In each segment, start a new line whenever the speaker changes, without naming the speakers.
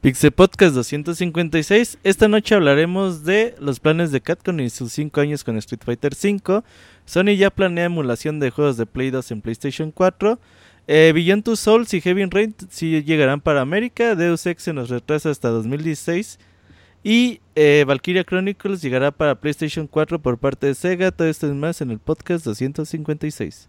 Pixel Podcast 256. Esta noche hablaremos de los planes de Capcom y sus 5 años con Street Fighter V. Sony ya planea emulación de juegos de Play 2 en PlayStation 4. Eh, Two Souls y Heavy Rain sí llegarán para América. Deus Ex se nos retrasa hasta 2016. Y eh, Valkyria Chronicles llegará para PlayStation 4 por parte de Sega. Todo esto es más en el podcast 256.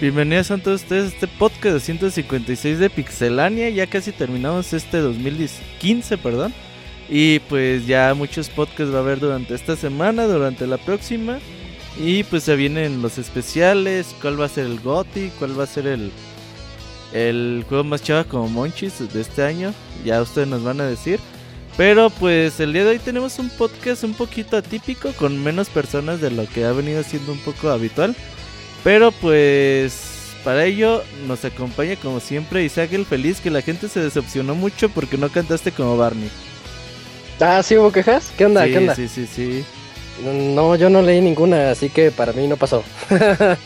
Bienvenidos a todos ustedes a este podcast de 156 de Pixelania. Ya casi terminamos este 2015, perdón. Y pues ya muchos podcasts va a haber durante esta semana, durante la próxima. Y pues se vienen los especiales, cuál va a ser el GOTI, cuál va a ser el, el juego más chava como Monchis de este año. Ya ustedes nos van a decir. Pero pues el día de hoy tenemos un podcast un poquito atípico, con menos personas de lo que ha venido siendo un poco habitual. Pero pues para ello nos acompaña como siempre Isaac el Feliz, que la gente se decepcionó mucho porque no cantaste como Barney.
Ah, ¿sí hubo quejas? ¿Qué onda?
sí,
¿Qué onda?
Sí, sí, sí.
No, yo no leí ninguna, así que para mí no pasó.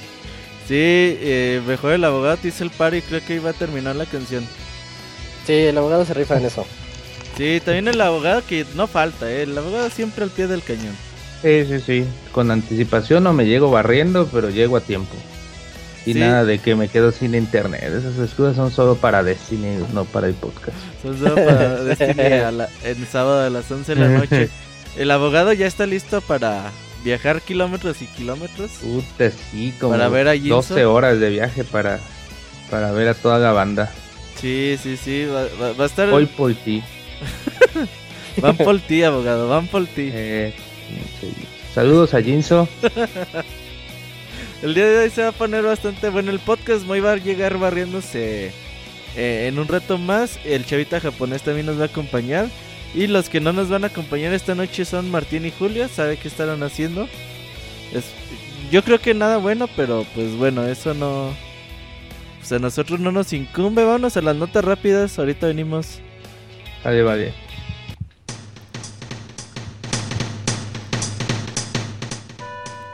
Sí, eh, mejor el abogado te hizo el paro y creo que iba a terminar la canción.
Sí, el abogado se rifa en eso.
Sí, también el abogado que no falta, eh, el abogado siempre al pie del cañón.
Sí, sí, sí. Con anticipación no me llego barriendo, pero llego a tiempo. Y
Sí.
nada de que me quedo sin internet. Esas excusas son solo para Destiny, no para el podcast.
Son solo para Destiny a la- en sábado a las 11 de la noche. El abogado ya está listo para viajar kilómetros y kilómetros.
Puta, sí, como
Para ver a Jinso.
12 horas de viaje para, para ver a toda la banda.
Sí, sí, sí, va, va- va a estar...
Hoy por ti.
Van por ti, abogado, van por ti.
Eh. Saludos a Jinso.
El día de hoy se va a poner bastante bueno el podcast. Moy va a llegar barriéndose eh, en un rato más. El chavita japonés también nos va a acompañar. Y los que no nos van a acompañar esta noche son Martín y Julia. ¿Sabe qué estarán haciendo? Es, yo creo que nada bueno, pero pues bueno, eso no... Pues a nosotros no nos incumbe. Vámonos a las notas rápidas. Ahorita venimos.
Vale, vale.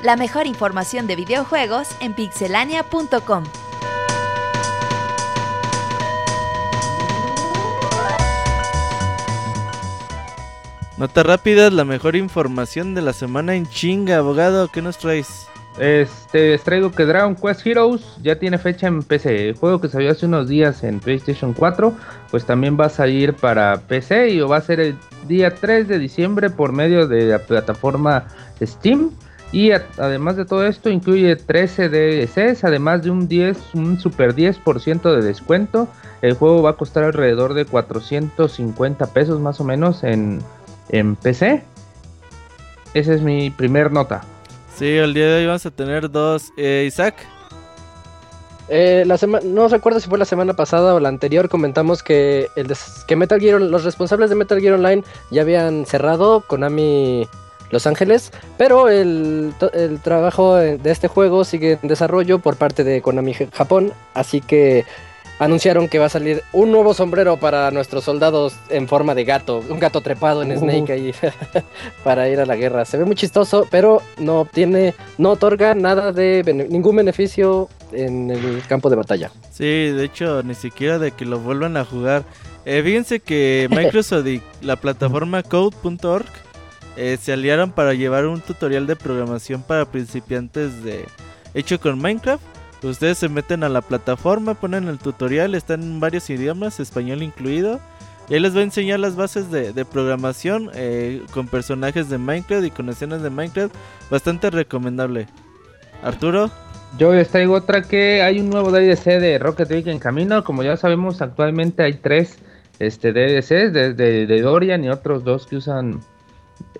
La mejor información de videojuegos en pixelania.com.
Notas rápidas, la mejor información de la semana en chinga. Abogado, ¿qué nos traes?
Este, les traigo que Dragon Quest Heroes ya tiene fecha en PC. El juego que salió hace unos días en PlayStation 4, pues también va a salir para PC y va a ser el día 3 de diciembre por medio de la plataforma Steam. Y a- además de todo esto, incluye 13 DLCs, además de un 10, un super 10% de descuento. El juego va a costar alrededor de 450 pesos más o menos en, en PC. Esa es mi primer nota.
Sí, el día de hoy vamos a tener dos. Eh, Isaac.
Eh, la no recuerdo si fue la semana pasada o la anterior, comentamos que, el que Metal Gear, los responsables de Metal Gear Online ya habían cerrado Konami Los Ángeles, pero el, el trabajo de este juego sigue en desarrollo por parte de Konami Japón, así que anunciaron que va a salir un nuevo sombrero para nuestros soldados en forma de gato, un gato trepado en
Uh.
Snake ahí para ir a la guerra. Se ve muy chistoso, pero no obtiene, no otorga nada de bene- ningún beneficio en el campo de batalla.
Sí, de hecho, ni siquiera de que lo vuelvan a jugar. Eh, fíjense que Microsoft y la plataforma code.org eh, se aliaron para llevar un tutorial de programación para principiantes de hecho con Minecraft. Ustedes se meten a la plataforma, ponen el tutorial, está en varios idiomas, español incluido. Y ahí les voy a enseñar las bases de, programación eh, con personajes de Minecraft y con escenas de Minecraft. Bastante recomendable. Arturo.
Yo les traigo otra que hay un nuevo DLC de Rocket League en camino. Como ya sabemos, actualmente hay tres este, de, de Dorian y otros dos que usan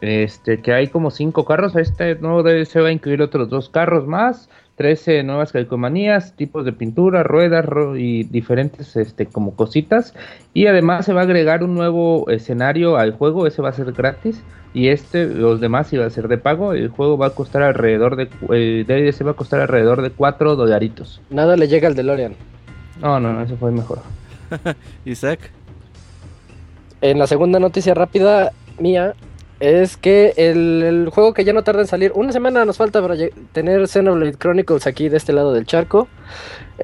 este que hay como cinco carros. Este nuevo DLC va a incluir otros dos carros más, 13 nuevas calcomanías, tipos de pintura, ruedas ro y diferentes este como cositas. Y además se va a agregar un nuevo escenario al juego, ese va a ser gratis. Y este, los demás iba a ser de pago. El juego va a costar alrededor de. El DLC va a costar alrededor de 4 dolaritos.
Nada le llega al DeLorean.
No, no, no, eso fue mejor.
Isaac.
En la segunda noticia rápida mía es que el, juego que ya no tarda en salir, una semana nos falta para tener Xenoblade Chronicles aquí de este lado del charco.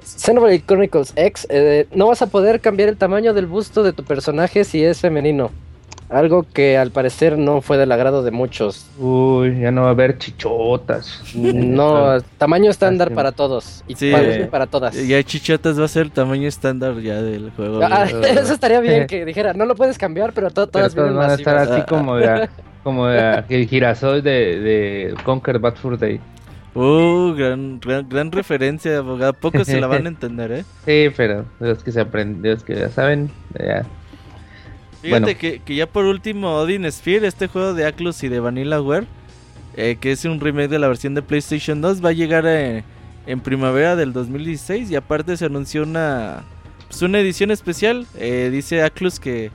Xenoblade Chronicles X, eh, no vas a poder cambiar el tamaño del busto de tu personaje si es femenino. Algo que al parecer no fue del agrado de muchos.
Uy, ya no va a haber chichotas.
No, tamaño estándar para todos. Y
Sí.
para, para todas.
Ya chichotas va a ser el tamaño estándar ya del juego.
Ah, eso estaría bien que dijera, no lo puedes cambiar, pero to-
Pero
todas vienen
van a estar así como de, como de- el girasol de, de Conquer Bad Fur Day.
Uh, gran, gran, gran referencia, abogado. Pocos se la van a entender, ¿eh?
Sí, pero los que se aprenden, los que ya saben, ya.
Fíjate
Bueno.
que, que ya por último, Odin Sphere, este juego de Atlus y de Vanillaware, eh, que es un remake de la versión de PlayStation 2, va a llegar eh, en primavera del 2016 y aparte se anunció una, pues una edición especial. Eh, dice Atlus que,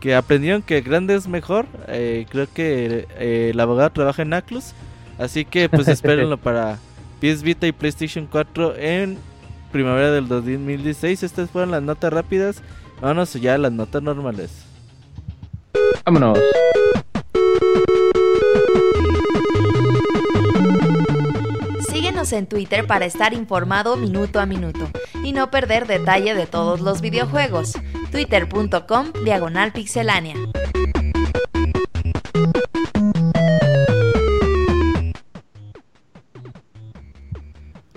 que aprendieron que grande es mejor. Eh, creo que eh, el abogado trabaja en Atlus, así que pues espérenlo para PS Vita y PlayStation 4 en primavera del 2016. Estas fueron las notas rápidas. Vámonos ya a las notas normales.
Vámonos.
Síguenos en Twitter para estar informado minuto a minuto y no perder detalle de todos los videojuegos. Twitter.com Diagonal Pixelánea.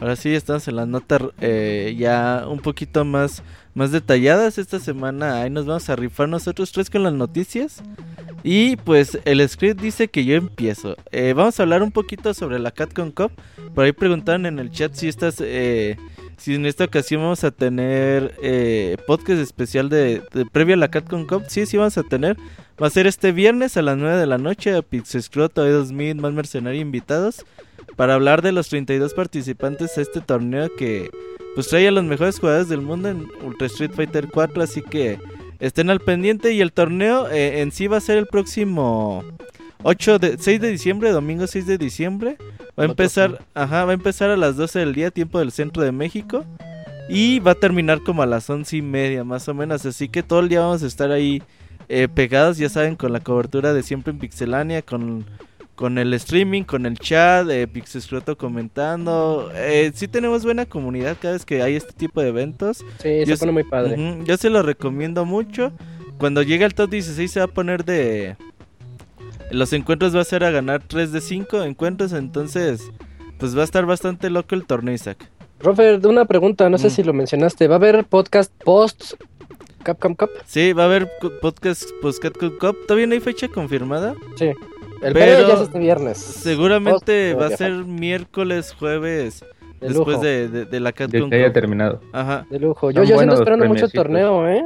Ahora sí, estamos en las notas eh, ya un poquito más, más detalladas. Esta semana ahí nos vamos a rifar nosotros tres con las noticias. Y pues el script dice que yo empiezo. Eh, vamos a hablar un poquito sobre la Catcon Cup. Por ahí preguntaron en el chat si estas, eh, si en esta ocasión vamos a tener eh, podcast especial de, previo a la Catcon Cup. Sí, sí vamos a tener. Va a ser este viernes a las 9 de la noche. Pixescroto, E2000, más mercenario invitados para hablar de los 32 participantes de este torneo que pues trae a los mejores jugadores del mundo en Ultra Street Fighter 4, así que estén al pendiente y el torneo eh, en sí va a ser el próximo 8 de 6 de diciembre, domingo 6 de diciembre. Va a empezar, ajá, va a empezar a las 12 del día, tiempo del centro de México. Y va a terminar como a las once y media, más o menos. Así que todo el día vamos a estar ahí eh, pegados, ya saben, con la cobertura de siempre en Pixelania, con con el streaming, con el chat, eh, Pixescroto comentando. Eh, sí tenemos buena comunidad cada vez que hay este tipo de eventos.
Sí,
Yo
se pone muy padre.
Yo se lo recomiendo mucho. Cuando llegue al top 16 se va a poner de... Los encuentros va a ser a ganar 3 de 5 encuentros, entonces pues va a estar bastante loco el torneo, Isaac.
Robert, una pregunta, no sé
Mm.
si lo mencionaste. ¿Va a haber podcast post Capcom Cup?
Sí, va a haber podcast Postcat Cup. Todavía no hay fecha confirmada.
Sí. El
Pero-
ya es este viernes.
Seguramente va a
ya
ser miércoles, jueves,
De
después de, de, de la
De
Catcon
que haya terminado.
Ajá.
De lujo. Yo,
buenos
esperando mucho el torneo, ¿eh?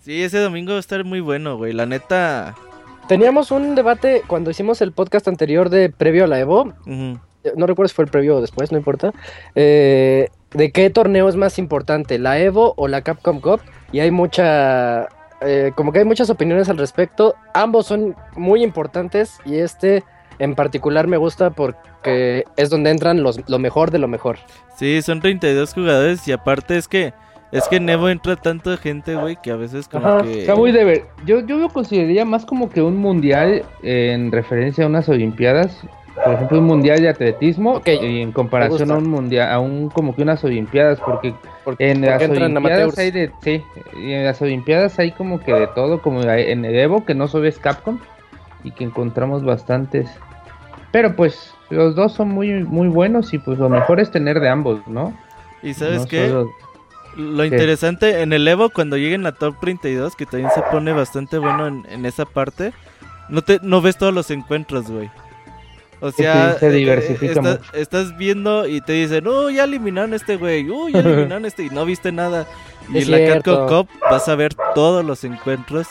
Sí, ese domingo va a estar muy bueno, güey. La neta.
Teníamos un debate cuando hicimos el podcast anterior de previo a la Evo.
ujú.
No recuerdo si fue el previo o después, no importa. eh, de qué torneo es más importante, la Evo o la Capcom Cup. Y hay mucha. Eh, como que hay muchas opiniones al respecto. Ambos son muy importantes y este en particular me gusta porque es donde entran los, lo mejor de lo mejor.
Sí, son 32 jugadores y aparte es que. Es que en Evo entra tanta gente, güey, que a veces como
Ajá,
que.
Está muy de ver. Yo, yo lo consideraría más como que un mundial en referencia a unas olimpiadas. Por ejemplo, un mundial de atletismo y en comparación a un mundial, a un como que unas olimpiadas, porque
Porque,
en
porque
las olimpiadas hay de, sí, y en las olimpiadas hay como que de todo, como en el Evo que no solo es Capcom y que encontramos bastantes. Pero pues los dos son muy muy buenos y pues lo mejor es tener de ambos, ¿no?
¿Y sabes
No
qué?
solo-
Lo interesante en el Evo, cuando lleguen a top 32, que también se pone bastante bueno en, en esa parte, no, te, no ves todos los encuentros, güey. O sea,
se
eh,
diversifica
está-
mucho.
estás viendo y te dicen, oh, ya eliminaron este güey, oh, ya eliminaron este, y no viste nada. Y
Es
en la
cierto.
Cup vas a ver todos los encuentros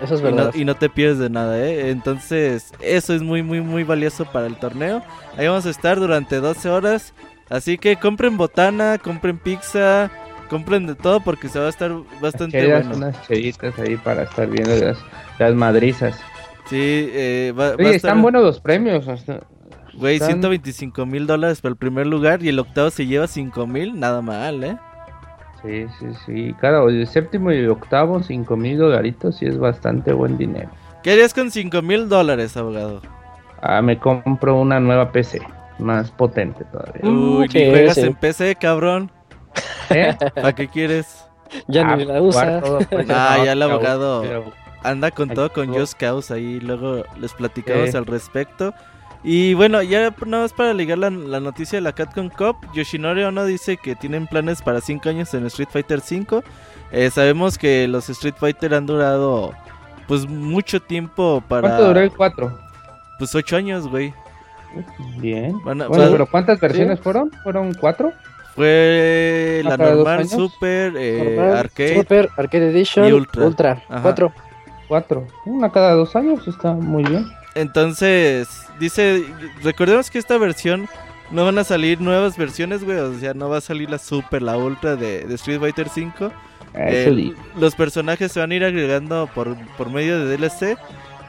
Eso es
y no,
verdad.
y no te pierdes de nada, ¿eh? Entonces, eso es muy, muy, muy valioso para el torneo. Ahí vamos a estar durante 12 horas. Así que compren botana, compren pizza, compren de todo porque se va a estar bastante
Chelas,
bueno.
unas chelitas ahí para estar viendo las, las madrizas.
Sí, eh, va, va a estar,
están buenos los premios. hasta-
güey,
están-
125 mil dólares para el primer lugar y el octavo se lleva 5 mil, nada mal, ¿eh?
Sí, sí, sí. Cada, el séptimo y el octavo, cinco mil dolaritos, sí es bastante buen dinero.
¿Qué harías con 5 mil dólares, abogado?
Ah, me compro una nueva PC, más potente todavía.
Mm,
Uy,
sí,
ni juegas en PC, cabrón.
¿Eh?
¿Para qué quieres?
Ya
Ah,
ni la
jugar
usa.
todo, pues,
Ah,
no,
ya el abogado.
pero-
anda con todo con. Just Cause ahí luego les platicamos al respecto y bueno ya nada más para ligar la, la noticia de la Capcom Cup Yoshinori Ono dice que tienen planes para 5 años en Street Fighter 5 sabemos que los Street Fighter han durado pues mucho tiempo para
¿Cuánto duró el 4?
pues 8 años güey
Bien. Bueno,
van-
pero ¿cuántas versiones fueron? ¿Fueron cuatro?
fue la normal super eh,
Normal,
arcade
Super, Arcade Edition,
y Ultra.
Ultra. Cuatro.
Cuatro. Una cada dos años, está muy bien.
Entonces, dice, recordemos que esta versión no van a salir nuevas versiones, güey, o sea, no va a salir la Super, la Ultra de, de Street Fighter 5.
Eso
Eh, los personajes se van a ir agregando por, por medio de DLC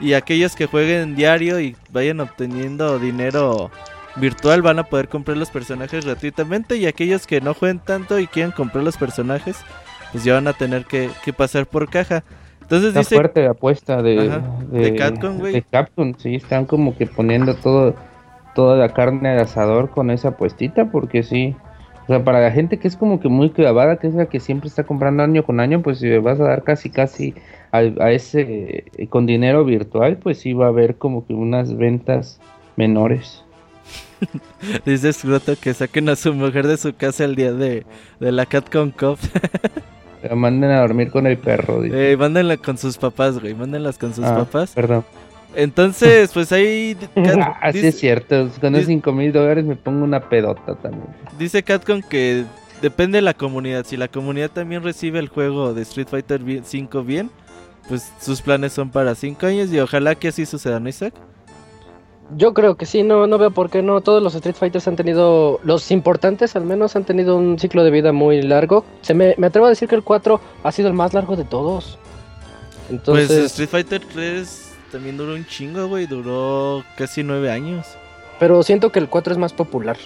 y aquellos que jueguen diario y vayan obteniendo dinero virtual van a poder comprar los personajes gratuitamente y aquellos que no jueguen tanto y quieran comprar los personajes, pues ya van a tener que, que pasar por caja. Entonces
Está
dice,
fuerte la apuesta de,
Ajá, de Capcom, güey.
De Capcom, sí, están como que poniendo todo, toda la carne al asador con esa apuestita, porque sí. O sea, para la gente que es como que muy clavada, que es la que siempre está comprando año con año, pues si le vas a dar casi, casi a, a ese, eh, con dinero virtual, pues sí va a haber como que unas ventas menores.
Dice Scroto que saquen a su mujer de su casa el día de, de la Capcom Cup.
La manden a dormir con el perro. dice.
Eh, mándenla con sus papás, güey. Mándenlas con sus
Ah,
papás.
Perdón.
Entonces, pues ahí Cat-
Ah,
dice,
es cierto. Con esos 5 mil dólares me pongo una pedota también.
dice Catcom que depende de la comunidad. Si la comunidad también recibe el juego de Street Fighter bien- 5 bien, pues sus planes son para 5 años y ojalá que así suceda, ¿no, Isaac?
Yo creo que sí, no, no veo por qué no. Todos los Street Fighters han tenido, los importantes al menos, han tenido un ciclo de vida muy largo. Se me, me atrevo a decir que el 4 ha sido el más largo de todos. Entonces,
Pues Street Fighter 3 también duró un chingo, güey. Duró casi 9 años.
pero siento que el 4 es más popular.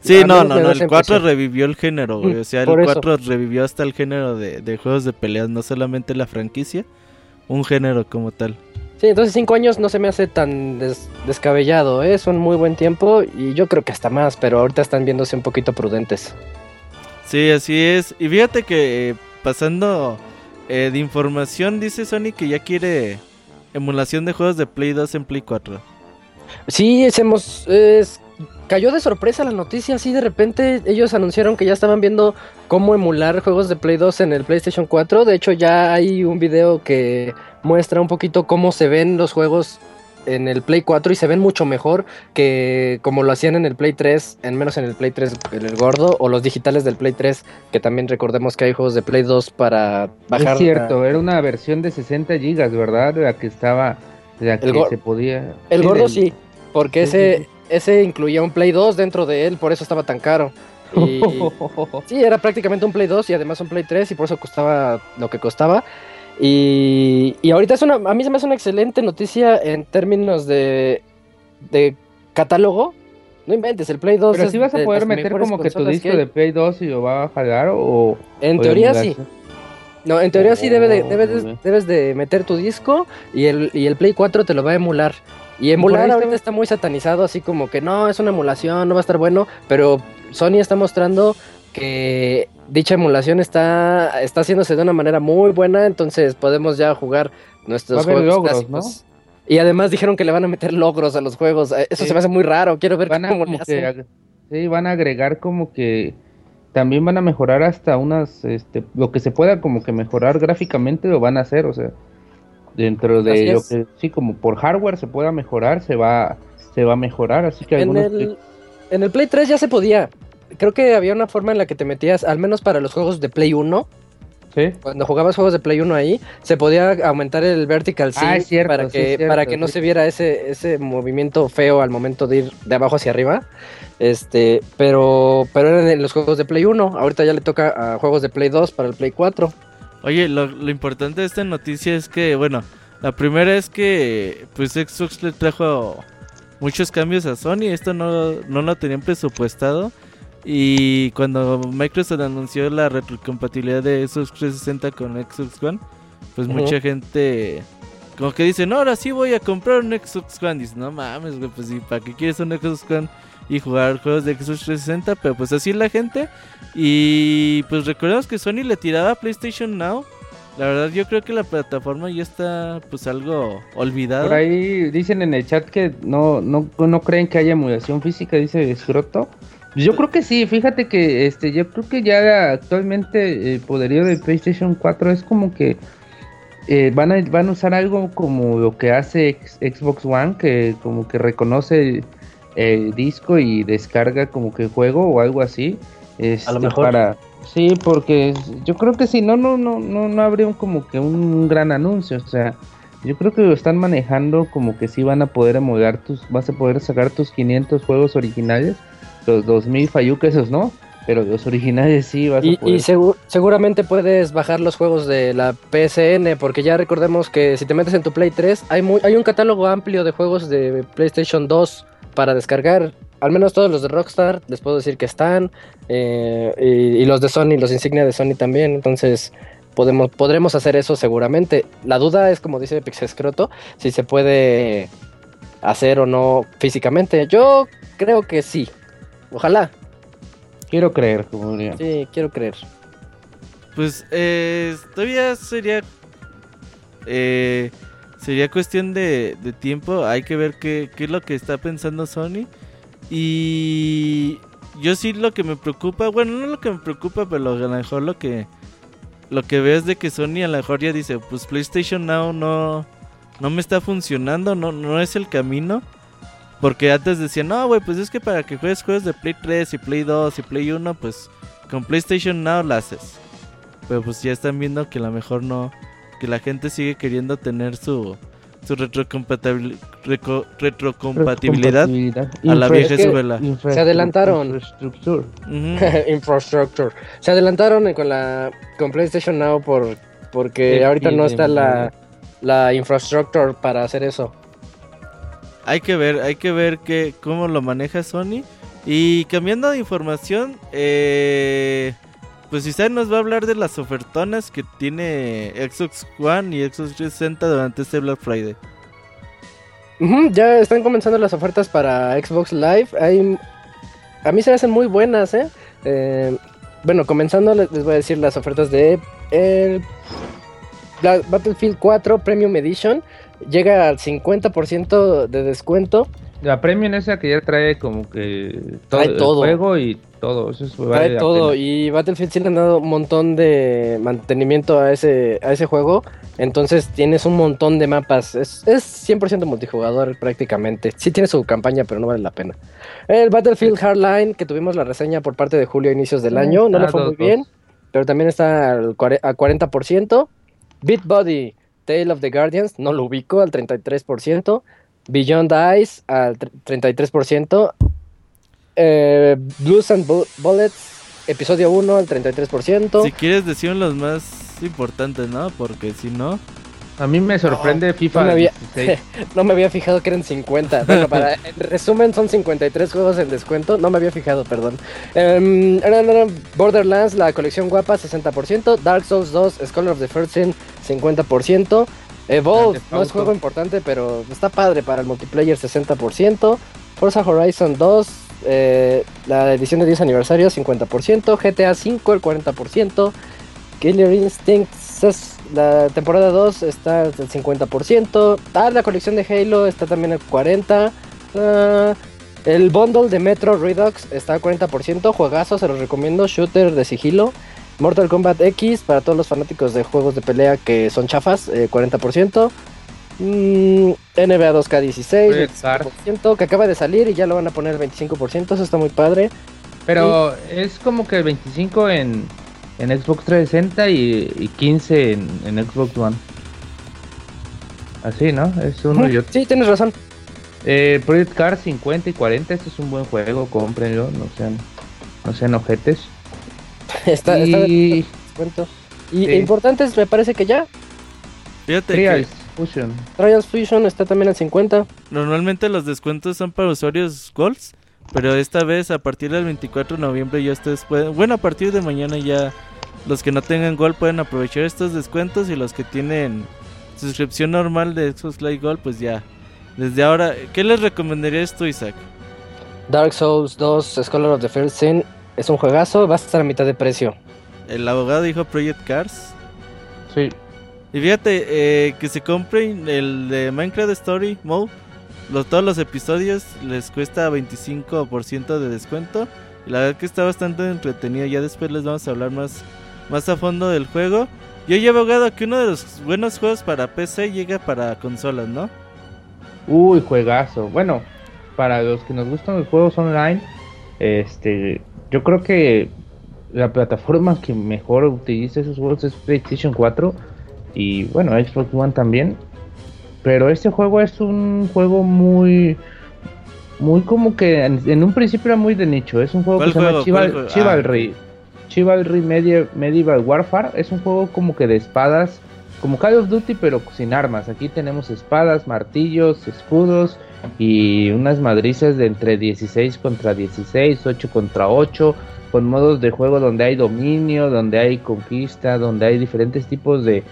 Sí,
A
no, no, no, el
esa
4
impresión.
revivió el género, güey. O sea, el
Por eso.
4 revivió hasta el género de, de juegos de peleas, no solamente la franquicia, un género como tal.
Sí, entonces 5 años no se me hace tan des- descabellado, ¿eh? es un muy buen tiempo y yo creo que hasta más, pero ahorita están viéndose un poquito prudentes.
Sí, así es. Y fíjate que eh, pasando eh, de información, dice Sony que ya quiere emulación de juegos de Play 2 en Play 4.
Sí, se hemos, es- cayó de sorpresa la noticia, así de repente ellos anunciaron que ya estaban viendo cómo emular juegos de Play 2 en el PlayStation 4. De hecho, ya hay un video que muestra un poquito cómo se ven los juegos en el Play 4 y se ven mucho mejor que como lo hacían en el Play 3, en menos en el Play 3 en el gordo o los digitales del Play 3, que también recordemos que hay juegos de Play 2 para bajar.
es cierto, era una versión de 60 gigas, ¿verdad? La que estaba, la que
El go-
se podía...
El
sí,
gordo sí, porque ese,
sí.
ese incluía un Play 2 dentro de él, por eso estaba tan caro. Y sí, era prácticamente un Play 2 y además un Play 3 y por eso costaba lo que costaba. Y, y ahorita es una, a mí se me hace una excelente noticia en términos de, de catálogo. No inventes, el Play 2
Pero si vas a
de
poder meter como que tu disco de Play 2 y lo va a jalar o...
En
o
teoría sí. No, en teoría sí debe de, debes,
muy
de- debes de meter tu disco y el, y el Play 4 te lo va a emular. Y emular ahorita
estaba-
está muy satanizado, así como que no, es una emulación, no va a estar bueno, pero Sony está mostrando que dicha emulación está, está haciéndose de una manera muy buena, entonces podemos ya jugar nuestros juegos
logros,
clásicos. Y además dijeron que le van a meter logros a los juegos. Eh, Eso
Sí.
se me hace muy raro. Quiero ver
Van
cómo le hacen.
sí, van a agregar como que también van a mejorar hasta unas, este, lo que se pueda como que mejorar gráficamente lo van a hacer, o sea, dentro de lo que sí como por hardware se pueda mejorar, se va se va a mejorar, así que
en el, en el Play 3 ya se podía. Creo que había una forma en la que te metías, al menos para los juegos de Play 1, cuando jugabas juegos de Play 1 ahí, se podía aumentar el vertical
ah,
sync para que, para que no se viera ese, ese movimiento feo al momento de ir de abajo hacia arriba. Este, pero, pero eran en los juegos de Play 1. Ahorita ya le toca a juegos de Play 2 para el Play 4.
Oye, lo, importante de esta noticia es que, bueno, la primera es que pues Xbox le trajo muchos cambios a Sony. Esto no, no lo tenían presupuestado. Y cuando Microsoft anunció la retrocompatibilidad de Xbox 360 con Xbox One, pues mucha gente como que dice, no, ahora sí voy a comprar un Xbox One. Dice, no mames, güey, pues sí, ¿para qué quieres un Xbox One y jugar juegos de Xbox 360? Pero pues así es la gente. Y pues recordemos que Sony le tiraba a PlayStation Now. La verdad yo creo que la plataforma ya está pues algo olvidada.
Por ahí dicen en el chat que no, no, no creen que haya emulación física, dice Scroto. Yo creo que sí, fíjate que este, yo creo que ya actualmente el poderío de PlayStation 4 es como que eh, van, a, van a usar algo como lo que hace Xbox One, que como que reconoce el disco y descarga como que juego o algo así.
Este, a lo mejor.
Para, sí, porque yo creo que sí, no, no, no, no, no habría como que un gran anuncio, o sea, yo creo que lo están manejando como que sí van a poder emular tus, vas a poder sacar tus 500 juegos originales los 2000 Fayuca esos no, pero los originales sí vas
y,
a poder.
Y seguramente puedes bajar los juegos de la PSN, porque ya recordemos que si te metes en tu Play 3, hay, muy, hay un catálogo amplio de juegos de PlayStation 2 para descargar. Al menos todos los de Rockstar, les puedo decir que están. Eh, y, los de Sony, los insignia de Sony también. Entonces, podemos, podremos hacer eso seguramente. La duda es, como dice Pixescroto, si se puede hacer o no físicamente. Yo creo que sí. Ojalá.
Quiero creer, como diría.
Sí, quiero creer.
Pues eh, todavía sería eh, sería cuestión de, tiempo. Hay que ver qué, qué, es lo que está pensando Sony. Y yo sí lo que me preocupa, bueno, no lo que me preocupa, pero a lo mejor lo que lo que veo es de que Sony a lo mejor ya dice, pues PlayStation Now no no me está funcionando, no no es el camino. Porque antes decían, no, güey, pues es que para que juegues juegos de Play 3 y Play 2 y Play 1, pues con PlayStation Now lo haces. Pero pues ya están viendo que a lo mejor no, que la gente sigue queriendo tener su, su retrocompatibilidad, retrocompatibilidad a la vieja escuela.
Se adelantaron. Infrastructure. Se adelantaron con la con PlayStation Now por porque ahorita no está la, la infrastructure para hacer eso
hay que ver, hay que ver cómo lo maneja Sony. Y cambiando de información, eh, pues usted nos va a hablar de las ofertonas que tiene Xbox One y Xbox 360 durante este Black Friday.
ya están comenzando las ofertas para Xbox Live. Hay, a mí se me hacen muy buenas, ¿eh? ¿eh? bueno, comenzando les voy a decir las ofertas de el Battlefield 4 Premium Edition llega al 50% de descuento.
La Premium esa que ya trae como que todo, el juego y todo. Eso
trae todo y Battlefield sí le han dado un montón de mantenimiento a ese, a ese juego. Entonces tienes un montón de mapas. Es, es 100% multijugador prácticamente. Sí tiene su campaña, pero no vale la pena. El Battlefield Hardline, que tuvimos la reseña por parte de Julio a inicios del año, no le fue muy bien. Pero también está al, a 40%. Beat Body Tale of the Guardians, no lo ubico, al 33%. Beyond Eyes, al 33%. Eh, Blues and Bullets, episodio 1, al 33%.
Si quieres decir los más importantes, ¿no? Porque si no...
A mí me sorprende FIFA.
No me, había, no me, había, fijado que eran 50. Bueno, para, en resumen, son 53 juegos en descuento. No me había fijado, perdón. Um, Borderlands, la colección guapa, 60%. Dark Souls 2, Scholar of the First Sin, 50%. Evolve, no es juego importante, pero está padre para el multiplayer, 60%. Forza Horizon 2, eh, la edición de 10 aniversario, 50%. GTA 5, el 40%. Killer Instinct, la temporada 2 está al 50%. Ah, la colección de Halo está también al 40%. Uh, El bundle de Metro Redux está a 40%, juegazo, se los recomiendo, shooter de sigilo. Mortal Kombat X para todos los fanáticos de juegos de pelea que son chafas, eh, 40%. Mm, NBA 2K16,
Red Star.
25%, que acaba de salir y ya lo van a poner 25%, eso está muy padre.
Pero es como que 25 en, en Xbox 360 y, y 15 en, en Xbox One. Así, ¿no? Es uno y otro.
Sí, tienes razón.
Eh, Project Cars 50 y 40, este es un buen juego, cómprenlo, no sean, no sean ojetes.
Está, está de
y
descuento. Y
Sí.
importantes, me parece que ya.
Fíjate
Trials
que
Fusion.
Trials Fusion está también al 50.
normalmente los descuentos son para usuarios Golds, pero esta vez a partir del 24 de noviembre ya ustedes pueden, bueno, a partir de mañana ya los que no tengan Gold pueden aprovechar estos descuentos y los que tienen suscripción normal de Xbox Live Gold, pues ya. Desde ahora, ¿qué les recomendarías tú, Isaac?
Dark Souls 2, Scholar of the First Sin, es un juegazo, va a estar a mitad de precio.
El abogado dijo Project Cars.
Sí.
Y fíjate, eh, que se compren el de Minecraft Story Mode. Los, todos los episodios les cuesta 25% de descuento. La verdad que está bastante entretenido. Ya después les vamos a hablar más, más a fondo del juego. Yo ya he abogado que uno de los buenos juegos para PC llega para consolas, ¿no?
Uy, juegazo. Bueno, para los que nos gustan los juegos online, este, yo creo que la plataforma que mejor utiliza esos juegos es PlayStation 4 y bueno, Xbox One también. Pero este juego es un juego muy muy como que en, en un principio era muy de nicho, es un juego que
¿Cuál
se llama? Chival-
¿Cuál juego? Ah.
Chivalry. Chivalry Media- Medieval Warfare es un juego como que de espadas, como Call of Duty pero sin armas. Aquí tenemos espadas, martillos, escudos y unas madrizas de entre 16 contra 16, 8 contra 8, con modos de juego donde hay dominio, donde hay conquista, donde hay diferentes tipos de,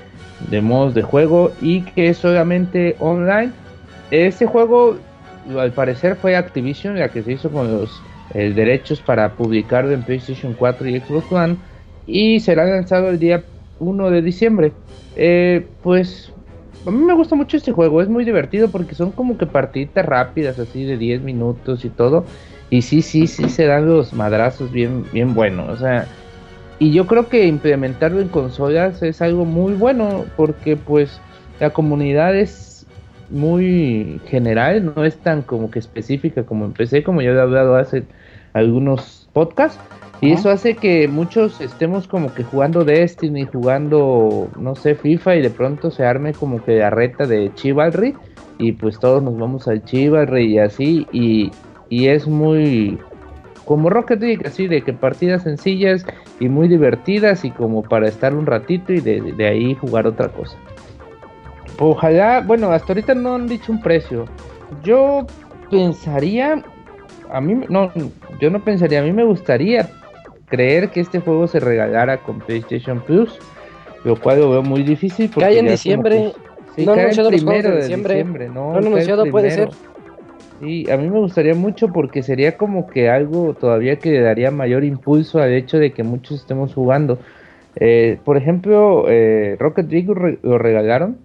de modos de juego y que es solamente online. Este juego al parecer fue Activision la que se hizo con los eh, derechos para publicarlo en PlayStation 4 y Xbox One y será lanzado el día 1 de diciembre. Eh, pues a mí me gusta mucho este juego, es muy divertido porque son como que partiditas rápidas así de 10 minutos y todo. Y sí, sí, sí se dan los madrazos bien, bien buenos. O sea, y yo creo que implementarlo en consolas es algo muy bueno porque pues la comunidad es muy general, no es tan como que específica como en PC, como yo he hablado hace algunos podcasts. Y eso hace que muchos estemos como que jugando Destiny, jugando, no sé, FIFA y de pronto se arme como que la reta de Chivalry y pues todos nos vamos al Chivalry y así y, y es muy como Rocket League, así de que partidas sencillas y muy divertidas y como para estar un ratito y de, de ahí jugar otra cosa. Ojalá, bueno, hasta ahorita no han dicho un precio. Yo pensaría, a mí no, yo no pensaría, a mí me gustaría creer que este juego se regalara con PlayStation Plus, lo cual lo veo muy difícil. porque
Cae en diciembre.
como sí,
No
cae el primero
de diciembre.
diciembre, no,
No
el
anunciado, puede ser.
Sí, a mí me gustaría mucho porque sería como que algo todavía que le daría mayor impulso al hecho de que muchos estemos jugando. Eh, por ejemplo, eh, Rocket League lo re- lo regalaron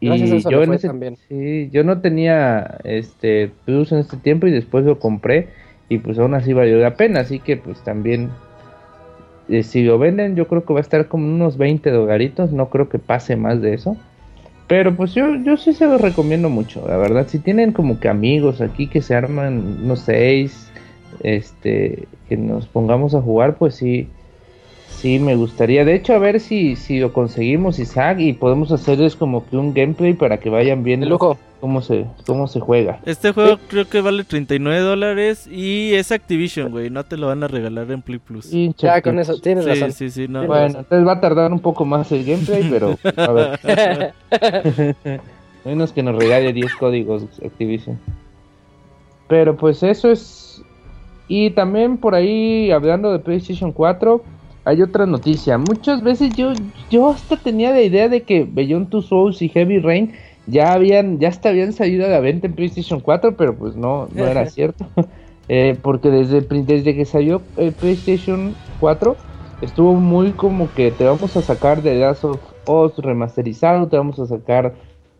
y
eso
yo en ese, sí, yo no tenía este Plus en este tiempo y después lo compré y pues aún así valió la pena, así que pues también eh, si lo venden yo creo que va a estar como unos 20 dolaritos, no creo que pase más de eso. Pero pues yo, yo sí se los recomiendo mucho, la verdad. Si tienen como que amigos aquí que se arman unos seis, este, que nos pongamos a jugar, pues sí, sí me gustaría. De hecho, a ver si, si lo conseguimos, Isaac, y podemos hacerles como que un gameplay para que vayan viendo
lujo.
cómo se, cómo se juega.
Este juego creo que vale 39 dólares y es Activision, güey. No te lo van a regalar en Play Plus. Sí,
Ya con eso, tienes
sí,
razón.
sí, no.
Tienes
Bueno, entonces va a tardar un poco más el gameplay, pero a ver. Menos que nos regale 10 códigos Activision. Pero pues eso es. Y también por ahí, hablando de PlayStation 4, hay otra noticia. Muchas veces yo, yo hasta tenía la idea de que Beyond Two Souls y Heavy Rain ya habían, ya hasta habían salido a la venta en PlayStation 4, pero pues no, no era cierto. Eh, porque desde, que salió el PlayStation 4 estuvo muy como que te vamos a sacar de Last of Us remasterizado, te vamos a sacar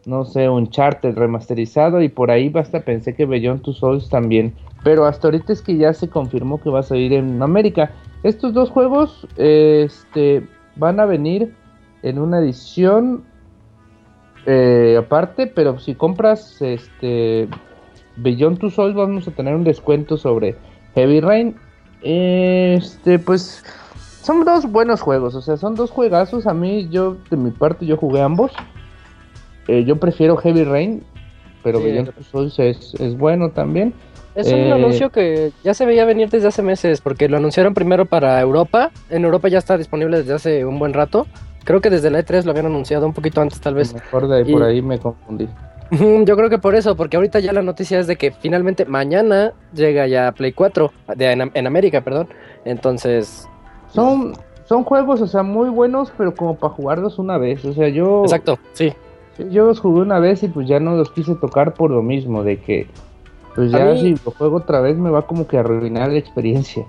no sé, un charter remasterizado y por ahí hasta pensé que Beyond Two Souls también. Pero hasta ahorita es que ya se confirmó que va a salir en América. Estos dos juegos este, van a venir en una edición eh, aparte, pero si compras este Beyond Two Souls vamos a tener un descuento sobre Heavy Rain. Este, pues son dos buenos juegos, o sea, son dos juegazos. A mí, yo, de mi parte, yo jugué ambos. Eh, yo prefiero Heavy Rain, pero Beyond Two Souls es, es bueno también.
Es un
Eh,
anuncio que ya se veía venir desde hace meses, porque lo anunciaron primero para Europa. En Europa ya está disponible desde hace un buen rato. Creo que desde la E3 lo habían anunciado un poquito antes, tal vez.
Mejor de ahí, por
Y-
ahí me confundí.
Yo creo que por eso, porque ahorita ya la noticia es de que finalmente mañana llega ya Play 4, de, en, en América, perdón. Entonces,
Son, son juegos, o sea, muy buenos, pero como para jugarlos una vez. O sea, yo,
exacto, sí.
yo los jugué una vez y pues ya no los quise tocar por lo mismo, de que pues ya
mí-
si lo juego otra vez me va como que a arruinar la experiencia.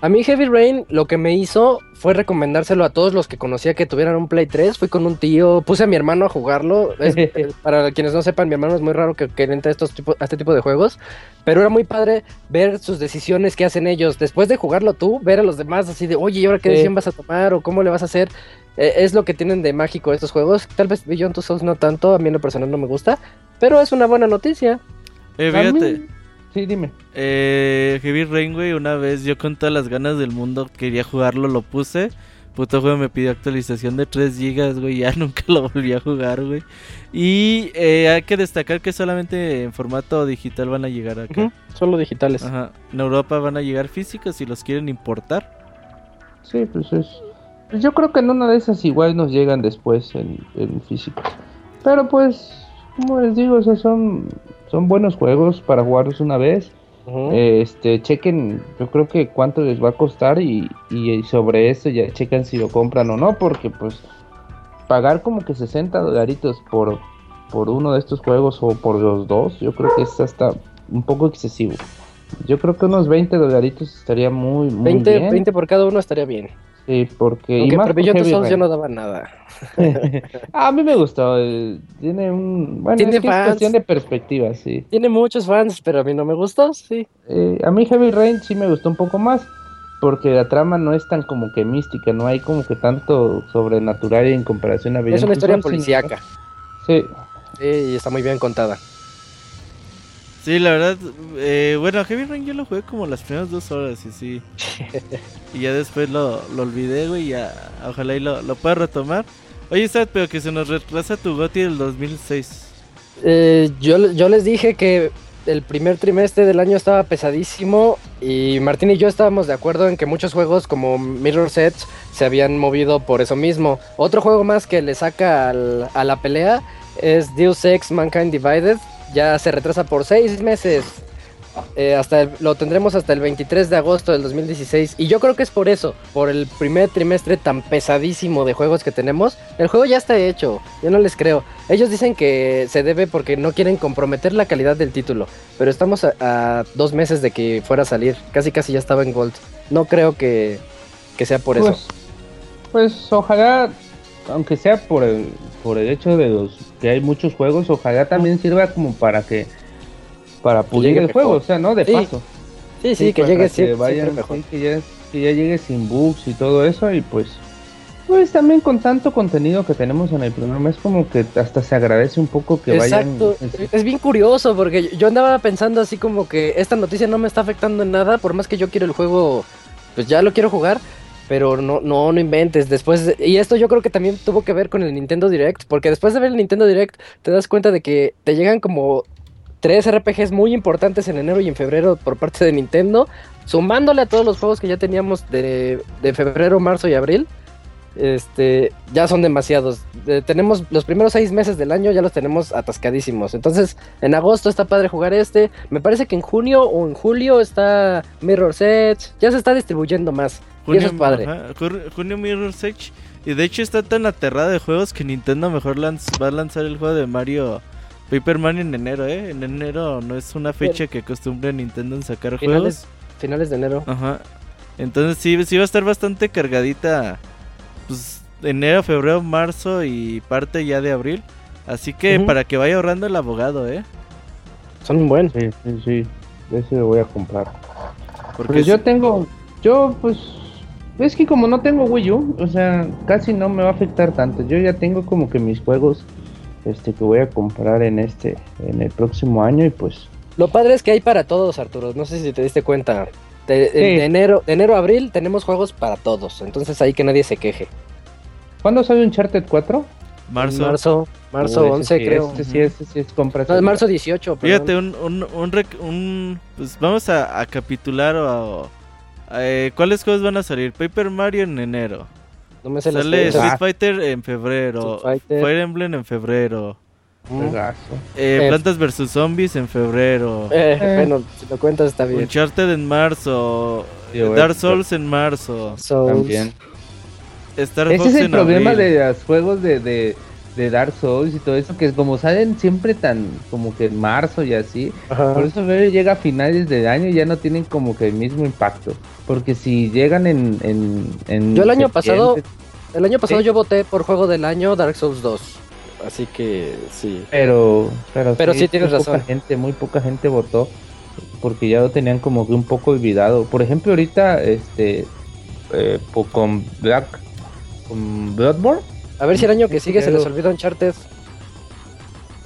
A mí Heavy Rain lo que me hizo fue recomendárselo a todos los que conocía que tuvieran un Play 3. Fui con un tío, puse a mi hermano a jugarlo. Es- eh, para quienes no sepan, mi hermano es muy raro que, que entre a, estos tipo, a este tipo de juegos. Pero era muy padre ver sus decisiones que hacen ellos. Después de jugarlo tú, ver a los demás así de, oye, ¿y ahora qué
Sí.
decisión vas a tomar? ¿O cómo le vas a hacer? Eh, es lo que tienen de mágico estos juegos. Tal vez Beyond Two Souls no tanto, a mí en lo personal no me gusta. Pero es una buena noticia.
Eh, fíjate,
Sí, dime.
eh, Heavy Rain, güey, una vez yo con todas las ganas del mundo quería jugarlo, lo puse. Puto juego me pidió actualización de 3 gigas, güey, ya nunca lo volví a jugar, güey. Y eh, hay que destacar que solamente en formato digital van a llegar acá.
Ujú, Solo digitales.
Ajá. En Europa van a llegar físicos si los quieren importar.
Sí, pues es. pues yo creo que en una de esas igual nos llegan después en, en físico. Pero pues, como les digo, o sea, son, son buenos juegos para jugarlos una vez. Este, chequen, yo creo que cuánto les va a costar y, y sobre eso ya chequen si lo compran o no, porque pues pagar como que 60 dolaritos por, por uno de estos juegos o por los dos, yo creo que es hasta un poco excesivo. Yo creo que unos 20 dolaritos estaría muy, muy
20,
bien.
20 por cada uno estaría bien.
Sí, porque...
Aunque
más por Heavy
Souls no daba nada.
a mí me gustó, eh, tiene un... Bueno,
Tiene
es, que es cuestión de perspectiva, sí.
Tiene muchos fans, pero a mí no me gustó, sí.
Eh, a mí Heavy Rain sí me gustó un poco más porque la trama no es tan como que mística, no hay como que tanto sobrenatural en comparación a
Es
Beyond
una
Two
historia policíaca.
Sí,
Sí, y está muy bien contada.
Sí, la verdad, eh, bueno, Heavy Rain yo lo jugué como las primeras dos horas y sí. y ya después lo, lo olvidé, güey, ya ojalá y lo, lo pueda retomar. Oye, Sad, pero que se nos retrasa tu GOTY del 2006.
Eh, yo, yo les dije que el primer trimestre del año estaba pesadísimo y Martín y yo estábamos de acuerdo en que muchos juegos como Mirror Sets se habían movido por eso mismo. Otro juego más que le saca al- a la pelea es Deus Ex Mankind Divided. Ya se retrasa por seis meses. Eh, hasta el- lo tendremos hasta el 23 de agosto del 2016 y yo creo que es por eso, por el primer trimestre tan pesadísimo de juegos que tenemos. El juego ya está hecho, yo no les creo. Ellos dicen que se debe porque no quieren comprometer la calidad del título, pero estamos a, a dos meses de que fuera a salir, casi casi ya estaba en Gold. No creo que, que sea por eso.
pues, pues ojalá, aunque sea por el, por el hecho de los que hay muchos juegos, ojalá también sirva como para que para pulir el juego,
mejor.
o sea, no de
Sí,
paso.
Sí, sí, que llegue siempre,
vayan,
siempre mejor.
sí, que, ya, que ya llegue sin bugs y todo eso y pues pues también con tanto contenido que tenemos en el primer mes como que hasta se agradece un poco que
Exacto,
vayan
es bien curioso porque yo andaba pensando así como que esta noticia no me está afectando en nada, por más que yo quiero el juego, pues ya lo quiero jugar, pero no, no, no inventes. Después, de- y esto yo creo que también tuvo que ver con el Nintendo Direct, porque después de ver el Nintendo Direct te das cuenta de que te llegan como tres RPGs muy importantes en enero y en febrero por parte de Nintendo, sumándole a todos los juegos que ya teníamos de, de febrero, marzo y abril. Este, ya son demasiados. Eh, tenemos los primeros seis meses del año, ya los tenemos atascadísimos. Entonces, en agosto está padre jugar este. Me parece que en junio o en julio está Mirror Edge. Ya se está distribuyendo más. Y eso es padre.
ajá, junio Mirror's Edge. Y de hecho está tan aterrada de juegos que Nintendo mejor lanz- va a lanzar el juego de Mario Paper Man en enero, ¿eh? En enero no es una fecha que acostumbre Nintendo en sacar
Finales,
juegos.
finales de enero.
Ajá. Entonces sí, sí va a estar bastante cargadita. Pues enero, febrero, marzo y parte ya de abril. Así que para que vaya ahorrando el abogado, ¿eh?
Son un buen.
Sí, sí, sí. Ese lo voy a comprar.
Porque
Pues yo tengo, yo pues, es que como no tengo Wii U, o sea, casi no me va a afectar tanto. Yo ya tengo como que mis juegos, este, que voy a comprar en este, en el próximo año y pues,
Lo padre es que hay para todos, Arturo. No sé si te diste cuenta. De,
Sí.
de enero, de enero a abril tenemos juegos para todos. Entonces ahí que nadie se queje.
¿cuándo sale Uncharted 4?
marzo.
Marzo, marzo
Oh, ese
11
sí,
creo.
Este sí, este sí es compra.
No, marzo 18. perdón.
Fíjate, un, un, un, rec- un- pues vamos a, a capitular o a- eh, ¿Cuáles juegos van a salir? Paper Mario en enero.
No me sé las
Sale. Street Fighter en febrero.
Fighter.
Fire Emblem en febrero.
Mm.
Eh,
Eh,
Plantas vs Zombies en febrero.
Eh,
Eh.
Bueno, si lo cuentas está bien.
Uncharted en marzo. Dark. Souls en marzo.
Souls.
También.
Star
Ese
Fox
es el
en
problema
abril.
de los juegos de, de, de Dark Souls y todo eso, que como salen siempre tan como que en marzo y así,
Ajá.
por eso luego llega a finales de año y ya no tienen como que el mismo impacto. Porque si llegan en... en, en
Yo el año pasado- El año pasado
Sí.
yo voté por juego del año Dark Souls 2. Así que sí.
Pero, pero,
Pero sí tienes
muy
razón.
Poca gente, muy poca gente votó porque ya lo tenían como que un poco olvidado. Por ejemplo, ahorita, este, eh, con Black, con Bloodborne,
A ver si el año que sigue se les olvida Uncharted.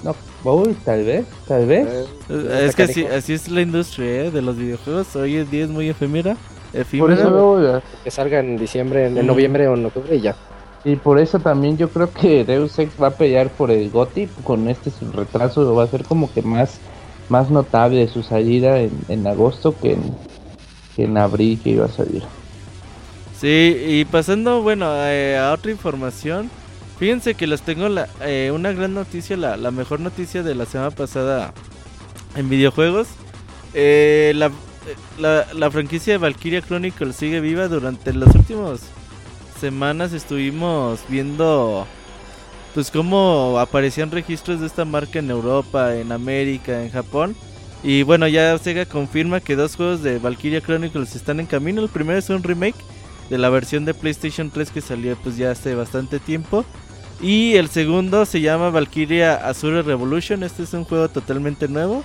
no, uy, tal vez, tal vez.
Eh,
Es que así, así es la industria ¿eh? de los videojuegos. Hoy en día es muy efímera.
Por eso luego ya-
Que salga en diciembre, en, en noviembre o en octubre y ya.
Y por eso también yo creo que Deus Ex va a pelear por el GOTY. Con este su retraso va a ser como que más, más notable su salida en, en agosto que en, que en abril que iba a salir.
Sí, y pasando, bueno, eh, a otra información. Fíjense que les tengo la, eh, una gran noticia, la, mejor noticia de la semana pasada en videojuegos. Eh, la, eh, la franquicia de Valkyria Chronicles sigue viva. Durante las últimas semanas estuvimos viendo pues cómo aparecían registros de esta marca en Europa, en América, en Japón. Y bueno, ya Sega confirma que dos juegos de Valkyria Chronicles están en camino. El primero es un remake de la versión de PlayStation 3 que salió pues ya hace bastante tiempo. Y el segundo se llama Valkyria Azure Revolution. Este es un juego totalmente nuevo.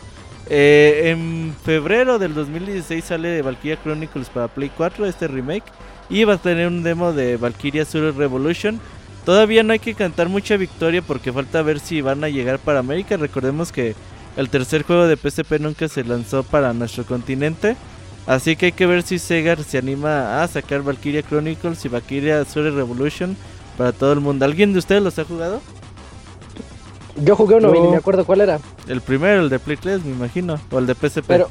Eh, en febrero del 2016 sale Valkyria Chronicles para Play 4, este remake. Y va a tener un demo de Valkyria Azure Revolution. Todavía no hay que cantar mucha victoria porque falta ver si van a llegar para América. Recordemos que el tercer juego de PSP nunca se lanzó para nuestro continente. Así que hay que ver si Sega se anima a sacar Valkyria Chronicles y Valkyria Azure Revolution para todo el mundo. ¿Alguien de ustedes los ha jugado?
Yo jugué uno y ni me acuerdo cuál era.
El primero, el de Play 3, me imagino. O el de PSP.
Pero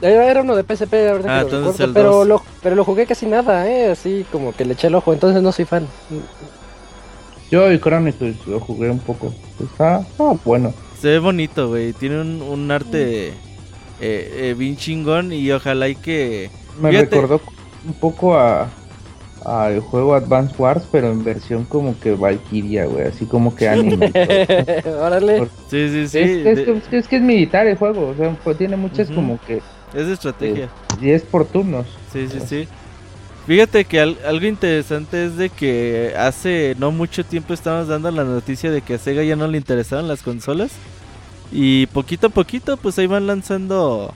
era, era uno de PSP, ahorita
Ah,
que lo
entonces
recuerdo,
el
pero lo, pero lo jugué casi nada, eh, así como que le eché el ojo, entonces no soy fan.
Yo y Chronicles lo jugué un poco. Está, está bueno.
Se ve bonito, güey. Tiene un, un arte eh, eh, bien chingón y ojalá y que...
Me
Fíjate.
recordó un poco a al juego Advance Wars, pero en versión como que Valkyria, güey, así como que anime.
Órale.
Por-
Sí, sí, sí.
es, es
de-
que, es que- es que es militar el juego, o sea, pues, tiene muchas como que
es de estrategia.
y es por turnos.
Sí, sí, sí. Fíjate que al- algo interesante es de que hace no mucho tiempo estábamos dando la noticia de que a Sega ya no le interesaban las consolas. Y poquito a poquito pues ahí van lanzando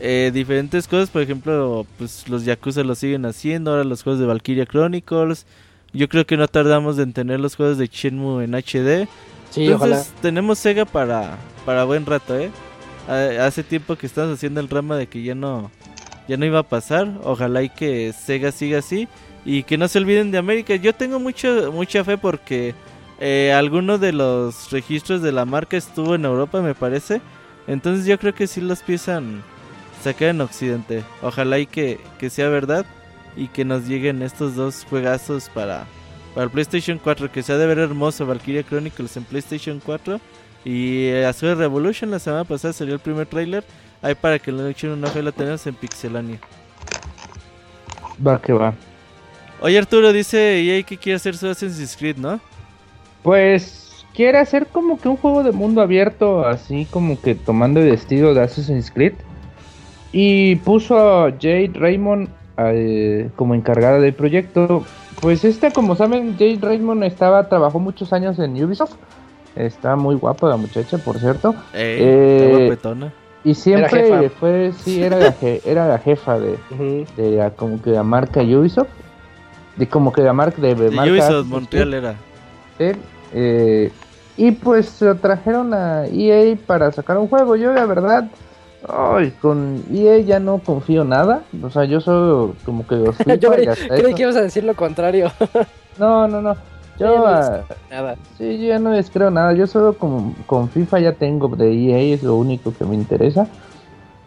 eh, diferentes cosas. Por ejemplo, pues los Yakuza lo siguen haciendo. Ahora los juegos de Valkyria Chronicles. Yo creo que no tardamos en tener los juegos de Shenmue en HD.
Sí,
Entonces
ojalá.
tenemos Sega para, para buen rato, ¿eh? Ha- Hace tiempo que estamos haciendo el rama de que ya no, ya no iba a pasar. Ojalá y que Sega siga así. Y que no se olviden de América. Yo tengo mucho, mucha fe porque eh, alguno de los registros de la marca estuvo en Europa, me parece. Entonces yo creo que sí los piensan sacar en Occidente. Ojalá y que, que sea verdad. Y que nos lleguen estos dos juegazos para, para el PlayStation 4. Que sea de ver hermoso Valkyria Chronicles en PlayStation 4. Y eh, Azure Revolution la semana pasada salió el primer tráiler. Ahí para que le echen un ojo lo tenemos en Pixelania.
Va que va.
Oye Arturo dice EA que quiere hacer su Assassin's Creed, ¿no?
Pues quiere hacer como que un juego de mundo abierto, así como que tomando el estilo de Assassin's Creed. Y puso a Jade Raymond eh, como encargada del proyecto. Pues esta, como saben, Jade Raymond estaba, trabajó muchos años en Ubisoft. Está muy guapa la muchacha, por cierto.
Ey,
Eh. Y siempre fue, sí, era la, je- era la jefa de, de la- como que la marca Ubisoft. De como que la marca de,
De
marca
Ubisoft
Assassin's
Montreal era.
Creed, eh, y pues se lo trajeron a EA para sacar un juego. Yo la verdad, ay, con EA ya no confío nada. O sea, yo solo como que
Yo creí,
hasta
creí
eso.
que ibas a decir lo contrario.
No, no, no. Yo,
no
ah,
Nada.
Sí, yo ya no les creo nada. Yo solo con, con FIFA ya tengo de EA, es lo único que me interesa.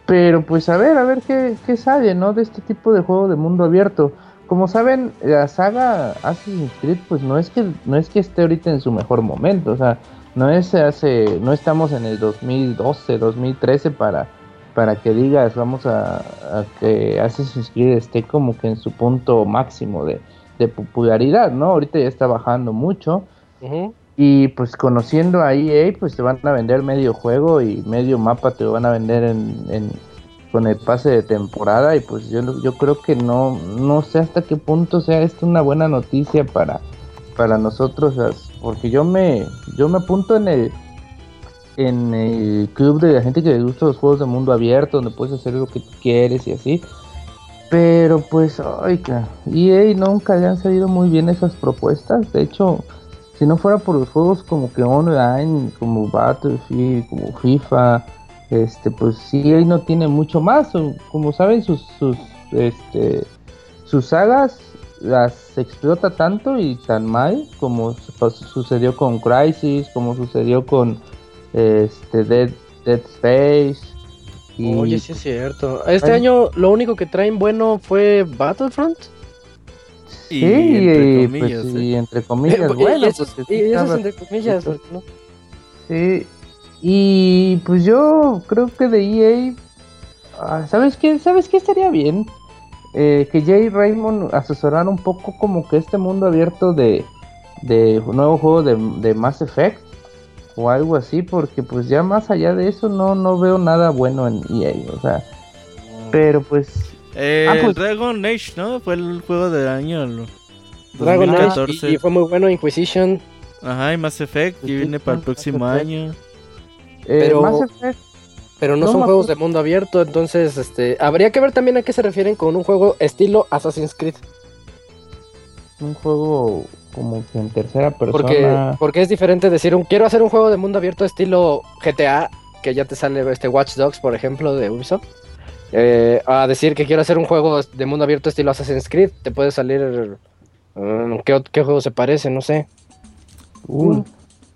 Pero pues a ver, a ver qué, qué sale, ¿no? De este tipo de juego de mundo abierto. Como saben, la saga Assassin's Creed, pues no es que no es que esté ahorita en su mejor momento. O sea, no es hace, no estamos en el 2012, 2013 para, para que digas, vamos a, a que Assassin's Creed esté como que en su punto máximo de, de popularidad, ¿no? Ahorita ya está bajando mucho. Y pues conociendo a EA, pues te van a vender medio juego y medio mapa te lo van a vender en, en- con el pase de temporada. Y pues yo, yo creo que no, no sé hasta qué punto sea esto una buena noticia para, para nosotros. Porque yo me, yo me apunto en el, en el club de la gente que le gusta los juegos de mundo abierto, donde puedes hacer lo que quieres y así. Pero pues, ay, EA nunca le han salido muy bien esas propuestas. De hecho, si no fuera por los juegos como que online, como Battlefield, como FIFA, este, pues sí, EA no tiene mucho más. Como saben, sus, sus, este, sus sagas las explota tanto y tan mal como su- sucedió con Crisis, como sucedió con este Dead, Dead Space. Y
Oye, sí es cierto. Este año lo único que traen bueno fue Battlefront.
Y
sí,
entre
y,
comillas,
pues,
¿eh?
y entre comillas,
y,
bueno,
eso,
sí
es entre comillas. porque no-
Sí, y pues yo creo que de EA, ah, ¿sabes qué? ¿Sabes qué estaría bien? Eh, que Jay Raymond asesorara un poco como que este mundo abierto de, de nuevo juego de, de Mass Effect o algo así, porque pues ya más allá de eso no, no veo nada bueno en EA, o sea, pero pues
Eh,
Ah, pues-
Dragon Age, ¿no? Fue el juego del año. el
Dragon Age
2014.
y, y fue muy bueno Inquisition.
Ajá, y Mass Effect, que
Sí,
viene para el próximo año.
eh,
Pero-
Mass Effect
Pero no,
No
son juegos de mundo abierto, entonces este habría que ver también a qué se refieren con un juego estilo Assassin's Creed.
un juego como que en tercera persona.
Porque, porque es diferente decir un quiero hacer un juego de mundo abierto estilo GTA, que ya te sale este Watch Dogs, por ejemplo, de Ubisoft. eh, a decir que quiero hacer un juego de mundo abierto estilo Assassin's Creed, te puede salir mm, ¿qué, qué juego se parece? No sé.
Que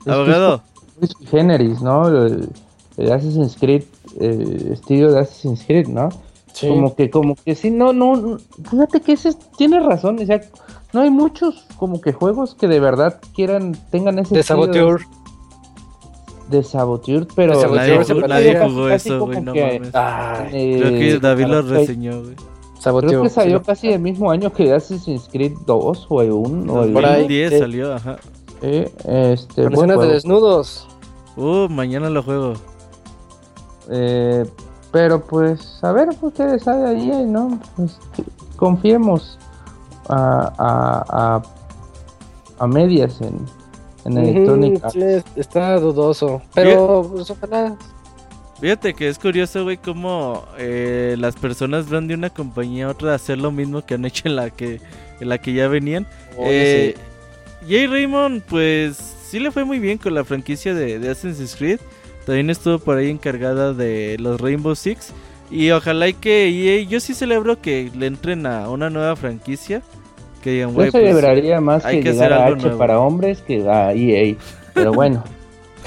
es
Abogado,
es generis, ¿no? El, el Assassin's Creed, el estilo de Assassin's Creed, ¿no?
Sí.
Como que, como que sí, no, no, no, fíjate que ese es- tienes razón, o sea, no hay muchos como que juegos que de verdad quieran, tengan ese
de Saboteur.
de Saboteur, pero
De Saboteur
nadie,
parece
nadie jugó
casi
eso, güey, no
que-
mames.
Ay,
eh,
Creo que David lo
Saboteur.
reseñó, güey.
Saboteur.
Creo que salió
sí.
casi el mismo año que Assassin's Creed 2 o el 1 o el
Por ahí,
2010
sí.
salió, ajá.
eh, este,
escenas de desnudos.
Uh, mañana lo juego.
Eh, pero pues, a ver, ustedes saben ahí, eh, ¿no? Pues, confiemos a, a, a, a medias en, en Electronic
sí, está dudoso. Pero pues, ojalá.
Fíjate que es curioso, güey, cómo eh, las personas van de una compañía a otra a hacer lo mismo que han hecho en la que, en la que ya venían. Eh, Jay Raymond, pues sí le fue muy bien con la franquicia de, de Assassin's Creed. También estuvo por ahí encargada de los Rainbow Six. Y ojalá y que EA, yo sí celebro que le entren a una nueva franquicia. Que digan,
Yo
pues,
celebraría más
hay
que,
que
llegar a H
nuevo.
para hombres que a EA. Pero bueno,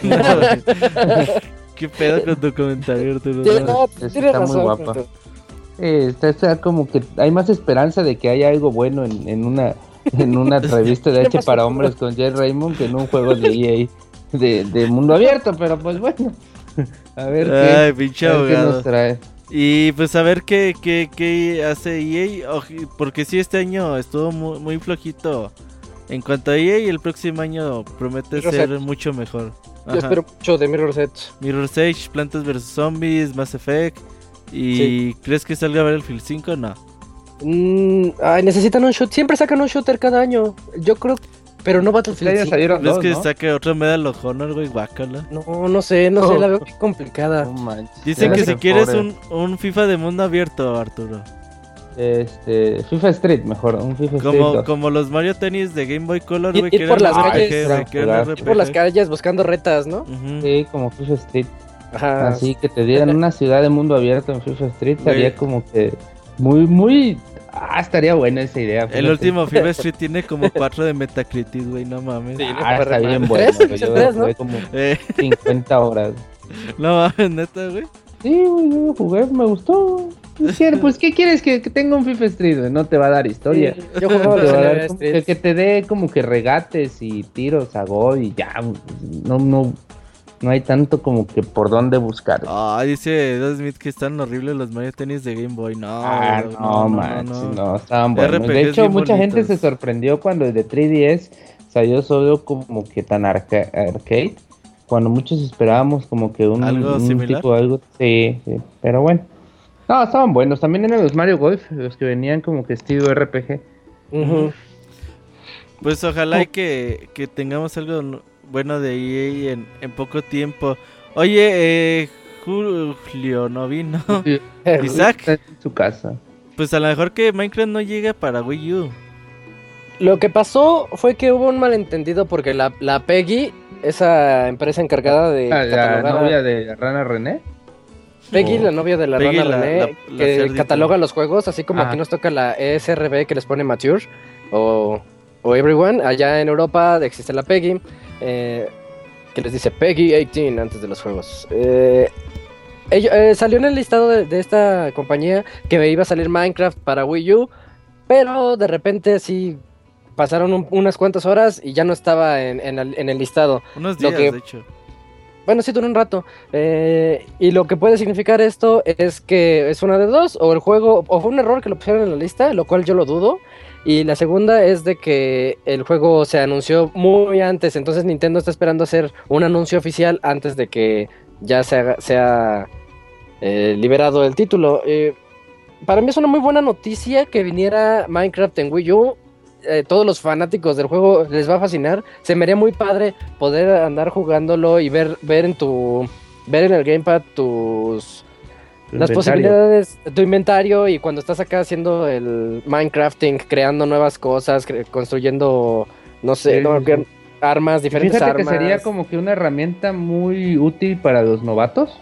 no, ¿Qué pedo con tu comentario, Arturo?
Tiene-
No,
no,
Está muy guapa. Eh, está, está como que hay más esperanza de que haya algo bueno en, en una en una revista de
¿Qué
H para hombres con Jay Raymond que en un juego de EA de, de mundo abierto. Pero pues bueno, a ver qué,
Ay, pinche
a ver qué
abogado.
nos trae.
Y pues a ver qué, qué, qué hace EA. Porque sí, este año estuvo muy, muy flojito. En cuanto a EA, el próximo año promete
Mirror's
ser
Edge.
mucho mejor.
Yo
Ajá.
espero mucho de Mirror's Edge.
Mirror's Edge, Plantas vs Zombies, Mass Effect. ¿Y crees que salga Battlefield 5? No.
Mm, ay, necesitan un shoot. Siempre sacan un shooter cada año. Yo creo pero no Battlefield
Ya
5.
salieron
¿Ves
dos,
que
¿no?
saque otro Medal of Honor, güey? Guácala.
No, no sé, no sé, la veo muy complicada.
No manches.
Dicen que si quieres un, un FIFA de mundo abierto, Arturo.
Este, FIFA Street, mejor, un FIFA Street
Como,
2.
como los Mario Tennis de Game Boy Color,
Ir-
güey.
ir
que
por las
RPG,
calles. Ir por las calles buscando retas, ¿no?
Sí, como FIFA Street.
Ajá.
Así que te dieran una ciudad de mundo abierto en FIFA Street, estaría como que muy, muy... Ah, estaría buena esa idea.
El último FIFA Street tiene como 4 de Metacritic, güey, no mames.
Sí.
Ah, está bien bueno. güey, Yo
¿Tres, no?
jugué como
Eh,
50 horas.
no mames, neta, güey.
Sí, güey, yo lo jugué, me gustó. Pues, ¿qué quieres que, que tenga un FIFA Street? güey? No te va a dar historia.
Sí, yo jugaba
Te va a dar como que, que te dé como que regates y tiros a gol y ya. No, no, no hay tanto como que por dónde buscar.
Ah, dice Edo Smith que están horribles los Mario Tennis de Game Boy. No,
Ah, no, manches, no, estaban buenos.
RPGs
De hecho, mucha gente se sorprendió cuando el de 3DS salió solo como que tan arca- arcade. Cuando muchos esperábamos como que un,
¿Algo
un
similar?
tipo algo. Sí, sí, pero bueno. No, estaban buenos. También eran los Mario Golf, los que venían como que estilo RPG.
Ujú.
Pues ojalá y que, que tengamos algo bueno de EA en, en poco tiempo. Oye, eh, Julio no vino. Isaac.
Está en su casa.
Pues a lo mejor que Minecraft no llega para Wii U.
Lo que pasó fue que hubo un malentendido porque la, la Peggy, esa empresa encargada de
Ah, la
catalogar-
novia de la rana René.
Peggy,
Oh.
la novia de la
Peggy,
rana
la-
René,
la- la
que cataloga los juegos, así como aquí nos toca la ESRB que les pone Mature o, o Everyone. Allá en Europa existe la Peggy, eh, que les dice Peggy 18 antes de los juegos. Eh, ello- eh, salió en el listado de, de esta compañía que iba a salir Minecraft para Wii U, pero de repente sí pasaron un- unas cuantas horas y ya no estaba en, en el- en el listado.
Unos días,
que-
de hecho.
Bueno, sí, duró un rato. Eh, y lo que puede significar esto es que es una de dos, o el juego, o fue un error que lo pusieron en la lista, lo cual yo lo dudo. Y la segunda es de que el juego se anunció muy antes, entonces Nintendo está esperando hacer un anuncio oficial antes de que ya sea eh, liberado el título. Eh, para mí es una muy buena noticia que viniera Minecraft en Wii U. Eh, todos los fanáticos del juego les va a fascinar. Se me haría muy padre poder andar jugándolo y ver, ver en tu ver en el gamepad tus las posibilidades, tu inventario y cuando estás acá haciendo el Minecrafting, creando nuevas cosas, cre- construyendo, no sé,
Sí,
no,
sí.
armas, diferentes
Fíjate
armas.
que sería como que una herramienta muy útil para los novatos.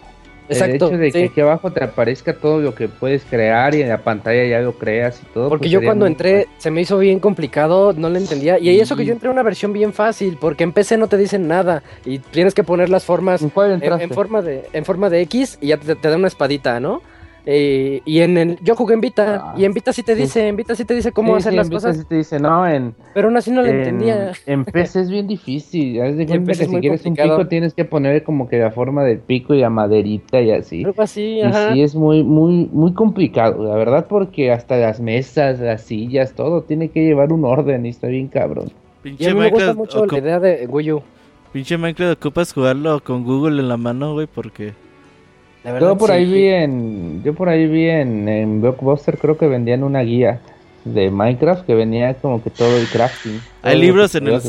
Exacto,
el hecho de que
sí.
aquí abajo te aparezca todo lo que puedes crear y en la pantalla ya lo creas y todo.
Porque
pues
yo cuando entré se me hizo bien complicado, no lo entendía. Y eso que yo entré a una versión bien fácil, porque en PC no te dicen nada y tienes que poner las formas
¿En
forma de en forma de X y ya te, te da una espadita, ¿no? Eh, y en el yo jugué en Vita
Ah,
y en Vita sí te
sí.
dice, en Vita sí te dice cómo
Sí,
hacer
sí,
las
en Vita
cosas,
sí te dice, no, en,
pero aún así no lo
en,
entendía.
en PC es bien difícil. Haz de
en
cuenta que
es
si quieres un pico tienes que poner como que la forma del pico y la maderita y así.
Algo así,
Y
ajá.
sí es muy, muy, muy complicado, la verdad, porque hasta las mesas, las sillas, todo tiene que llevar un orden y está bien cabrón.
Y
Pinche
a mí me gusta
Minecraft,
mucho la idea de Wii U.
pinche Minecraft ocupas jugarlo con Google en la mano, güey, porque...
La verdad,
Yo por
sí.
ahí vi en, yo por ahí vi en, en Blockbuster creo que vendían una guía de Minecraft que venía como que todo el crafting.
Hay libros en el
¿no?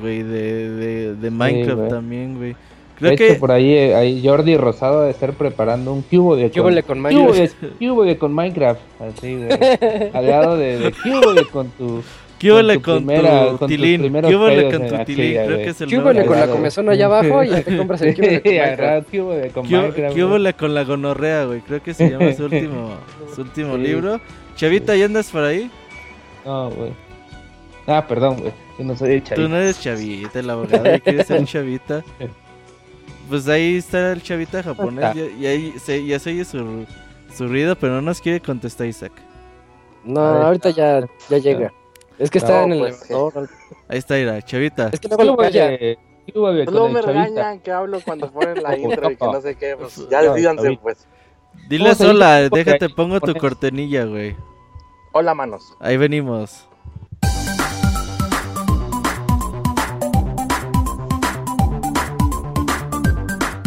güey, de, de, de Minecraft
güey.
también, güey.
De
Creo
hecho,
que...
por ahí, eh, ahí Jordi Rosado de estar preparando un cubo de
¿Qué huele con
cubo
Minecraft?
de, cubo de con Minecraft, así güey, al lado de, de cubo de con tu
¿Qué huele con tu tilín? ¿Qué huele con tu tilín? Creo que es el
¿Qué huele con la comezón allá abajo? Y ya te compras el
cubo de con
¿Qué, qué huele con la gonorrea, güey? Creo que se llama su último, su último
Sí.
libro. Chavita, ¿ya andas por ahí?
No, güey. Ah, perdón, güey. Yo no soy el
Tú no eres chavita, el abogado, y quieres ser chavita. Pues ahí está el chavita japonés, ya, y ahí se, ya se oye su, su ruido, pero no nos quiere contestar Isaac.
No, ahorita ya, ya llega. Es que está
No,
en el
pues,
elevador.
Ahí está, Ira, chavita.
Es que luego lo
¿Qué
calla.
huele- qué huele
Pues
el
me
chavita?
regañan que hablo cuando ponen la intro y que no sé qué. Pues ya
no,
decídanse, pues.
Dile
Porque
déjate, pongo tu cortenilla, güey.
Hola, manos.
Ahí venimos.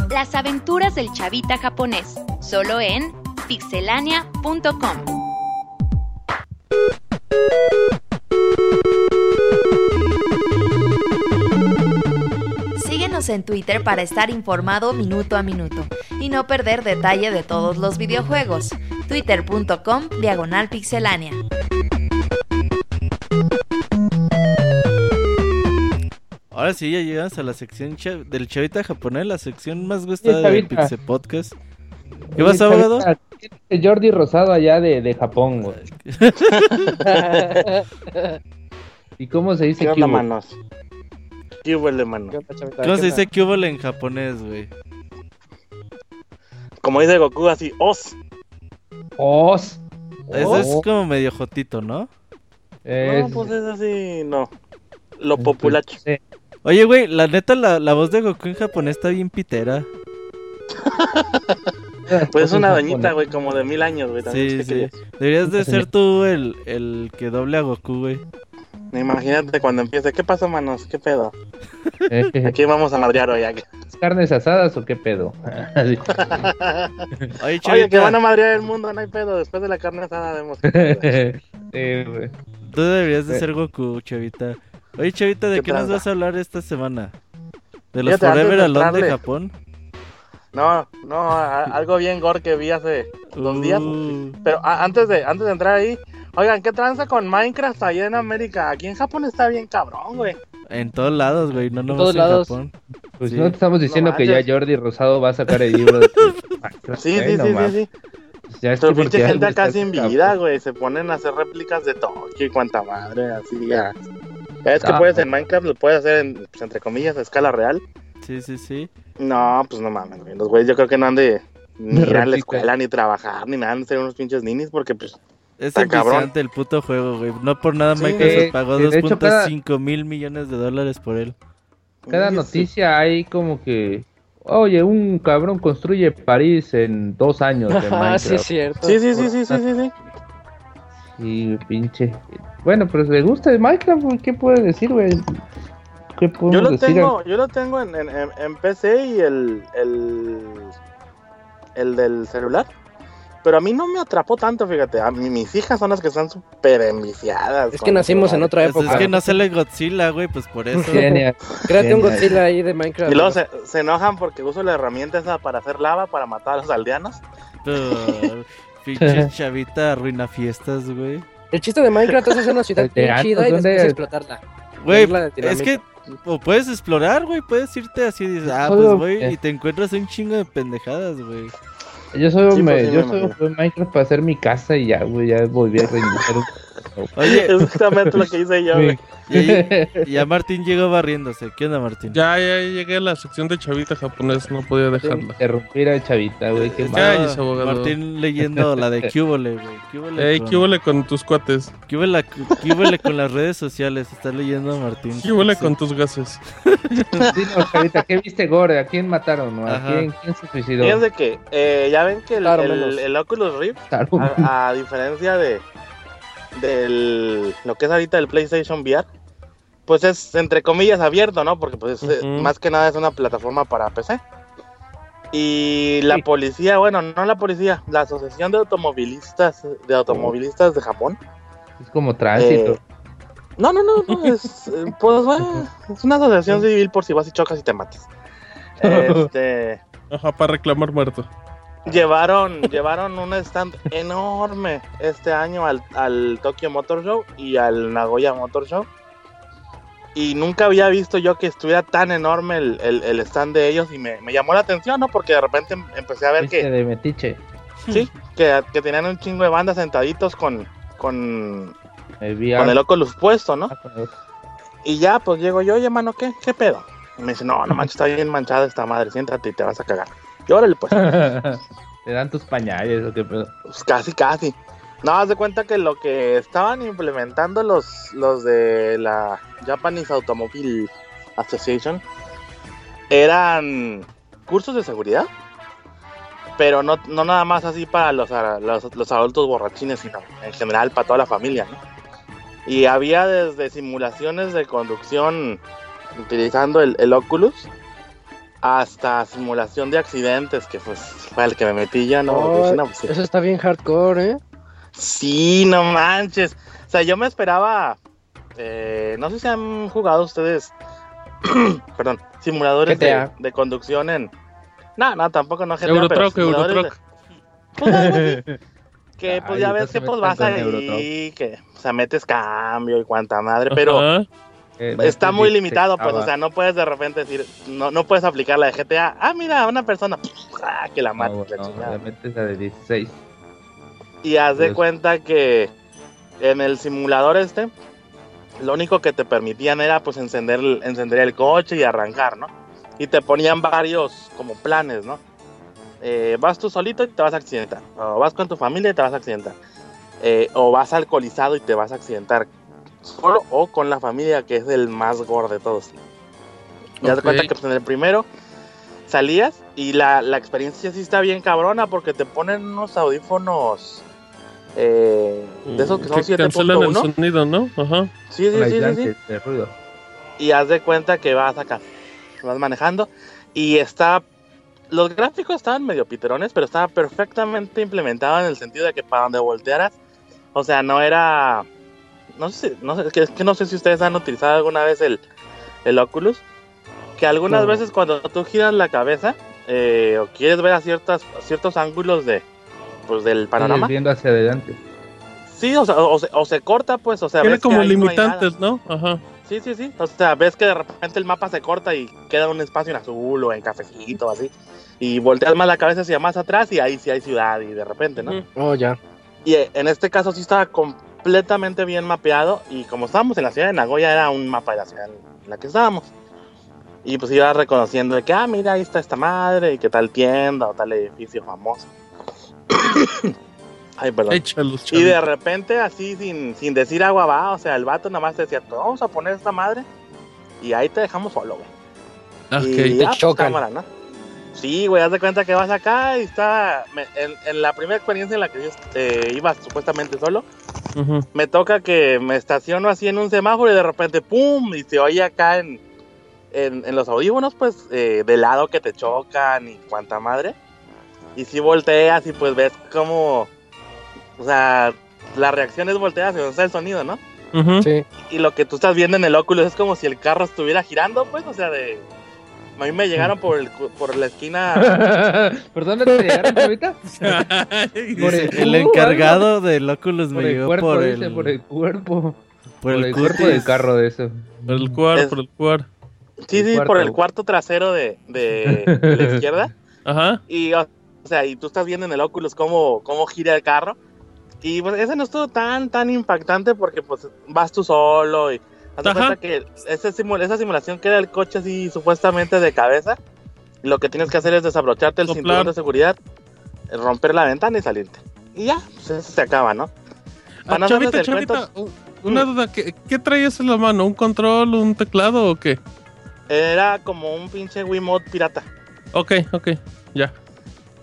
Las aventuras del chavita japonés, solo en pixelania.com.
Síguenos en Twitter para estar informado minuto a minuto y no perder detalle de todos los videojuegos. Twitter.com Diagonal Pixelánea.
Ahora sí, ya llegamos a la sección del chavita japonés, la sección más gustada de
chavita.
Pixel Podcast. ¿Qué pasa, abogado?
Jordi Rosado allá de, de Japón, güey. ¿Y cómo se dice
¿Qué onda, manos? ¿Qué huele, mano?
¿Qué?
¿Cómo
¿Qué
se dice cubole en japonés, güey?
Como dice Goku, así, os.
Os.
Eso es como medio jotito, ¿no?
Es-
No, pues es así, no. Lo populacho.
sí.
Oye, güey, la neta, la, la voz de Goku en japonés está bien pitera.
Pues es una doñita, güey, como de mil años, güey. también
Sí, sí.
chiquillas.
Deberías de ser tú el, el que doble a Goku, güey.
Imagínate cuando empiece. ¿Qué pasa, manos? ¿Qué pedo?
Eh,
Aquí vamos a madrear hoy. aquí.
¿Carnes asadas o qué pedo?
Oye,
Oye, que van a madrear el mundo, no hay pedo. Después de la carne asada vemos.
Sí,
tú deberías de
Eh.
ser Goku, chavita. Oye, chavita, ¿de
¿Qué
qué nos vas a hablar esta semana? ¿De los
Fíjate,
Forever
de
Alone de. Japón?
No, no, a- algo bien gore que vi hace dos días.
Uh,
Pero a- antes de antes de entrar ahí, oigan, ¿qué tranza con Minecraft allá en América? Aquí en Japón está bien cabrón, güey.
en todos lados, güey, no nomás
todos
en
lados.
Japón.
Pues
Sí.
no te estamos diciendo
No
que ya. Jordi Rosado va a sacar el libro de Minecraft,
Sí, sí, sí, sí,
mames.
sí.
Ya es
Pero
que
pinche gente acá
está
sin vida, güey. Se ponen a hacer réplicas de Tokio y cuanta madre, así ya. Ya Es que
Ah.
puedes en Minecraft, lo puedes hacer en, pues, entre comillas, a escala real.
Sí, sí, sí.
No, pues no mames, güey. Los güeyes yo creo que no han de ni ir a la escuela, ni trabajar, ni nada, han de ser unos pinches ninis, porque pues
Es enviciante el puto juego, güey. No por nada
Sí.
Microsoft pagó
de hecho, cada-
2.5 mil millones de dólares por él.
Cada
Sí, sí.
noticia hay como que, oye, un cabrón construye París en dos años de
Ah, sí, cierto.
Sí, sí, sí, sí, sí, sí, sí.
Y pinche. Bueno, pero le gusta el Minecraft, güey, ¿qué puede decir, güey? ¿Qué
Yo lo
decir?
tengo, yo lo tengo en, en, en- en PC y el, el el del celular. Pero a mí no me atrapó tanto, fíjate. A mí, mis hijas son las que están súper enviciadas.
Es que nacimos en otra
Pues
época.
es que no sale Godzilla, güey, pues por eso.
Genial.
Créate un. Godzilla ahí de Minecraft.
Y luego se, se enojan porque uso la herramienta esa para hacer lava, para matar a los aldeanos.
Pero, Pinche chavita arruina fiestas, güey.
El chiste de Minecraft es hacer una ciudad bien chida y después explotarla.
Güey, es que o puedes explorar, güey, puedes irte así, dices, ah, pues
eh.
y te encuentras un chingo de pendejadas, güey.
Yo solo,
Sí,
me,
pues, sí,
yo
me
solo fui Minecraft para hacer mi casa y ya, güey, ya volví a reiniciar.
Oye,
Es justamente lo que hice yo, güey.
y, ya Martín llegó barriéndose. ¿Qué onda, Martín?
Ya, ya llegué a la sección de chavita japonés, no podía dejarla.
Interrumpir a Chavita, güey, qué.
Cállese, abogado.
Martín leyendo la de Cúbole, güey. Cúbole
Ey,
con-
¿qué huele con tus cuates?
¿Qué huele, qué huele con las redes sociales? Está leyendo Martín.
¿Qué huele
Sí.
con tus gases?
Dinos, Chavita, ¿qué viste, Gore? ¿A quién mataron? ¿A quién, quién se suicidó?
Fíjense que eh, ya ven que el,
Claro,
el- el Oculus Rift, a, a diferencia de del lo que es ahorita el PlayStation VR, pues es entre comillas abierto, ¿no? Porque pues eh, más que nada es una plataforma para PC. Y la
Sí.
policía, bueno, no la policía, la Asociación de Automovilistas de Automovilistas de Japón.
Es como tránsito.
eh, no, no, no, no, es, eh, pues bueno, es una asociación civil por si vas y chocas y te matas. Este,
Ajá, para reclamar muerto.
Llevaron, llevaron un stand enorme este año al, al Tokyo Motor Show y al Nagoya Motor Show. Y nunca había visto yo que estuviera tan enorme el, el- el stand de ellos y me, me llamó la atención, ¿no? Porque de repente em- empecé a ver que,
de metiche.
sí, que, que tenían un chingo de bandas sentaditos con, con,
El VR.
con el Oculus puesto, ¿no?
Ah,
Y ya, pues llego yo, oye, mano, ¿qué? ¿Qué pedo? Y me dice, no, no manches, está bien manchada esta madre, siéntate y te vas a cagar. Y órale, pues.
Te dan tus pañales o qué pedo.
Pues casi, casi. No, haz de cuenta que lo que estaban implementando los, los de la Japanese Automobile Association eran cursos de seguridad, pero no, no nada más así para los, los, los adultos borrachines, sino en general para toda la familia, ¿no? Y había desde simulaciones de conducción utilizando el, el Oculus hasta simulación de accidentes, que pues fue el que me metí ya, ¿no?
Oh,
Dije, no, pues, sí.
Eso está bien hardcore, ¿eh?
Sí, no manches. O sea, yo me esperaba. eh, no sé si han jugado ustedes perdón, simuladores de, de conducción en... No, no, tampoco no GTA,
Eurotruck,
pero simuladores
Eurotruck.
de- Pues. Que pues
Ay,
ya ves que pues vas ahí, que o sea, metes cambio y cuanta madre, pero
Ajá.
Eh,
está muy
dice,
limitado, pues,
ah,
o sea, no puedes de repente decir, no, no puedes aplicar la de GTA, ah, mira, una persona, ah, que la
no,
la
no,
chingada.
la de 16.
Y haz de
Pues-
cuenta que en el simulador este, lo único que te permitían era pues encender, el- encender el coche y arrancar, ¿no? Y te ponían varios como planes, ¿no? Eh, vas tú solito y te vas a accidentar. O vas con tu familia y te vas a accidentar. Eh, o vas alcoholizado y te vas a accidentar solo o con la familia, que es el más gordo de todos. Y haz de
Ok.
cuenta que pues, en el primero salías y la, la experiencia sí está bien cabrona porque te ponen unos audífonos eh, de esos que son
cancelan el
7.1.
sonido, ¿no? Ajá.
Sí, sí, sí, sí, sí.
de ruido.
Y haz de cuenta que vas acá, vas manejando y está... Los gráficos estaban medio piterones, pero estaba perfectamente implementado en el sentido de que para donde voltearas, o sea, no era... No sé, si- no sé, es que, es que no sé si ustedes han utilizado alguna vez el, el Oculus, que algunas
No.
veces cuando tú giras la cabeza eh, o quieres ver a ciertas, a ciertos ángulos de, pues, del panorama,
viendo hacia adelante.
sí, o, sea, o, se, o se corta, pues, o sea,
Tiene como
ahí no
limitantes, ¿no? Ajá.
Sí, sí, sí. O sea, ves que de repente el mapa se corta y queda un espacio en azul o en cafecito, así. Y volteas más la cabeza hacia más atrás y ahí sí hay ciudad y de repente, ¿no?
Oh, ya.
Y eh, en este caso sí estaba completamente bien mapeado y como estábamos en la ciudad de Nagoya era un mapa de la ciudad en la que estábamos. Y pues iba reconociendo de que, ah, mira, ahí está esta madre y que tal tienda o tal edificio famoso. Ay, perdón.
Échalos,
Y de repente, así, sin, sin decir agua va, o sea, el vato nada más te decía, "Te vamos a poner esta madre y ahí te dejamos solo, güey.
Ah, Ok.
Y ya, pues,
chocan.
cámara, ¿no? Sí, güey, haz de cuenta que vas acá y está... me- en, en la primera experiencia en la que yo eh, iba supuestamente solo, me toca que me estaciono así en un semáforo y de repente, ¡pum! Y se oye acá en, en, en los audífonos, pues, eh, de lado que te chocan y cuanta madre. Y si volteas y pues ves como... O sea, la reacción es voltear hacia donde está el sonido, ¿no?
Ujú.
Sí.
Y lo que tú estás viendo en el Oculus es como si el carro estuviera girando, pues, o sea, de... A mí me llegaron por, el, por la esquina...
¿Por dónde te llegaron ahorita? Por el-
el encargado del Oculus
Por
me llegó
cuerpo,
por
dice,
el,
por el cuerpo.
por el
cuerpo del carro de eso.
Por el cuar,
Es-
por el cuar.
Sí, sí, por
cuarto.
el cuarto trasero de, de, de la izquierda.
Ajá.
Y, o o sea, y tú estás viendo en el Oculus cómo, cómo gira el carro. Y pues ese no estuvo tan, tan impactante porque pues vas tú solo y haz cuenta que ese simu- esa simulación queda el coche así supuestamente de cabeza. Lo que tienes que hacer es desabrocharte el
Soplar.
cinturón de seguridad, romper la ventana y salirte. Y ya, pues eso se acaba, ¿no?
Ah,
no
chavita, chavita, una duda, ¿qué, ¿qué traías en la mano? ¿Un control, un teclado o qué?
Era como un pinche Wiimote pirata.
Ok, ok, ya.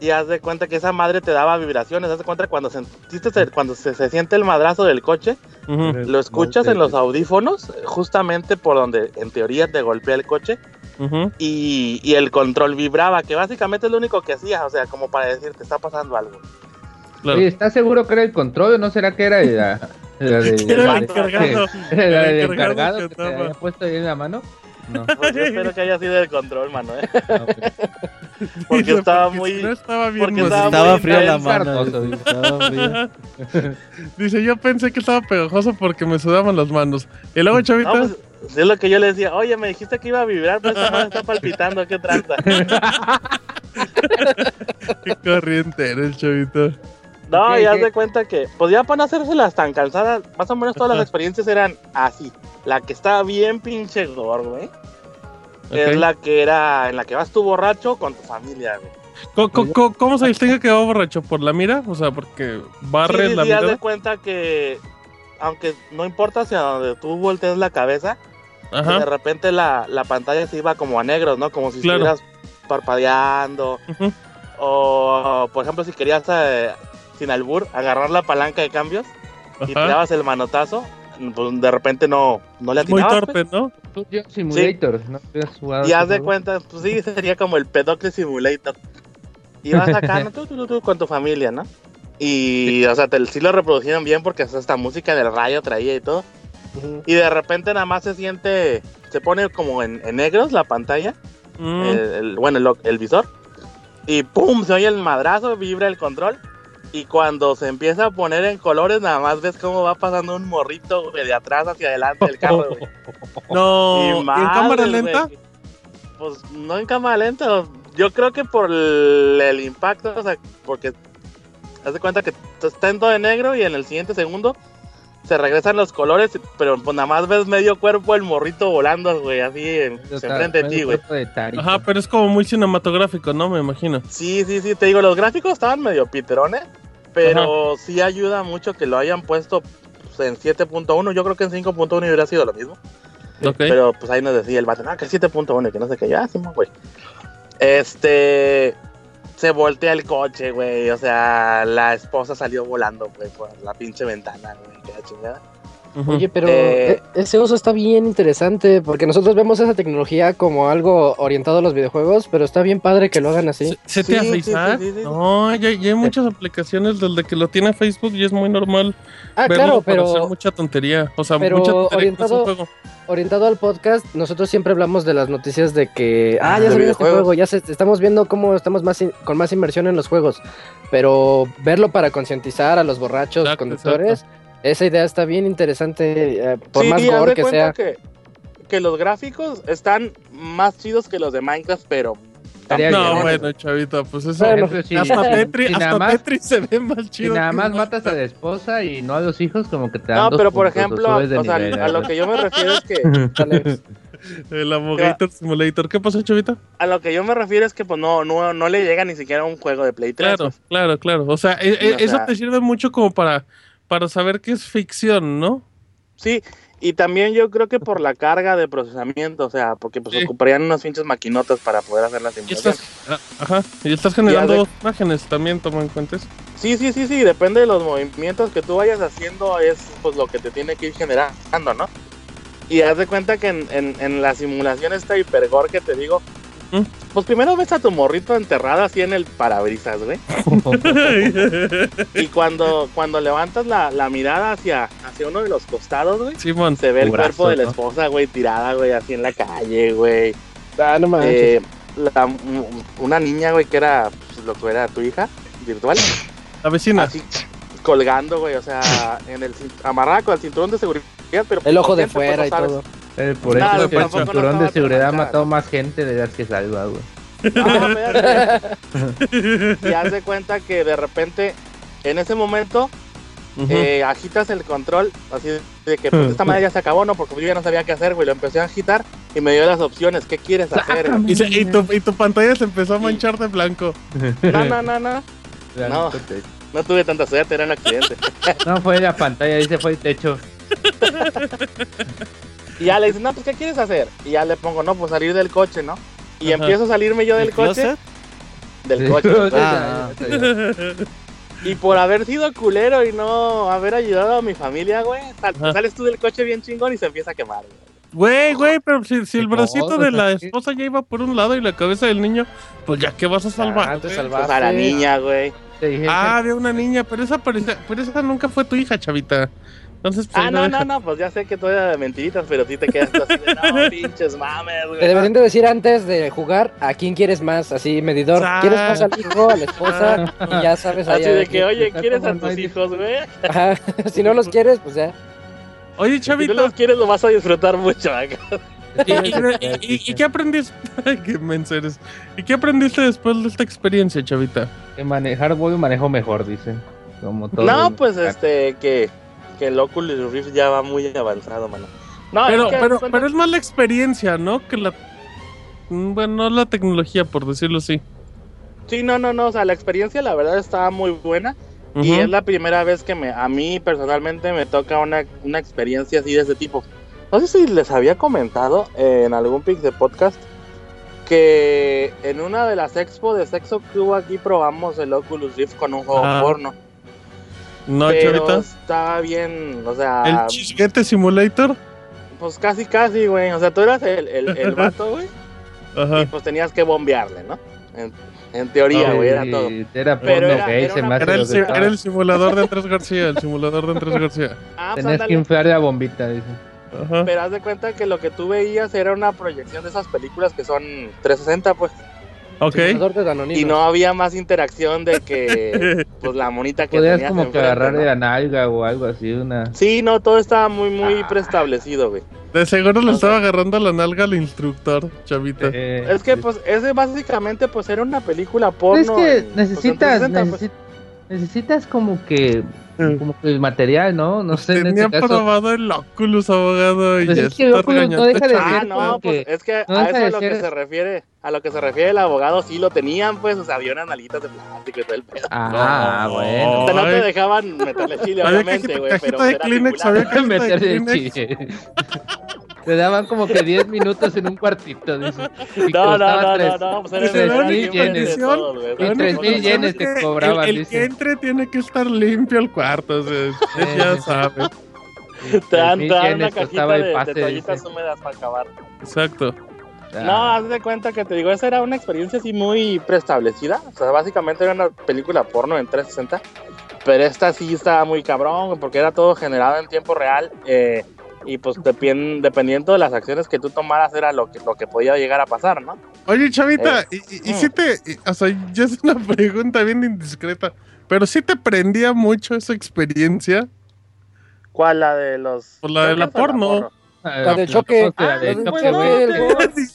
Y haz de cuenta que esa madre te daba vibraciones. Haz de cuenta cuando sentiste el- cuando se, se siente el madrazo del coche, lo escuchas en los audífonos, justamente por donde en teoría te golpea el coche, y, y el control vibraba, que básicamente es lo único que hacía, o sea, como para decir, te está pasando algo.
Claro.
Oye, ¿estás seguro que era el control o no será que era la, la de-
Era
la
el encargado.
la
El
del
encargado que
que te había puesto ahí en la mano? No.
Pues yo espero que haya sido el control, mano, ¿eh?
no, pues,
porque estaba
porque
muy-
no estaba bien
porque
Pues
estaba
estaba fría la mano. Dice, estaba fría.
Dice, yo pensé que estaba pegajoso porque me sudaban las manos. Y luego, chavita,
No, pues, es lo que yo le decía, oye, me dijiste que iba a vibrar, pero esta madre está palpitando, qué tranza.
qué corriente era el chavito.
No,
Ok,
y haz
¿qué?
de cuenta que, pues ya para no hacérselas tan cansadas, más o menos todas las experiencias eran así. La que estaba bien pinche gordo, güey. Es
Ok.
la que era, en la que vas tú borracho con tu familia, güey.
Co- co- ¿Cómo se distingue que va borracho? ¿Por la mira? O sea, porque barre
sí, sí,
la
sí, haz de cuenta que, aunque no importa hacia donde tú voltees la cabeza, de
Ajá.
repente la, la pantalla se iba como a negros, ¿no? Como si
Claro.
estuvieras parpadeando.
Ujú.
O, por ejemplo, si querías, eh, sin albur, agarrar la palanca de cambios y
Ajá.
dabas el manotazo, pues de repente no, no le
Muy
atinabas.
torpe,
pues.
¿no?
Yo, Simulator, ¿no? ¿Habías jugado
Y haz de cuenta, pues sí, sería como el Pedocle Simulator. Y vas acá, ¿no? Tú, tú, tú, tú, con tu familia, ¿no? Y, o sea, te, sí lo reproducieron bien porque hasta música del rayo traía y todo.
Ujú.
Y de repente nada más se siente se pone como en, en negros la pantalla,
Mm,
el, el- bueno, el, el visor, y pum, se oye el madrazo, vibra el control. Y cuando se empieza a poner en colores, nada más ves cómo va pasando un morrito güey, de atrás hacia adelante del carro, güey.
no, ¿y en cámara lenta?
güey. Pues no en cámara lenta. Yo creo que por el, el impacto, o sea, porque haz de cuenta que está en todo de negro y en el siguiente segundo se regresan los colores, pero pues nada más ves medio cuerpo el morrito volando, güey, así en, enfrente de ti, güey.
Ajá, pero es como muy cinematográfico, ¿no? Me imagino.
Sí, sí, sí, te digo, los gráficos estaban medio piterones, pero sí ayuda mucho que lo hayan puesto pues, en 7.1. Yo creo que en 5.1 hubiera sido lo mismo.
Ok.
Pero pues ahí nos decía el vato, no, que 7.1 y que no sé qué, ya, sí, güey. Este. Se voltea el coche, güey. O sea, la esposa salió volando, güey, por la pinche ventana, güey. Que la
Oye, pero
Eh,
e- ese uso está bien interesante porque nosotros vemos esa tecnología como algo orientado a los videojuegos, pero está bien padre que lo hagan así.
¿Se, te
sí,
hace
sí,
Isaac?
sí, sí.
No, ya, ya hay muchas aplicaciones desde que lo tiene Facebook y es muy normal
Ah,
verlo
claro,
para hacer
pero
mucha tontería. O sea,
pero
mucha tontería
orientado-
juego.
orientado al podcast, nosotros siempre hablamos de las noticias de que, ah, ya salió este juego, ya se, estamos viendo cómo estamos más in- con más inversión en los juegos, pero verlo para concientizar a los borrachos
Exacto,
conductores, esa idea está bien interesante, eh, por
sí,
más gore que sea.
Que, que los gráficos están más chidos que los de Minecraft, pero.
No,
bien.
bueno, chavita, pues eso.
Bueno,
si-
hasta
si más,
Tetris se ve más
si
chido.
nada más matas a la esposa y no a los hijos, como que te dan
No,
dos
pero por
o
ejemplo, o sea, a lo que yo me refiero es que.
Alex.
El Abogator Simulator. ¿Qué pasó, chavita?
A lo que yo me refiero es que pues no, no, no le llega ni siquiera a un juego de Play 3.
Claro,
pues.
claro, claro. O sea, e- e-
O
eso
sea-
te sirve mucho como para, para saber que es ficción, ¿no?
Sí, y también yo creo que por la carga de procesamiento, o sea, porque pues
Sí.
ocuparían unas pinches maquinotas para poder hacer la
Y
simulación.
estás, ah, ajá, y estás generando
de-
dos imágenes también, toma en cuenta eso.
Sí, sí, sí, sí, depende de los movimientos que tú vayas haciendo, es pues lo que te tiene que ir generando, ¿no? Y haz de cuenta que en, en, en la simulación esta hipergore que te digo,
¿Mm?
pues primero ves a tu morrito enterrado así en el parabrisas, güey. Y cuando, cuando levantas la, la mirada hacia, hacia uno de los costados, güey,
Simón.
se ve el
Brazo,
cuerpo de la esposa, güey, tirada, güey, así en la calle, güey.
Ah, no manches.
Eh, la- una niña, güey, que era pues, lo que era tu hija virtual,
La vecina.
así colgando, güey, o sea, en el amarrada con el cinturón de seguridad, pero
el ojo de
pues,
fuera
no
y todo.
Eh, por eso el cinturón de seguridad ha matado más gente de las que salva, güey.
No, y haz de cuenta que de repente, en ese momento, eh, agitas el control, así de que pues, esta madre ya se acabó, ¿no? Porque yo ya no sabía qué hacer, güey, lo empecé a agitar y me dio las opciones, ¿qué quieres hacer?
y, se- y tu, y tu pantalla se empezó a manchar de blanco.
No, no, no, no, No. no tuve tanta suerte, era un accidente.
No fue la pantalla, dice fue el techo.
Y ya le dices, no, pues, ¿qué quieres hacer? Y ya le pongo, no, pues salir del coche, ¿no? Y
Ajá.
empiezo a salirme yo del
¿El
coche.
closet?
Del coche. pues.
Ah.
Y por haber sido culero y no haber ayudado a mi familia, güey, sal- sales tú del coche bien chingón y se empieza a quemar, güey.
Güey, güey, pero si, si el bracito
cosa,
de la esposa ya iba por un lado y la cabeza del niño, pues ya que vas a salvar.
Ah, te
güey?
salvaste.
Pues a la niña, güey.
Ah, había una niña, pero esa parecía, pero esa nunca fue tu hija, chavita. Entonces, pues,
Ah,
ahí
no, no,
deja.
no, pues ya sé que tú eras de mentiritas, pero sí te quedas así de, no, pinches mames,
Te
güey.
deberían de decir antes de jugar a quién quieres más, así medidor. ¿Quieres más al hijo, a la esposa? Y ya sabes
Así
allá
de que, oye, ¿quieres a tus hijos, güey?
Ajá, si no los quieres, pues ya.
Oye,
Si no los quieres, lo vas a disfrutar mucho, acá.
¿y, y- y- y qué aprendiste? Ay, qué menso eres. ¿Y qué aprendiste después de esta experiencia, chavita?
que manejar voy manejo mejor, dicen. Como todo.
No, pues este, que, que el Oculus Rift ya va muy avanzado, mano. No,
Pero,
es que,
pero, pero es más la experiencia, ¿no? Que la... Mm, Bueno, no la tecnología, por decirlo así.
Sí, no, no, no, o sea, la experiencia la verdad está muy buena. Y es la primera vez que me, a mí personalmente me toca una, una experiencia así de ese tipo. No sé si les había comentado eh, en algún pic de podcast que en una de las expo de sexo que hubo aquí probamos el Oculus Rift con un juego
Ah.
porno.
No,
pero
chavita.
estaba bien, o sea,
El chisguete simulator.
pues casi casi, güey. O sea, tú eras el, el, el vato, güey, y
Ajá.
pues tenías que bombearle, ¿no? En, en teoría, güey, era todo.
Era
Pero era-
gay,
era
se me
Era el, era simulador de Andrés García, el simulador de Andrés García.
Ah, pues
Tenías que inflar la bombita, dicen.
Ajá.
Pero haz de cuenta que lo que tú veías era una proyección de esas películas que son 360, pues.
Ok.
Simulador de Danonino.
Y no había más interacción de que, pues, la monita que
Podías
tenías
como que agarrar
¿no?
de la nalga o algo así, una...
Sí, no, todo estaba muy,
Ah.
muy preestablecido, güey.
De seguro le
O
estaba
sea-
agarrando la nalga al instructor, chavita.
Eh,
Es que, pues, ese básicamente, pues, era una película porno.
es que
en- pues,
necesitas,
360, pues.
necesi- necesitas como que. Como que el material, ¿no? No sé, en
Tenía
este caso.
probado el Oculus, abogado, y
Pues
ya
es que
está
Oculus no deja de
Ah, no, pues
que-
es que
no
a eso
de
a lo que se refiere, a lo que se refiere el abogado, sí lo tenían, pues, o sea, había unas nalitas de plástico y todo el pedo.
Ah,
No.
bueno.
O sea, no te dejaban meterle chile, obviamente, güey, pero
de
era
Kleenex, había de
Meterle chile. Te daban como que 10 minutos en un cuartito, dice. Y
No, no, no,
tres-
no, no, pues
Dice,
era.
Y
sea,
tres
nosotros-
mil yenes te
El-
cobraban,
El,
dice.
que entre tiene que estar limpio el cuarto, o sea, usted ya sabe.
Te dan, te dan una
yenes
cajita
el
de,
pase,
de toallitas
dice.
húmedas para acabar.
Exacto.
No,
Ah,
haz de cuenta que te digo, esa era una experiencia así muy preestablecida. O sea, básicamente era una película porno en 360. Pero esta sí estaba muy cabrón, porque era todo generado en tiempo real. eh, y pues dependiendo de las acciones que tú tomaras, era lo que, lo que podía llegar a pasar, ¿no?
Oye, chavita,
Eh,
y, y-
mm.
si te. y- o sea, ya es una pregunta bien indiscreta, pero sí te prendía mucho esa experiencia.
¿Cuál? La de los.
Pues la de la porno.
La del choque.
La del
Ah,
choque,
no,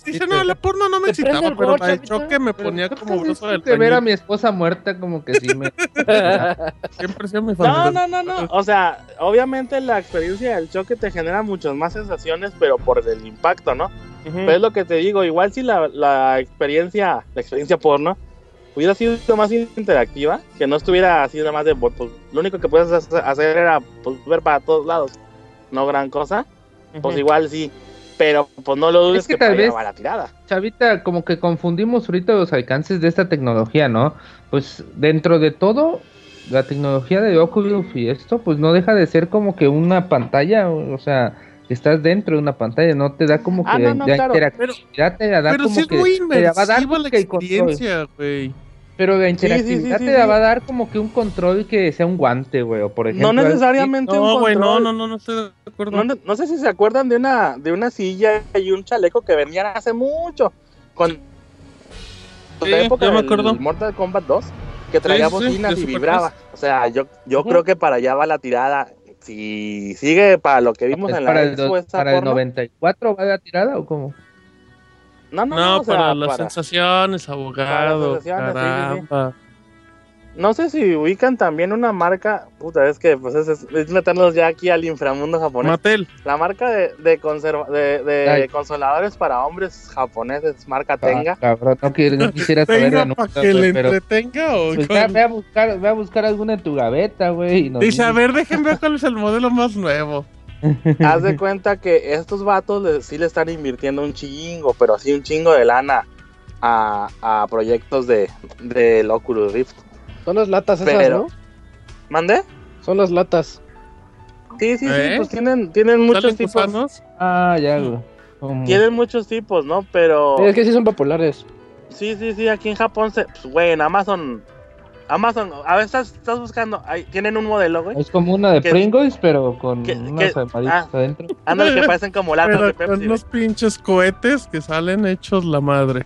Dice, no, la porno no me excitaba,
el
pero la de
chavita.
choque me ponía como broso del
de ver a mi esposa muerta como que sí me...
Siempre ha sido mi
No, no, no, no. O sea, obviamente la experiencia del choque te genera muchas más sensaciones, pero por el impacto, ¿no? Pero es lo que te digo, igual si la, la experiencia, la experiencia porno, hubiera sido más interactiva, que no estuviera así nada más de, pues, lo único que puedes hacer- hacer era pues, ver para todos lados, no gran cosa, pues igual sí, pero pues no lo dudes
Es que
que,
tal vez-
la tirada.
Chavita, como que confundimos ahorita los alcances de esta tecnología, ¿no? Pues dentro de todo, la tecnología de Oculus y esto, pues no deja de ser como que una pantalla, o sea, estás dentro de una pantalla, no te da como que
Ah, no, no,
la
claro.
interactividad te la da
Pero
como
sí es
que
muy
te la va a dar
la
que
experiencia, güey.
Pero la
sí,
interactividad
sí,
te
sí,
la
sí.
va a dar como que un control que sea un guante, güey, o por ejemplo.
No necesariamente un
No, güey, no,
control.
no, no, no estoy de acuerdo.
No, no sé si se acuerdan de una, de una silla y un chaleco que vendían hace mucho. Con
Sí,
la época
me
del
acuerdo.
Mortal Kombat 2, que traía bocinas y vibraba. O sea, yo, yo creo que para allá va la tirada. Si sigue para lo que vimos
¿Es
en
para,
la
el,
expo
para el
porno,
94 va la tirada o cómo?
No, no,
No,
no, o sea,
para las
para-
sensaciones, abogado.
sensaciones, sí, sí, sí.
caramba.
No sé si ubican también una marca, puta, es que pues es, es, es meternos ya aquí al inframundo japonés.
Mattel.
La marca de, de, conserva- de, de consoladores para hombres japoneses, marca
Ah,
Tenga.
cabrón, no, quiero- no quisiera saber
¿Tenga
la
para
nota,
que
güey,
le
pero
entretenga o
pues,
cuál?
ve, a buscar, ve a buscar alguna en tu gaveta, güey. nos
Dice, a ver, déjenme ver cuál es el modelo más nuevo.
Haz de cuenta que estos vatos le- sí le están invirtiendo un chingo, pero así un chingo de lana a, a proyectos de, del Oculus Rift.
Son las latas esas,
Pero-
¿no?
¿Mande?
Son las latas.
Sí, sí,
¿Eh?
sí, pues tienen, tienen muchos
¿Salen
tipos.
gusanos?
Ah, ya,
Tienen muchos tipos, ¿no? Pero
Es que sí son populares.
sí, sí, sí, aquí en Japón se, pues, güey, en Amazon, Amazon, a ver, estás, estás buscando, tienen un modelo, güey.
Es como una de
que-
Pringles, pero con
que-
unas
que- ah.
adentro.
Ándale, que parecen como latas de
Pero con
Pepsi. güey.
unos pinches cohetes que salen hechos la madre.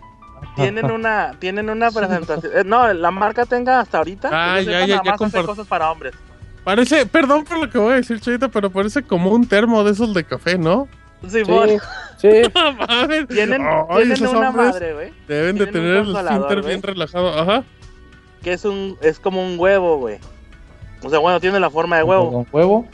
Tienen una, tienen una presentación. eh, no, la marca tenga hasta ahorita.
Ah, ya, ya,
nada
ya compart-
cosas para hombres.
Parece, perdón por lo que voy a decir, Chavita, pero parece como un termo de esos de café, ¿no?
Sí,
Sí,
bueno,
sí.
Tienen,
Ay,
tienen una
hombres
madre, güey.
Deben de tener el
güey.
bien relajado. Ajá.
Que es un, es como un huevo, güey. O sea, bueno, tiene la forma de huevo.
Con huevo.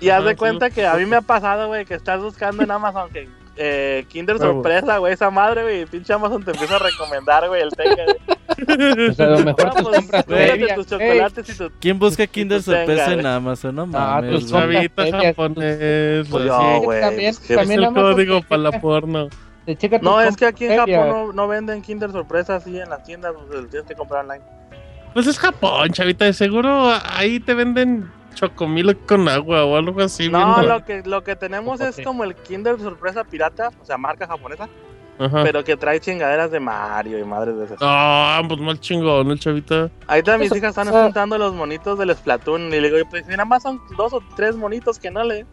Y haz
Ah,
de
sí,
cuenta que a mí me ha pasado, güey, que estás buscando en Amazon que eh, Kinder
Huevo.
sorpresa, güey, esa madre, güey, y pinche Amazon te empieza a recomendar, güey, el Tenga. güey.
O sea, lo mejor
No,
te
pues,
compras
tus chocolates y tu...
¿Quién busca Kinder
pues tenga,
sorpresa en. Amazon? No
Ah,
mames.
pues
güey.
Chavita
Chavita
japonés.
Pues yo, güey,
también,
Es
también
el
Amazon
código para la porno.
checa tus
No, es que aquí en. Japón no, no venden Kinder sorpresa así en las tiendas, pues, tienes que comprar online.
Pues es Japón, Chavita. De seguro ahí te venden chocomil con agua o algo así.
No,
bien raro.
lo que, lo que tenemos es como el Kinder sorpresa pirata, o sea, marca japonesa,
Ajá.
pero que trae chingaderas de Mario y madres de esas.
Ah, pues mal chingón, el Chavita.
Ahorita mis
Eso-
hijas están juntando los monitos del Splatoon y le digo, pues nada más son dos o tres monitos que no le...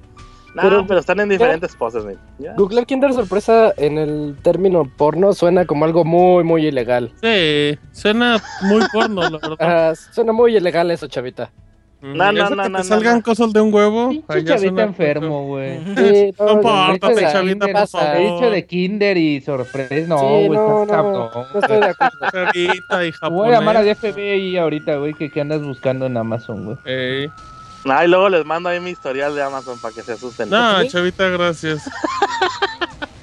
No,
Pero-
pero, están en diferentes poses, güey. Ya.
Googlear Kinder Sorpresa en el término porno suena como algo muy, muy ilegal.
Sí, suena muy porno, la verdad.
Ah, suena muy ilegal eso, chavita.
No, no,
Eso
no,
que
no,
te
no,
salgan
no.
cosas de un huevo.
Pinche chavita enfermo, güey.
Sí, no, de-
chavita,
¿qué
por
pasa?
favor.
He dicho de Kinder y sorpresa. No,
Sí,
güey,
no,
estás
no,
cabrón.
no estoy de acuerdo.
Chavita y
Voy a llamar
japonés.
FBI ahorita, güey, que, que andas buscando en Amazon, güey.
Ey.
Ah, y luego les mando ahí mi historial de Amazon para que se asusten.
No, chavita, gracias.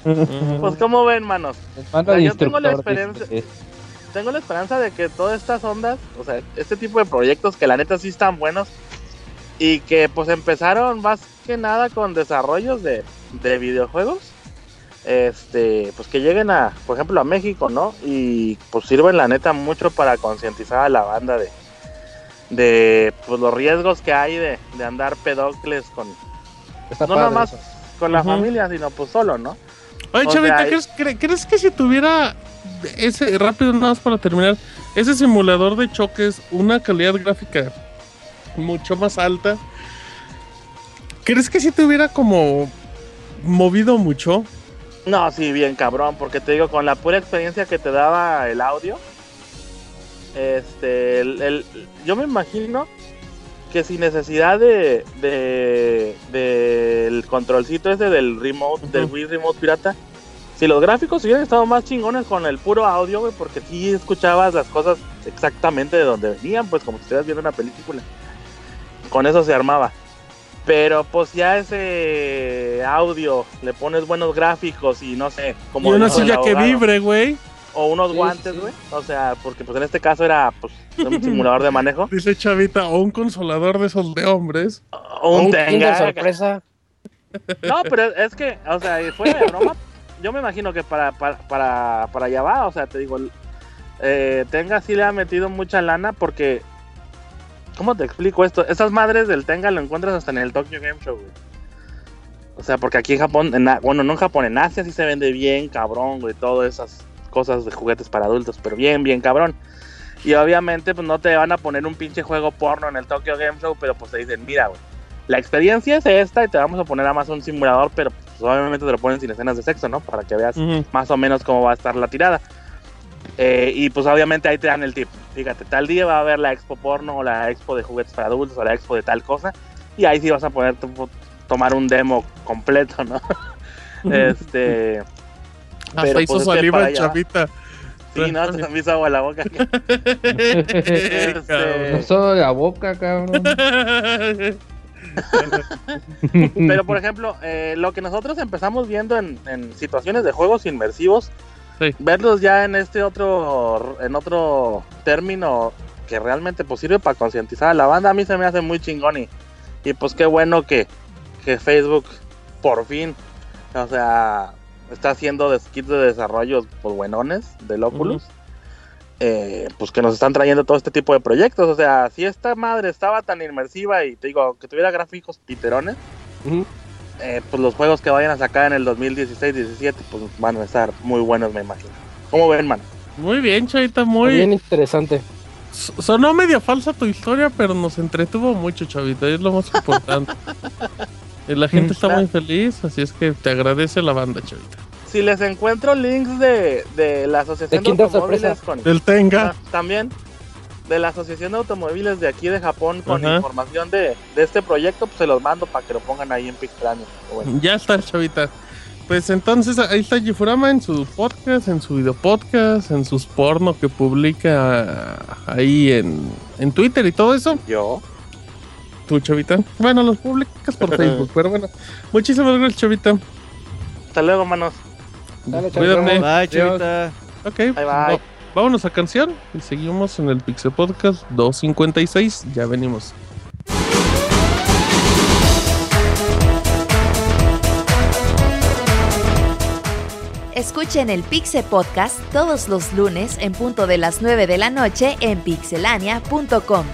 Pues, ¿cómo ven, manos?
Les mando
O sea,
al
yo tengo la
dice,
Tengo la esperanza de que todas estas ondas, o sea, este tipo de proyectos que la neta sí están buenos y que pues empezaron más que nada con desarrollos de, de videojuegos, este, pues que lleguen a, por ejemplo, a México, ¿no? Y pues sirven la neta mucho para concientizar a la banda de, de pues los riesgos que hay de, de andar pedocles con,
Está
no
padre
nada más
eso.
con la
Ujú.
familia, sino pues solo, ¿no?
Oye,
O
Chavita,
sea,
¿crees, cre- crees que si tuviera ese, rápido nada más para terminar, ese simulador de choques, una calidad gráfica mucho más alta, ¿crees que si te hubiera como movido mucho?
No, sí, bien cabrón, porque te digo, con la pura experiencia que te daba el audio, este, el, el- yo me imagino que sin necesidad de, de, del controlcito ese del remote, del. Wii Remote Pirata, si los gráficos hubieran estado más chingones con el puro audio, güey, porque sí escuchabas las cosas exactamente de donde venían, pues como si estuvieras viendo una película. Con eso se armaba. Pero pues ya ese audio, le pones buenos gráficos y no sé, como
y una silla que vibre, güey.
O unos
Sí,
guantes,
sí.
güey. O sea, porque pues en este caso era pues un simulador de manejo.
Dice Chavita, o un consolador de esos de hombres.
O un,
Un
Tenga.
Sorpresa.
No, pero es que, o sea, fuera de broma, yo me imagino que para, para, para, para allá va, o sea, te digo, eh, Tenga sí le ha metido mucha lana porque, ¿cómo te explico esto? Esas madres del Tenga lo encuentras hasta en el Tokyo Game Show, güey. O sea, porque aquí en Japón, en bueno, no en Japón, en Asia sí se vende bien cabrón, güey, todas esas cosas de juguetes para adultos, pero bien, bien cabrón. Y obviamente, pues no te van a poner un pinche juego porno en el Tokyo Game Show, pero pues te dicen, mira, güey, la experiencia es esta y te vamos a poner a más un simulador, pero pues, obviamente te lo ponen sin escenas de sexo, ¿no? Para que veas
Ujú.
más o menos cómo va a estar la tirada. Eh, y pues obviamente ahí te dan el tip. Fíjate, tal día va a haber la expo porno o la expo de juguetes para adultos o la expo de tal cosa. Y ahí sí vas a poder to- tomar un demo completo, ¿no? este...
Hasta
Pero,
hizo
pues,
saliva
para
el.
Sí, no, se me hizo agua la boca. Este,
No solo de la boca, cabrón.
Pero por ejemplo, eh, lo que nosotros empezamos viendo en, en situaciones de juegos inmersivos,
Sí.
verlos ya en este otro, en otro término que realmente pues sirve para concientizar a la banda, a mí se me hace muy chingón y, y pues qué bueno que, que Facebook por fin, o sea, está haciendo kits de desarrollos pues buenones del Oculus. eh, pues que nos están trayendo todo este tipo de proyectos. O sea, si esta madre estaba tan inmersiva y te digo que tuviera gráficos piterones,
Ujú.
eh, pues los juegos que vayan a sacar en el 2016-17 pues van a estar muy buenos, me imagino. ¿Cómo ven, man?
Muy bien, Chavita, muy...
Bien interesante.
Sonó media falsa tu historia, pero nos entretuvo mucho, Chavita, es lo más importante. La gente está muy feliz, así es que te agradece la banda, Chavita.
Si les encuentro links de, de la Asociación
De
Automóviles con,
Del Tenga.
Ah, también de la Asociación de Automóviles de aquí de Japón con
Ajá.
información de, de este proyecto, pues se los mando para que lo pongan ahí en Pixelania. Bueno,
Ya está, Chavita. Pues entonces ahí está Jifurama en su podcast, en su video podcast, en sus porno que publica ahí en, en Twitter y todo eso.
yo.
Tú, Chavita. Bueno, los publicas por Facebook, pero bueno. Muchísimas gracias, Chavita.
Hasta luego, manos.
Dale,
Cuídate.
Bye, chavita.
Ok,
Bye, bye.
va- vámonos a canción y seguimos en el Pixel Podcast 256. Ya venimos.
Escuchen el Pixe Podcast todos los lunes en punto de las 9 de la noche en pixelania.com.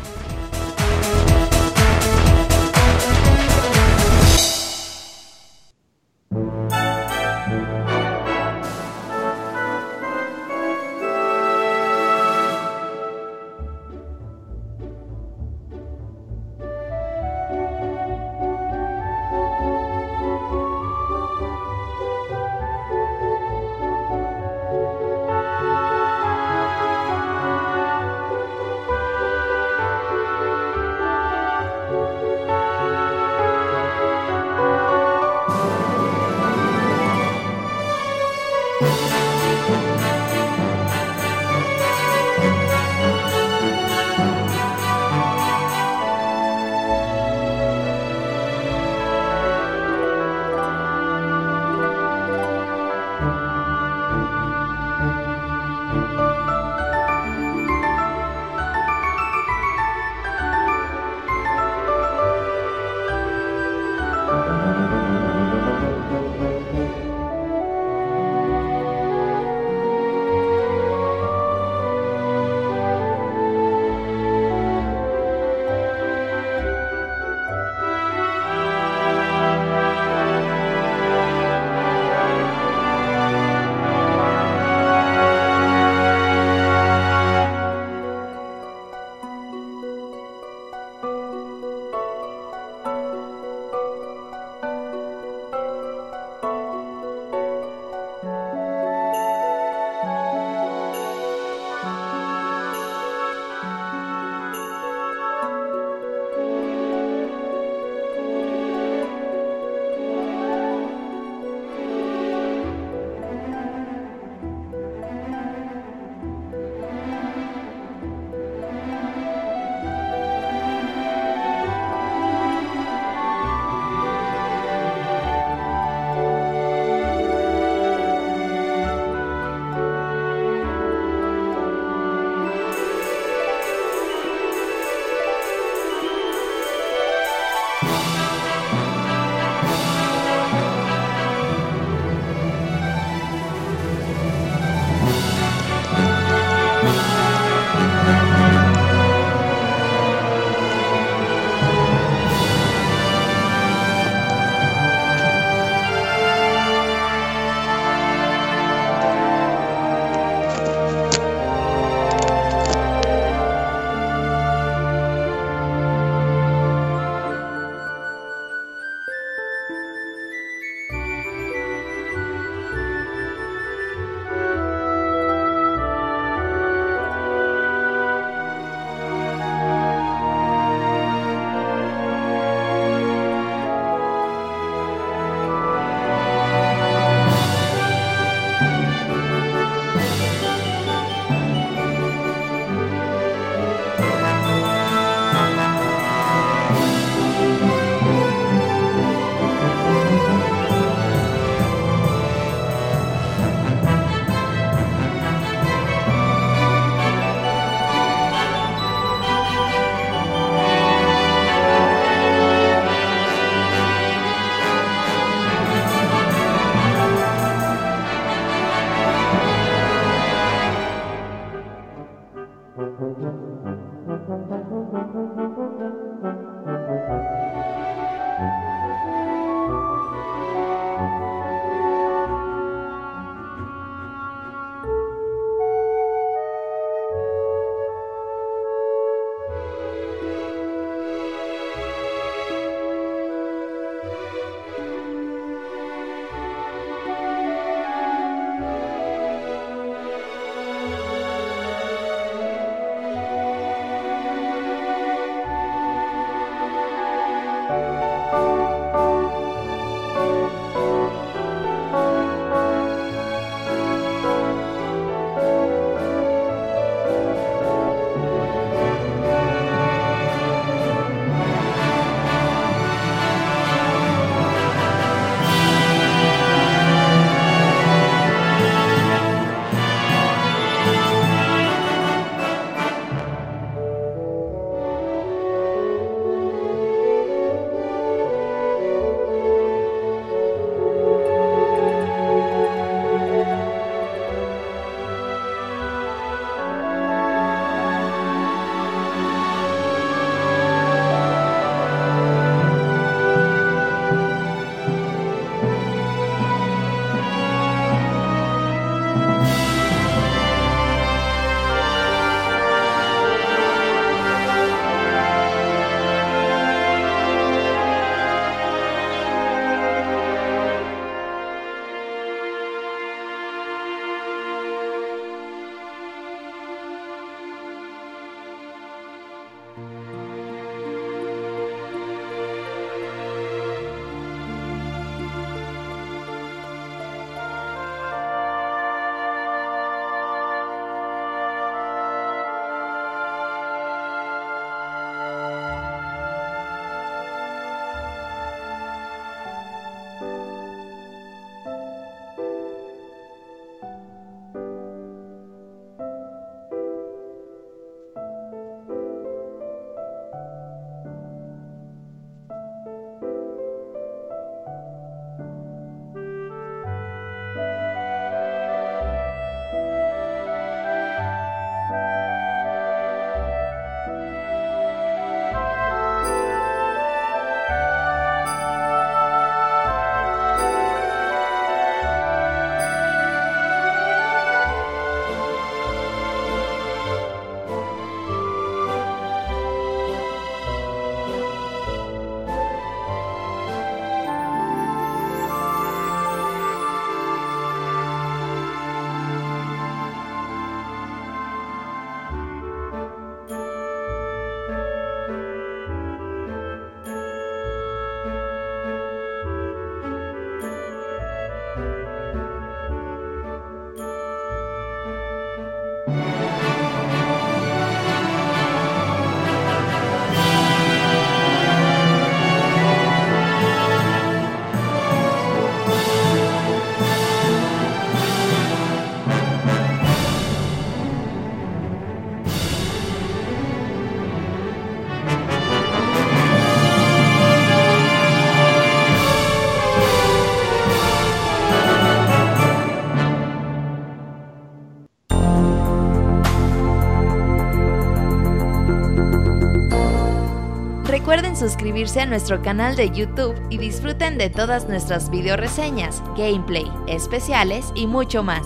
suscribirse a nuestro canal de YouTube y disfruten de todas nuestras video reseñas, gameplay, especiales y mucho más.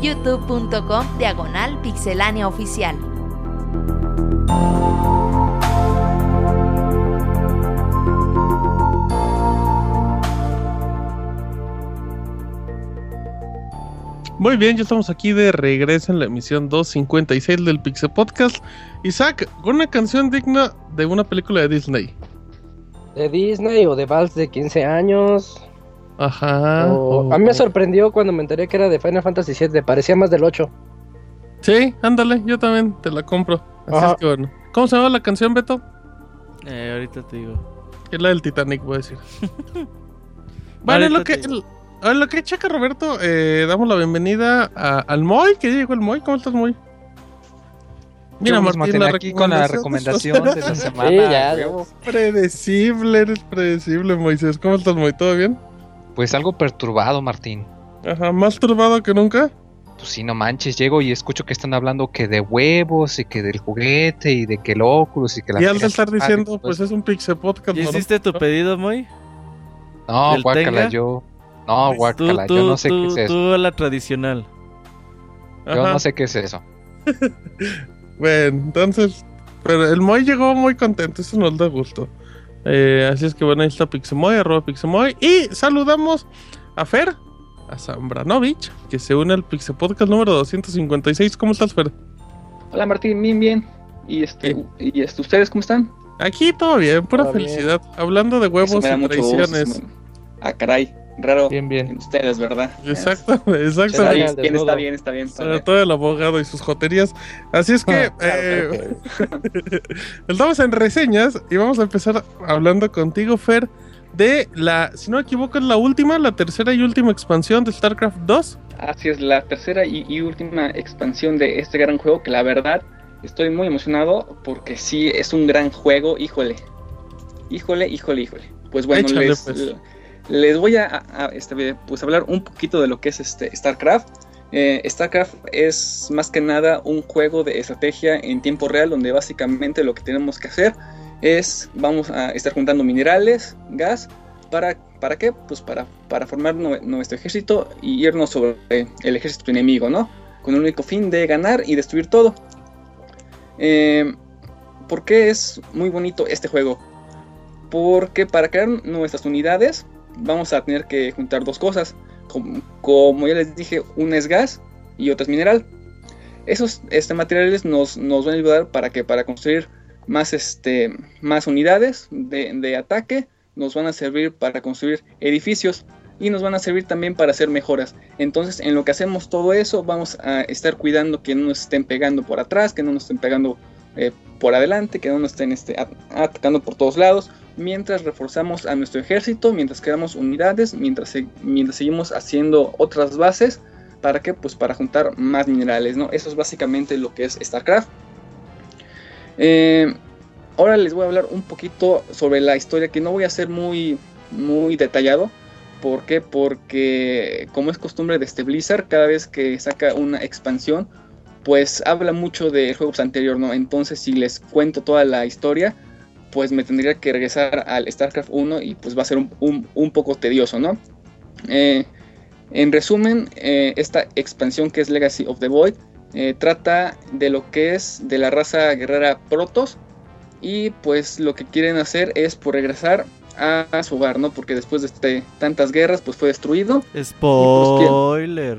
youtube.com diagonal pixelania oficial.
Muy bien, ya estamos aquí de regreso en la emisión 256 del Pixel Podcast. Isaac, con una canción digna de una película de Disney.
De Disney o de Vals de 15 años.
Ajá.
O- a mí me sorprendió cuando me enteré que era de Final Fantasy VII, parecía más del 8.
Sí, ándale, yo también te la compro. Así
Ajá.
es que bueno. ¿Cómo se llama la canción, Beto?
Eh, ahorita te digo.
Es la del Titanic, voy a decir. vale, lo que, lo que checa Roberto, eh, damos la bienvenida a- al Moy, que llegó el Moy. ¿Cómo estás, Moy?
Yo mismo tenía
la
aquí con la recomendación de la semana.
Sí, ya.
Predecible, eres predecible, Moisés. ¿Cómo estás, Moy? ¿Todo bien?
Pues algo perturbado, Martín.
Ajá, más turbado que nunca.
Pues sí, no manches, llego y escucho que están hablando que de huevos y que del juguete y de que el Oculus y que la...
y al de estar
Fira-
diciendo,
Ah,
pues es un Pixel Podcast.
¿Ya
¿no?
hiciste tu pedido, Moy?
No, guácala, yo... No,
Tú,
guácala,
tú,
yo no sé
tú,
qué es eso.
tú a la tradicional.
Yo
Ajá.
no sé qué es eso.
Bueno, entonces, pero el Moy llegó muy contento, eso nos da gusto. Eh, así es que bueno, ahí está Pixemoy, arroba Pixemoy. Y saludamos a Fer, a Zambranovich, que se une al Pixel Podcast número 256. ¿Cómo estás, Fer?
Hola Martín, bien, bien. Y este, y este, ¿ustedes cómo están?
Aquí todo bien, pura
Todo bien.
felicidad. Hablando de huevos y traiciones.
me- Ah, caray, raro.
Bien, bien.
en Ustedes, ¿verdad?
Exacto,
Está
exactamente.
bien, está bien, está bien. está
Sobre
bien.
todo el abogado y sus joterías. Así es que
Ah, claro,
eh, estamos en reseñas y vamos a empezar hablando contigo, Fer, de la, si no me equivoco, es la última, la tercera y última expansión de StarCraft 2.
Así es, la tercera y, y última expansión de este gran juego que la verdad estoy muy emocionado porque sí es un gran juego, híjole. Híjole, híjole, híjole. Pues bueno,
Échale,
les,
pues.
Les voy a, este, pues hablar un poquito de lo que es este StarCraft. Eh, StarCraft es más que nada un juego de estrategia en tiempo real donde básicamente lo que tenemos que hacer es vamos a estar juntando minerales, gas, ¿para, para qué? Pues para, para formar nue- nuestro ejército y irnos sobre el ejército enemigo, ¿no? Con el único fin de ganar y destruir todo. Eh, ¿Por qué es muy bonito este juego? Porque para crear nuestras unidades vamos a tener que juntar dos cosas. Como, ya les dije, una es gas y otra es mineral. Esos este, materiales nos, nos van a ayudar para que para construir más, este, más unidades de, de ataque, nos van a servir para construir edificios y nos van a servir también para hacer mejoras. Entonces, en lo que hacemos todo eso, vamos a estar cuidando que no nos estén pegando por atrás, que no nos estén pegando eh, por adelante, que no nos estén este, at- atacando por todos lados, mientras reforzamos a nuestro ejército, mientras creamos unidades, mientras, mientras seguimos haciendo otras bases. ¿Para qué? Pues para juntar más minerales, ¿no? Eso es básicamente lo que es StarCraft. Eh, ahora les voy a hablar un poquito sobre la historia, que no voy a ser muy, muy detallado. ¿Por qué? Porque como es costumbre de este Blizzard, cada vez que saca una expansión, pues habla mucho del juego anterior, ¿no? Entonces si les cuento toda la historia, pues me tendría que regresar al StarCraft 1 y pues va a ser un, un- un poco tedioso, ¿no? Eh, en resumen, eh, esta expansión que es Legacy of the Void eh, trata de lo que es de la raza guerrera Protoss y pues lo que quieren hacer es por regresar a, a su hogar, ¿no? Porque después de este- tantas guerras pues fue destruido.
Spoiler.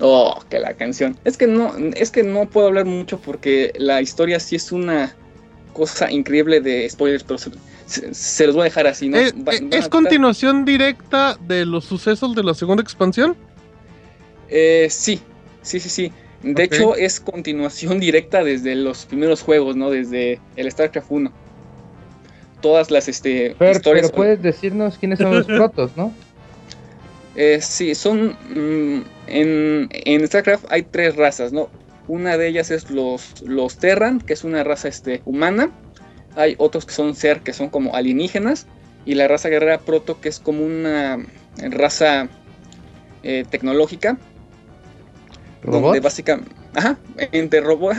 Oh, que la canción. Es que no, es que no puedo hablar mucho porque la historia sí es una cosa increíble de spoilers, pero se, se- se los voy a dejar así, ¿no?
¿Es,
Va-
es- continuación directa de los sucesos de la segunda expansión?
Eh, sí, sí, sí, sí. De hecho, es continuación directa desde los primeros juegos, ¿no? Desde el StarCraft 1. Todas las este,
Fer,
historias.
pero puedes decirnos quiénes son los protos, ¿no?
Eh, sí, son. mm, en, en StarCraft hay tres razas, ¿no? Una de ellas es los, los Terran, que es una raza este, humana. Hay otros que son Ser, que son como alienígenas. Y la raza guerrera Proto, que es como una raza eh, tecnológica. Donde
¿Robots?
básicamente. Ajá, entre robots,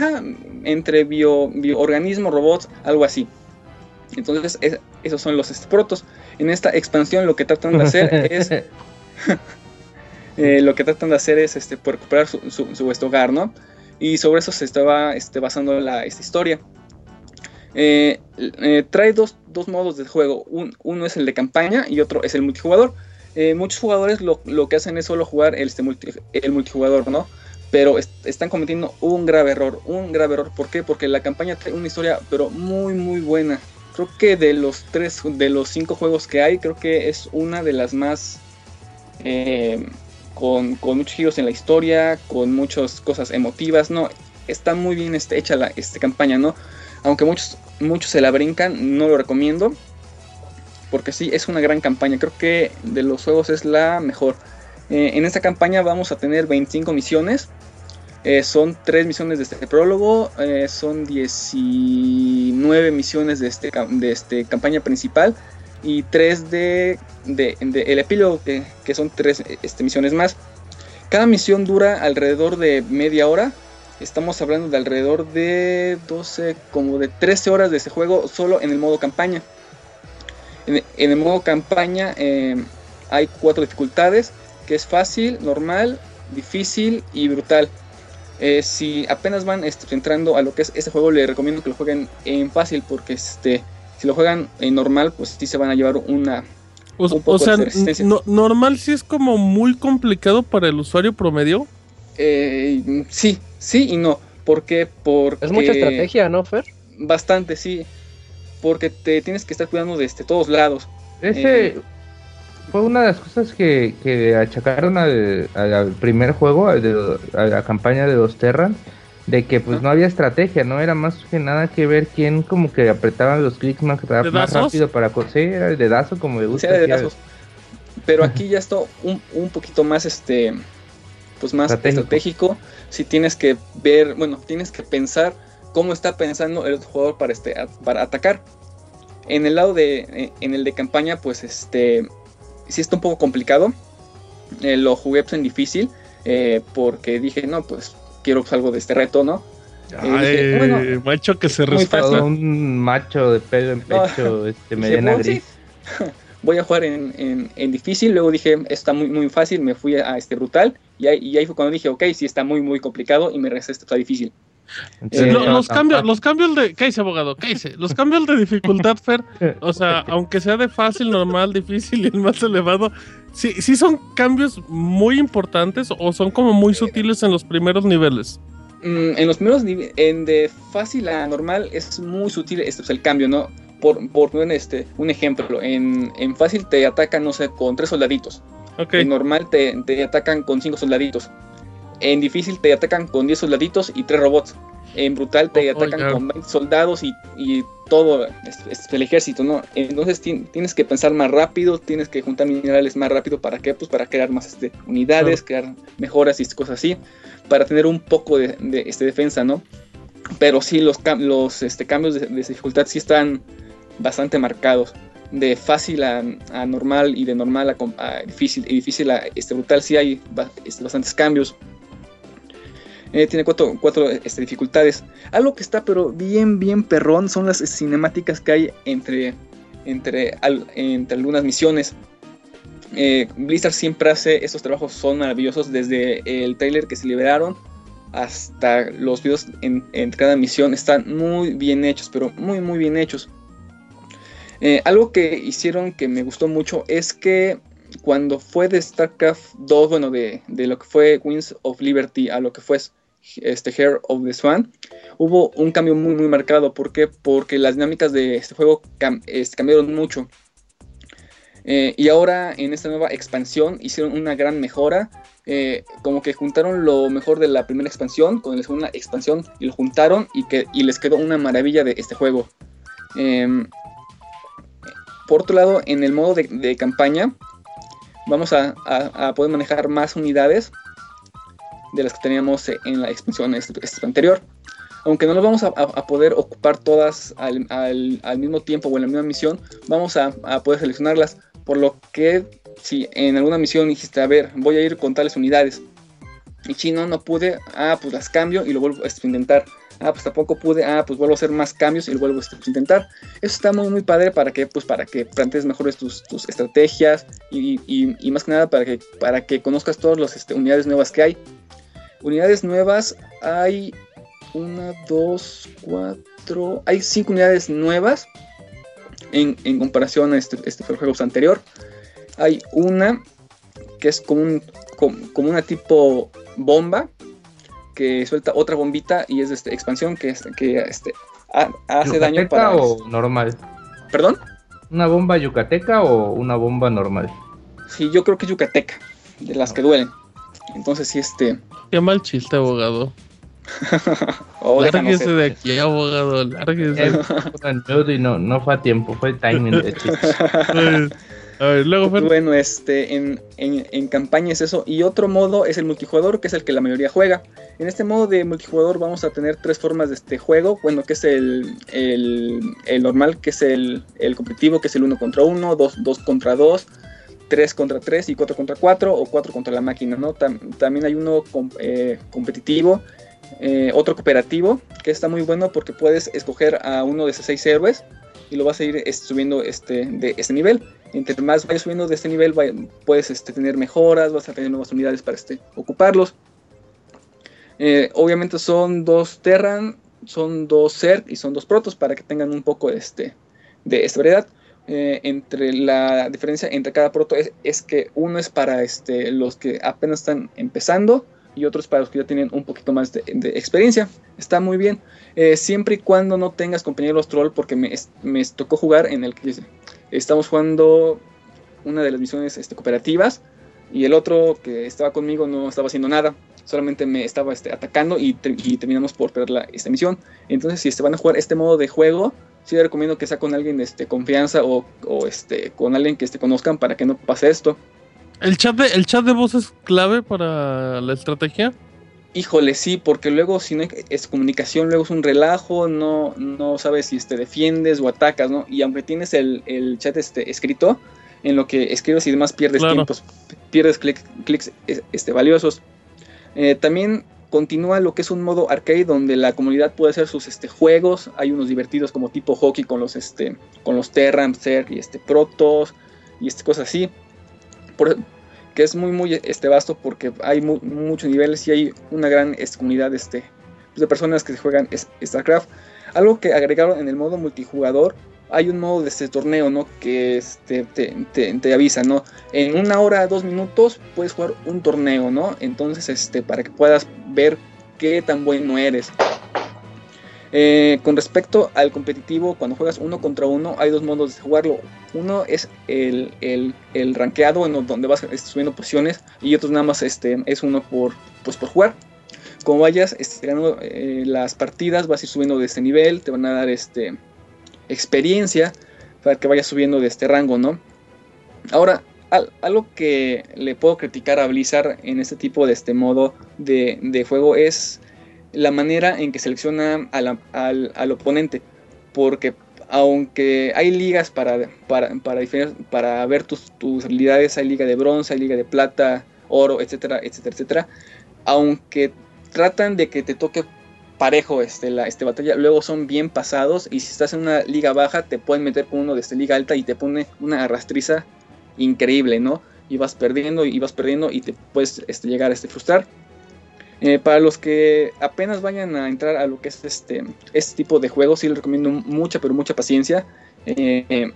entre bio, bioorganismos, robots, algo así. Entonces, es- esos son los este, protos. En esta expansión, lo que tratan de hacer es eh, lo que tratan de hacer es este, recuperar su, su- su, este, hogar, ¿no? Y sobre eso se estaba este, basando la esta historia. Eh, eh, trae dos, dos modos de juego. Un- uno es el de campaña y otro es el multijugador. Eh, muchos jugadores lo, lo que hacen es solo jugar el, este, multi- el multijugador, ¿no? Pero est- están cometiendo un grave error. Un grave error. ¿Por qué? Porque la campaña trae una historia, pero muy, muy buena. Creo que de los tres, de los cinco juegos que hay, creo que es una de las más con, muchos giros en la historia, con muchas cosas emotivas, ¿no? Está muy bien este, hecha la este, campaña, ¿no? Aunque muchos, muchos se la brincan, no lo recomiendo. Porque sí, es una gran campaña. Creo que de los juegos es la mejor. Eh, en esta campaña vamos a tener 25 misiones. Eh, son 3 misiones de este prólogo. eh, son 19 misiones de este, de este campaña principal. Y 3 de, de- el epílogo, que, son 3 este, misiones más. Cada misión dura alrededor de media hora. Estamos hablando de alrededor de 12, como de 13 horas de este juego solo en el modo campaña. En, en el modo campaña eh, hay cuatro dificultades, que es fácil, normal, difícil y brutal. Eh, si apenas van este, entrando a lo que es este juego, les recomiendo que lo jueguen en fácil, porque este, si lo juegan en normal, pues sí se van a llevar una...
O,
un poco
o sea,
de resistencia.
no- normal sí es como muy complicado para el usuario promedio.
Eh, sí, sí y no. ¿Por qué? Porque...
Es mucha estrategia, ¿no, Fer?
Bastante, sí. Porque te tienes que estar cuidando de este, todos lados.
Ese
Eh,
fue una de las cosas que, que achacaron al, primer juego, al de- a la campaña de los Terran, de que pues no había estrategia, ¿no? Era más que nada que ver quién como que apretaban los clics más, rápido para coser, era el dedazo como me gusta.
de. Pero aquí ya está un, un poquito más este pues más
Estratégico.
estratégico. Si tienes que ver, bueno, tienes que pensar cómo está pensando el jugador para este para atacar. En el lado de en el de campaña, pues este sí está un poco complicado. Eh, lo jugué pues, en difícil eh, porque dije, no, pues quiero pues, algo de este reto, ¿no? Y dije,
Ay,
bueno,
macho que se.
Todo un macho de pelo en pecho, este,
sí,
gris.
voy a jugar en, en- en difícil. Luego dije, esto está muy, muy fácil. Me fui a, este brutal. Y ahí, y ahí fue cuando dije, ok, sí está muy, muy complicado. Y me regresé a este difícil.
Entonces,
Eh,
Lo- los cambios, los cambios de. ¿Qué dice abogado? ¿Qué dice? Los cambios de dificultad, Fer. O sea, aunque sea de fácil, normal, difícil y el más elevado, sí, sí son cambios muy importantes o son como muy sutiles en los primeros niveles.
Mm, en los primeros nive- en de fácil a normal es muy sutil este, el cambio, ¿no? Por, por poner este, un ejemplo, en, en fácil te atacan, no sé, con tres soldaditos.
Ok.
En normal te, te atacan con cinco soldaditos. En difícil te atacan con 10 soldaditos y tres robots. En brutal te
Oh,
atacan
ya.
con 20 soldados y, y todo es- es el ejército, ¿no? Entonces ti- tienes que pensar más rápido, tienes que juntar minerales más rápido. ¿Para qué? Pues para crear más este, unidades, crear mejoras y cosas así. Para tener un poco de, de, este, defensa, ¿no? Pero sí, los, los este, cambios de, de dificultad sí están bastante marcados. De fácil a, a normal y de normal a, difícil y difícil a este, brutal sí hay ba- bastantes cambios. Eh, tiene cuatro, cuatro este, dificultades. Algo que está pero bien, bien perrón son las cinemáticas que hay entre, entre, entre algunas misiones. Eh, Blizzard siempre hace estos trabajos, son maravillosos desde el trailer que se liberaron hasta los videos en, en cada misión. Están muy bien hechos, pero muy, muy bien hechos. Eh, algo que hicieron que me gustó mucho es que cuando fue de StarCraft 2, bueno, de, de lo que fue Wings of Liberty a lo que fue este Hair of the Swan, hubo un cambio muy, muy marcado. ¿Por qué? Porque las dinámicas de este juego este, cambiaron mucho. Eh, y ahora en esta nueva expansión hicieron una gran mejora eh, como que juntaron lo mejor de la primera expansión con la segunda expansión y lo juntaron y, que, y les quedó una maravilla de este juego. Em, por otro lado, en el modo de, campaña, vamos a, poder manejar más unidades de las que teníamos en la expansión este, este anterior. Aunque no nos vamos a, poder ocupar todas al, mismo tiempo o en la misma misión, vamos a, poder seleccionarlas. Por lo que si en alguna misión dijiste, a ver, voy a ir con tales unidades. Y chino no pude, ah, pues las cambio y lo vuelvo a intentar. Ah, pues tampoco pude, ah, pues vuelvo a hacer más cambios y lo vuelvo a intentar. Eso está muy, muy padre para que, pues para que plantees mejores tus, estrategias y, más que nada para que, para que conozcas todas las este, unidades nuevas que hay. Unidades nuevas hay una, dos, cuatro, hay cinco unidades nuevas en, comparación a este, este juego anterior. Hay una que es como, un, como, una tipo bomba que suelta otra bombita y es de este, expansión que, que este, hace daño para...
o normal?
¿Perdón?
¿Una bomba yucateca o una bomba normal?
Sí, yo creo que yucateca, de las que duelen. Entonces sí, este...
Qué mal chiste, abogado. oh, lárguese de aquí, abogado, lárguese.
no, no fue a tiempo, fue timing de chiste.
A ver, luego Bueno, este, en, en, campaña es eso. Y otro modo es el multijugador, que es el que la mayoría juega. En este modo de multijugador vamos a tener tres formas de este juego. Bueno, que es el, el, normal, que es el, el, competitivo, que es el 1 contra 1, 2, contra 2, 3 contra 3 y 4 contra 4 o 4 contra la máquina, ¿no? también hay uno eh, competitivo, eh, otro cooperativo, que está muy bueno porque puedes escoger a uno de esos seis héroes y lo vas a ir este, subiendo este, de este nivel entre más vayas subiendo de este nivel, puedes este, tener mejoras, vas a tener nuevas unidades para este, ocuparlos. Eh, obviamente son dos Terran, son dos Zerg y son dos Protos para que tengan un poco este, de esta variedad. Eh, entre la diferencia entre cada proto es, que uno es para este, los que apenas están empezando y otros para los que ya tienen un poquito más de, experiencia. Está muy bien. Eh, siempre y cuando no tengas compañeros troll, porque me, me, tocó jugar en el que estamos jugando una de las misiones este, cooperativas y el otro que estaba conmigo no estaba haciendo nada, solamente me estaba este, atacando y, terminamos por perder la, esta misión. Entonces, si este, van a jugar este modo de juego, sí les recomiendo que sea con alguien de este, confianza o, este, con alguien que este, conozcan para que no pase esto.
¿El chat, de, ¿El chat de voz es clave para la estrategia?
Híjole, sí, porque luego si no hay es comunicación, luego es un relajo, no, no sabes si te este, defiendes o atacas, ¿no? Y aunque tienes el, chat este, escrito, en lo que escribes y demás pierdes tiempos, pierdes clics este, valiosos. Eh, también continúa lo que es un modo arcade donde la comunidad puede hacer sus este, juegos. Hay unos divertidos como tipo hockey con los, este, con los y este, Protos y este, cosas así. Por, que es muy, muy este, vasto porque hay muchos niveles y hay una gran este, comunidad este, de personas que juegan StarCraft. Algo que agregaron en el modo multijugador, hay un modo de este torneo, ¿no? Que este, te, te, avisa, ¿no? En una hora, dos minutos puedes jugar un torneo, ¿no? Entonces, este, para que puedas ver qué tan bueno eres. Eh, con respecto al competitivo, cuando juegas uno contra uno, hay dos modos de jugarlo. Uno es el, el, rankeado, en donde vas este, subiendo posiciones, y otro nada más este, es uno por, pues, por jugar. Como vayas este, ganando eh, las partidas, vas a ir subiendo de este nivel, te van a dar este, experiencia para que vayas subiendo de este rango, ¿no? Ahora, algo que le puedo criticar a Blizzard en este tipo de este modo de, juego es la manera en que selecciona al, al, oponente. Porque aunque hay ligas para, para, para, para ver tus, tus, habilidades, hay liga de bronce, hay liga de plata, oro, etcétera, etcétera, etcétera. Aunque tratan de que te toque parejo este, la este batalla, luego son bien pasados y si estás en una liga baja te pueden meter con uno de esta liga alta y te pone una arrastriza increíble, ¿no? Y vas perdiendo y vas perdiendo y te puedes este, llegar a este, frustrar. Eh, para los que apenas vayan a entrar a lo que es este, este tipo de juegos, sí les recomiendo mucha, pero mucha paciencia. Eh,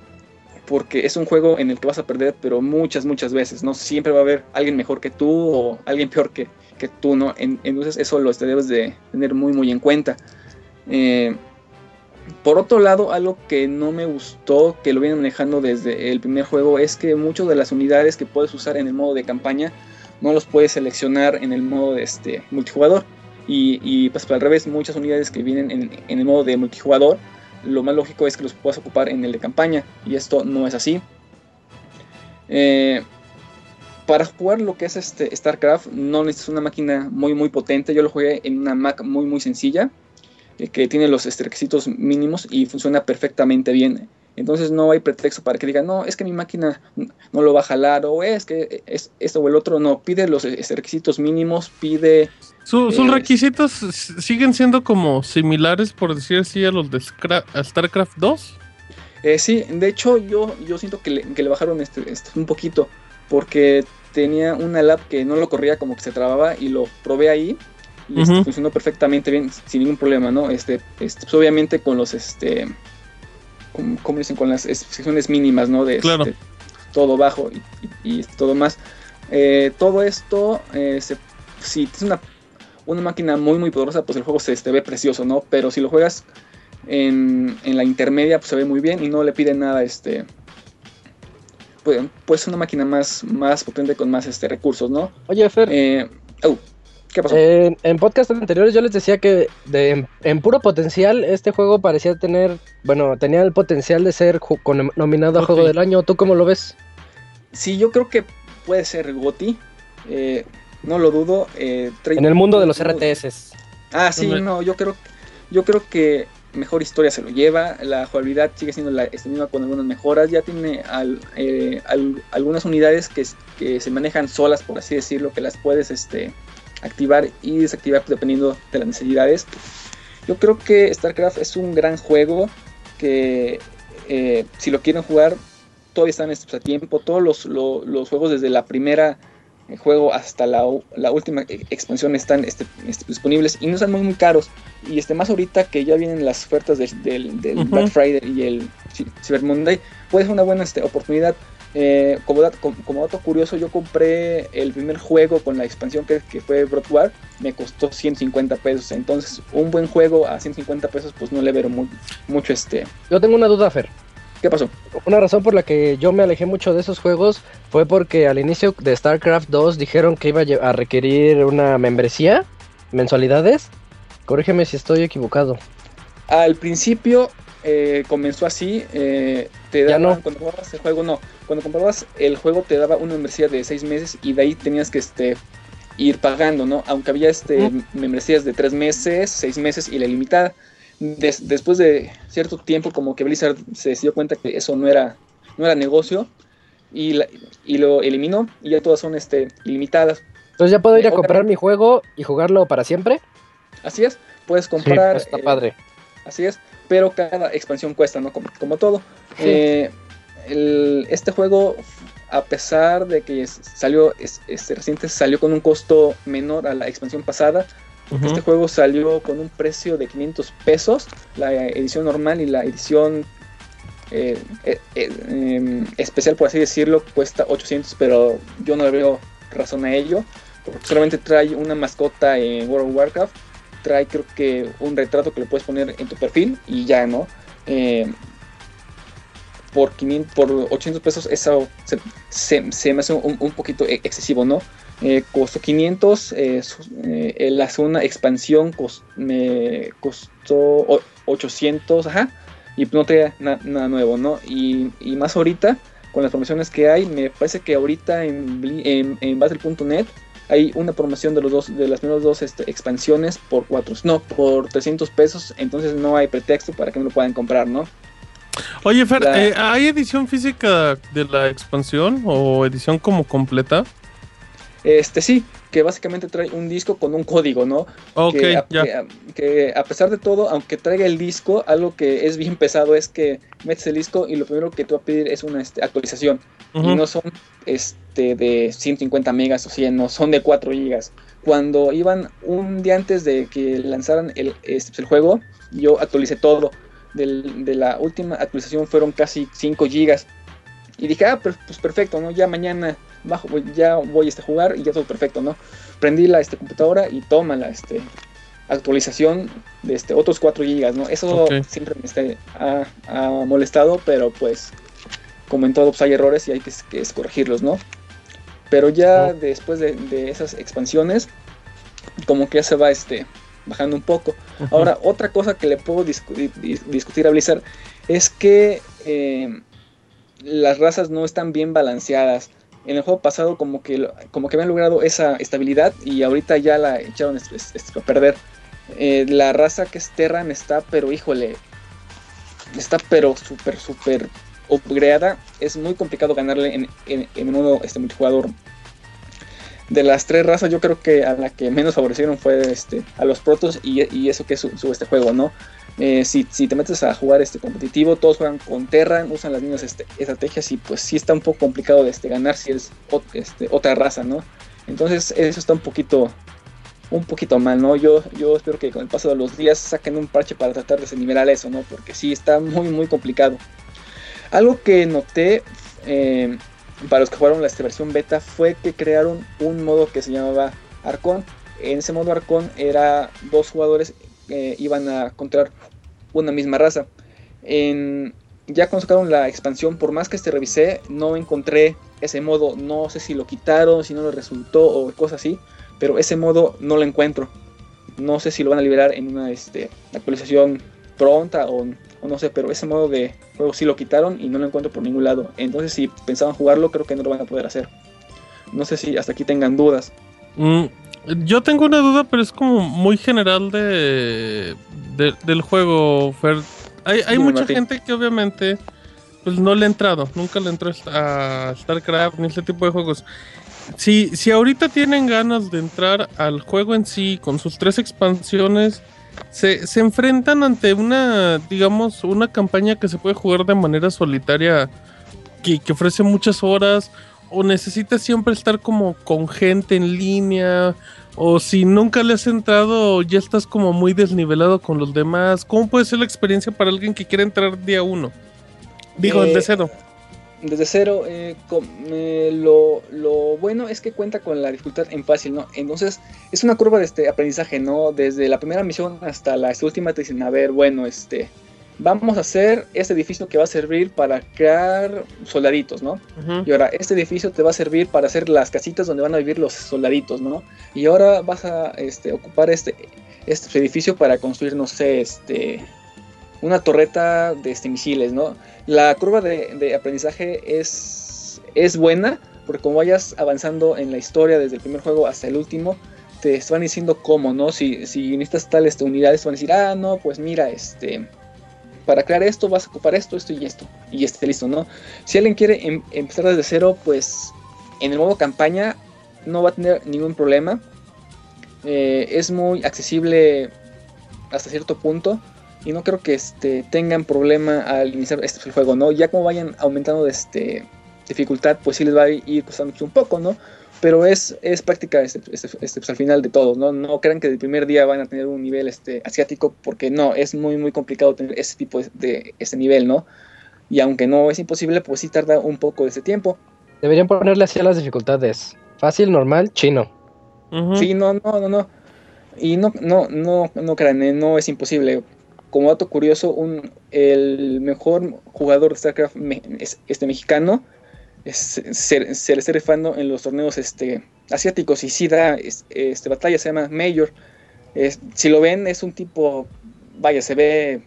porque es un juego en el que vas a perder, pero muchas, muchas veces, ¿no? Siempre va a haber alguien mejor que tú o alguien peor que, que tú, ¿no? entonces eso lo debes de tener muy, muy en cuenta. Eh, por otro lado, algo que no me gustó, que lo vienen manejando desde el primer juego, es que muchas de las unidades que puedes usar en el modo de campaña no los puedes seleccionar en el modo de este multijugador. Y, pues al revés, muchas unidades que vienen en, en el modo de multijugador, lo más lógico es que los puedas ocupar en el de campaña. Y esto no es así. Eh, para jugar lo que es este StarCraft no necesitas una máquina muy muy potente. Yo lo jugué en una Mac muy muy sencilla eh, que tiene los este, requisitos mínimos y funciona perfectamente bien. Entonces no hay pretexto para que digan, no, es que mi máquina no lo va a jalar o es que es esto o el otro. No, pide los este, requisitos mínimos, pide...
Su- sus
eh,
requisitos siguen siendo como similares, por decir así, a los de Scra- a StarCraft 2.
Eh, sí, de hecho yo, yo siento que le, que le bajaron este, este un poquito porque tenía una lab que no lo corría como que se trababa y lo probé ahí y este,
Ujú.
funcionó perfectamente bien sin ningún problema, ¿no? Este, este pues, obviamente con los este ¿cómo, cómo dicen? con las especificaciones mínimas, ¿no? De
Claro.
este, todo bajo y, y- y todo más. Eh, todo esto, eh, se- si tienes una, una máquina muy muy poderosa, pues el juego se este, ve precioso, ¿no? Pero si lo juegas en, en la intermedia pues se ve muy bien y no le piden nada este pues, pues una máquina más más potente con más este recursos no
Oye, Fer,
Eh, au, qué pasó
en, en podcast anteriores yo les decía que de, en, en puro potencial este juego parecía tener, bueno, tenía el potencial de ser con- nominado a. Juego del Año. ¿Tú cómo lo ves?
sí yo creo que puede ser Goti eh, no lo dudo eh,
En el mundo de los RTS.
ah sí no yo creo yo creo que mejor historia se lo lleva la jugabilidad sigue siendo la misma con algunas mejoras ya tiene eh, al- algunas unidades que, se manejan solas por así decirlo que las puedes este activar y desactivar dependiendo de las necesidades. Yo creo que StarCraft es un gran juego que eh, si lo quieren jugar todavía están a tiempo. Todos los, lo- los juegos desde la primera eh, juego hasta la, la última eh, expansión están este, este, disponibles y no están muy muy caros y este más ahorita que ya vienen las ofertas del, del-. Black Friday y el Cyber Monday puede ser una buena este, oportunidad Eh, como, dat- como, como dato curioso yo compré el primer juego con la expansión que, que fue Broad War me costó 150 pesos entonces un buen juego a 150 pesos pues no le veo mu- mucho este
Yo tengo una duda, Fer.
¿Qué pasó?
Una razón por la que yo me alejé mucho de esos juegos fue porque al inicio de StarCraft 2 dijeron que iba a requerir una membresía, mensualidades. Corrígeme si estoy equivocado.
Al principio eh, comenzó así, eh, te
Ya
daban,
no.
cuando comprabas el juego, no, cuando comprabas el juego te daba una membresía de seis meses y de ahí tenías que este, ir pagando, ¿no? Aunque había este, membresías de tres meses, seis meses y la ilimitada. Des- después de cierto tiempo como que Blizzard se dio cuenta que eso no era, no era negocio y, la- y lo eliminó y ya todas son este, ilimitadas.
Entonces ya puedo ir a
Eh,
comprar mi juego y jugarlo para siempre.
Así es, puedes comprar...
Está
eh,
padre.
Así es, pero cada expansión cuesta, ¿no? Como, como todo.
Sí.
Eh, el- este juego, a pesar de que salió es- este reciente, salió con un costo menor a la expansión pasada. Este juego salió con un precio de 500 pesos, la edición normal y la edición eh, eh, eh, em, especial, por así decirlo, cuesta 800, pero yo no le veo razón a ello. porque solamente trae una mascota en World of Warcraft, trae creo que un retrato que le puedes poner en tu perfil y ya, ¿no? Por, 500, por 800 pesos eso se, se- se me hace un, un poquito e- excesivo, ¿no? Eh, costó 500, eh, su- eh, la segunda expansión me costó o- 800, ajá, y no traía na- nada nuevo, ¿no? Y, y más ahorita, con las promociones que hay, me parece que ahorita en, en, en Battle.net hay una promoción de los dos de las primeras dos este, expansiones por cuatro, no, por 300 pesos, entonces no hay pretexto para que no lo puedan comprar, ¿no?
Oye, Fer,
La-
eh, ¿hay edición física de la expansión o edición como completa?
Este sí, que básicamente trae un disco con un código, ¿no?
Ok,
que, a, que a- que a pesar de todo, aunque traiga el disco, algo que es bien pesado es que metes el disco y lo primero que te va a pedir es una este, actualización. Y no son este, de 150 megas o 100, no, son de 4 gigas. Cuando iban un día antes de que lanzaran el, este, el juego, yo actualicé todo. Del- de la última actualización fueron casi 5 gigas. Y dije, ah, pues perfecto, ¿no? Ya mañana bajo, ya voy este, a jugar y ya todo perfecto, ¿no? Prendí la este, computadora y toma la este, actualización de este, otros 4 gigas, ¿no? Eso siempre me este, ha, ha molestado, pero pues como en todo pues, hay errores y hay que, que es corregirlos, ¿no? Pero ya después de, de esas expansiones, como que ya se va este, bajando un poco. Ahora, otra cosa que le puedo discu- dis- discutir a Blizzard es que eh, las razas no están bien balanceadas. En el juego pasado como que, como que habían logrado esa estabilidad y ahorita ya la echaron a perder. Eh, la raza que es Terran está, pero híjole, está pero súper, súper upgradeada. Es muy complicado ganarle en, en, en uno este multijugador. De las tres razas, yo creo que a la que menos favorecieron fue este, a los protos y, y eso que es su, este juego, ¿no? Eh, si, si te metes a jugar este competitivo, todos juegan con Terran, usan las mismas este, estrategias y pues sí está un poco complicado de este, ganar si es ot- este, otra raza, ¿no? Entonces eso está un poquito un poquito mal, ¿no? Yo, yo espero que con el paso de los días saquen un parche para tratar de nivelar eso, ¿no? Porque sí está muy, muy complicado. Algo que noté eh, para los que jugaron la versión beta fue que crearon un modo que se llamaba Arcon. En ese modo Arcon era dos jugadores eh, iban a encontrar una misma raza. En, ya cuando sacaron la expansión, por más que este revisé, no encontré ese modo. No sé si lo quitaron, si no lo resultó o cosas así. Pero ese modo no lo encuentro. No sé si lo van a liberar en una este, actualización pronta o, o no sé, pero ese modo de juego sí lo quitaron y no lo encuentro por ningún lado. Entonces si pensaban jugarlo, creo que no lo van a poder hacer. No sé si hasta aquí tengan dudas.
Mm, yo tengo una duda, pero es como muy general de, de- del juego, Fer. Hay, hay mucha
Martín.
gente que obviamente pues no le ha entrado, nunca le entró a StarCraft ni este tipo de juegos. Si, si ahorita tienen ganas de entrar al juego en sí, con sus tres expansiones, se, se enfrentan ante una, digamos, una campaña que se puede jugar de manera solitaria, que, que ofrece muchas horas, o necesitas siempre estar como con gente en línea, o si nunca le has entrado, ya estás como muy desnivelado con los demás. ¿Cómo puede ser la experiencia para alguien que quiere entrar día uno? Digo,
Eh,
de cero.
Desde cero, eh, eh, lo, lo bueno es que cuenta con la dificultad en fácil, ¿no? Entonces, es una curva de este aprendizaje, ¿no? Desde la primera misión hasta la última te dicen, a ver, bueno, este, vamos a hacer este edificio que va a servir para crear soldaditos, ¿no? Y ahora, este edificio te va a servir para hacer las casitas donde van a vivir los soldaditos, ¿no? Y ahora vas a este, ocupar este, este edificio para construir, no sé, este, una torreta de este, misiles, ¿no? La curva de, aprendizaje es, es buena, porque como vayas avanzando en la historia desde el primer juego hasta el último, te van diciendo cómo, ¿no? Si, si necesitas tal este, unidades, te van a decir, ah, no, pues mira, este, para crear esto vas a ocupar esto, esto y esto, y esté listo, ¿no? Si alguien quiere em- empezar desde cero, pues en el modo campaña no va a tener ningún problema. Eh, es muy accesible hasta cierto punto. Y no creo que este, tengan problema al iniciar este el juego, ¿no? Ya como vayan aumentando de este, dificultad, pues sí les va a ir costando un poco, ¿no? Pero es, es práctica este, este, este, pues, al final de todo, ¿no? No crean que el primer día van a tener un nivel este, asiático, porque no, es muy, muy complicado tener ese tipo de, de este nivel, ¿no? Y aunque no es imposible, pues sí tarda un poco de ese tiempo.
Deberían ponerle así a las dificultades. Fácil, normal, chino.
Ujú.
Sí, no, no, no, no. Y no, no, no, no crean, eh, no es imposible. Como dato curioso, el mejor jugador de StarCraft me- es- este mexicano es- se, se le está rifando en los torneos este, asiáticos y sí da es- este, batalla, se llama Major. Si lo ven, es un tipo, vaya, se ve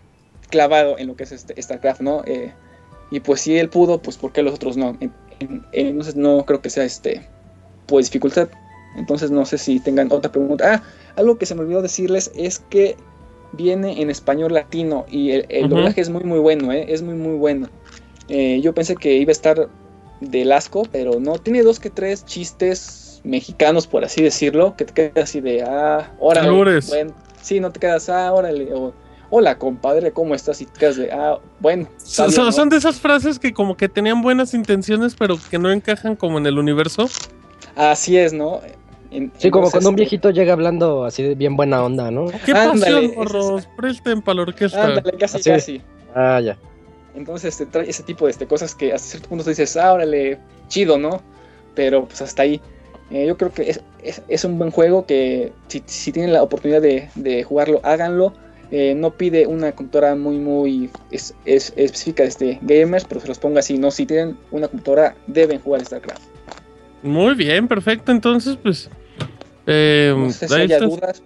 clavado en lo que es este, StarCraft, ¿no? Eh, y pues si él pudo, pues ¿por qué los otros no? En- en- entonces no creo que sea este, pues dificultad. Entonces no sé si tengan otra pregunta. Ah, algo que se me olvidó decirles es que viene en español latino y el, doblaje es muy muy bueno, ¿eh? es muy muy bueno. Eh, yo pensé que iba a estar del asco, pero no, tiene dos que tres chistes mexicanos, por así decirlo, que te quedas así de, ah, órale, bueno, sí, no te quedas, ah, órale, o hola compadre, ¿cómo estás? Y te quedas de, ah, bueno.
son de esas frases que como que tenían buenas intenciones, pero que no encajan como en el universo.
Así es, ¿no? En-
Sí, como cuando un
este,
viejito llega hablando así de bien buena onda, ¿no?
¿Qué
Ándale,
pasión, morros? Presten para la orquesta.
Ándale, casi,
Así.
casi.
Ah, ya.
Entonces te trae ese tipo de este, cosas que hasta cierto punto tú dices, ah, órale, chido, ¿no? Pero pues hasta ahí. Eh, yo creo que es, es- es un buen juego que si, si tienen la oportunidad de, de jugarlo, háganlo. Eh, no pide una computadora muy, muy es- es- específica de este, gamers, pero se los ponga así, ¿no? Si tienen una computadora, deben jugar StarCraft.
Muy bien, perfecto. Entonces, pues. Eh,
No sé si
ahí
haya
está.
dudas.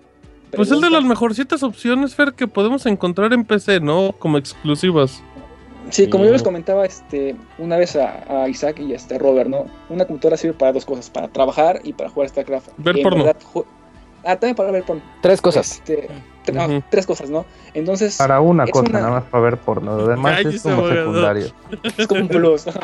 Pues es de las mejorcitas opciones, Fer, que podemos encontrar en PC, ¿no? Como exclusivas.
Sí, como yo les comentaba este, una vez a, a Isaac y a este Robert, ¿no? Una computadora sirve para dos cosas, para trabajar y para jugar StarCraft.
Ver
en
porno.
verdad, ah, también para ver porno.
Tres cosas.
Este, tre- ah, tres cosas, ¿no? Entonces,
Para una
Es
cosa,
una-
nada más para ver porno. Lo demás es
Cállese,
como secundario.
es como un plus.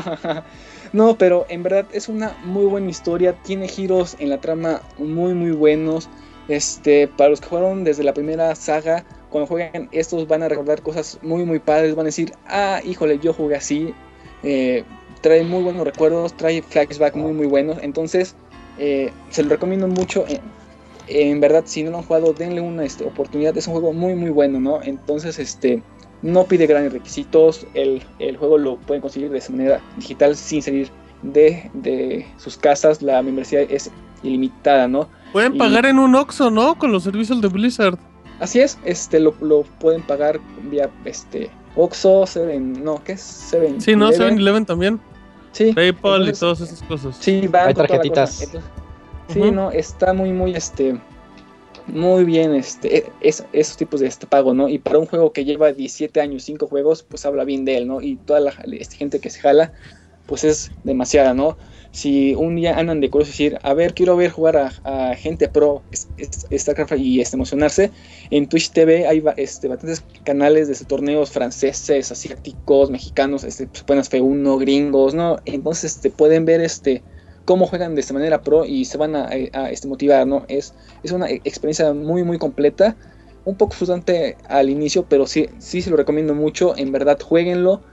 no, pero en verdad es una muy buena historia. Tiene giros en la trama muy, muy buenos. Este, para los que jugaron desde la primera saga, cuando jueguen estos van a recordar cosas muy, muy padres. Van a decir, ah, híjole, yo jugué así. Eh, trae muy buenos recuerdos, trae flashback muy, muy buenos. Entonces, eh, se lo recomiendo mucho. En, en verdad, si no lo han jugado, denle una este, oportunidad. Es un juego muy, muy bueno, ¿no? Entonces, este, no pide grandes requisitos. El, el juego lo pueden conseguir de esa manera digital sin salir de, de sus casas. La membresía es ilimitada, ¿no?
Pueden
Y-
pagar en un Oxxo, ¿no? Con los servicios de Blizzard.
Así es, este lo, lo pueden pagar vía este Oxxo, Seven, no, ¿qué es? Seven.
Sí, ¿no?
Eleven.
7-Eleven también.
Sí,
PayPal
entonces-
y todas esas cosas.
Sí, banco,
Hay
toda la
tarjetitas.
cosa. Entonces, Sí, no, está muy, muy, este, muy bien, este, e- es- esos tipos de este pago, ¿no? Y para un juego que lleva 17 años, 5 juegos, pues habla bien de él, ¿no? Y toda la este, gente que se jala, pues es demasiada, ¿no? Si un día andan de curiosos y decir, a ver, quiero ver jugar a, gente pro es- es- StarCraft y este, emocionarse, en Twitch TV hay este, bastantes canales de torneos franceses, asiáticos, mexicanos, este, pues, buenas F1, gringos, ¿no? Entonces este, pueden ver este, cómo juegan de esta manera pro y se van a, este, motivar, ¿no? Es, es una experiencia muy, muy completa, un poco frustrante al inicio, pero sí, sí se lo recomiendo mucho, en verdad, jueguenlo.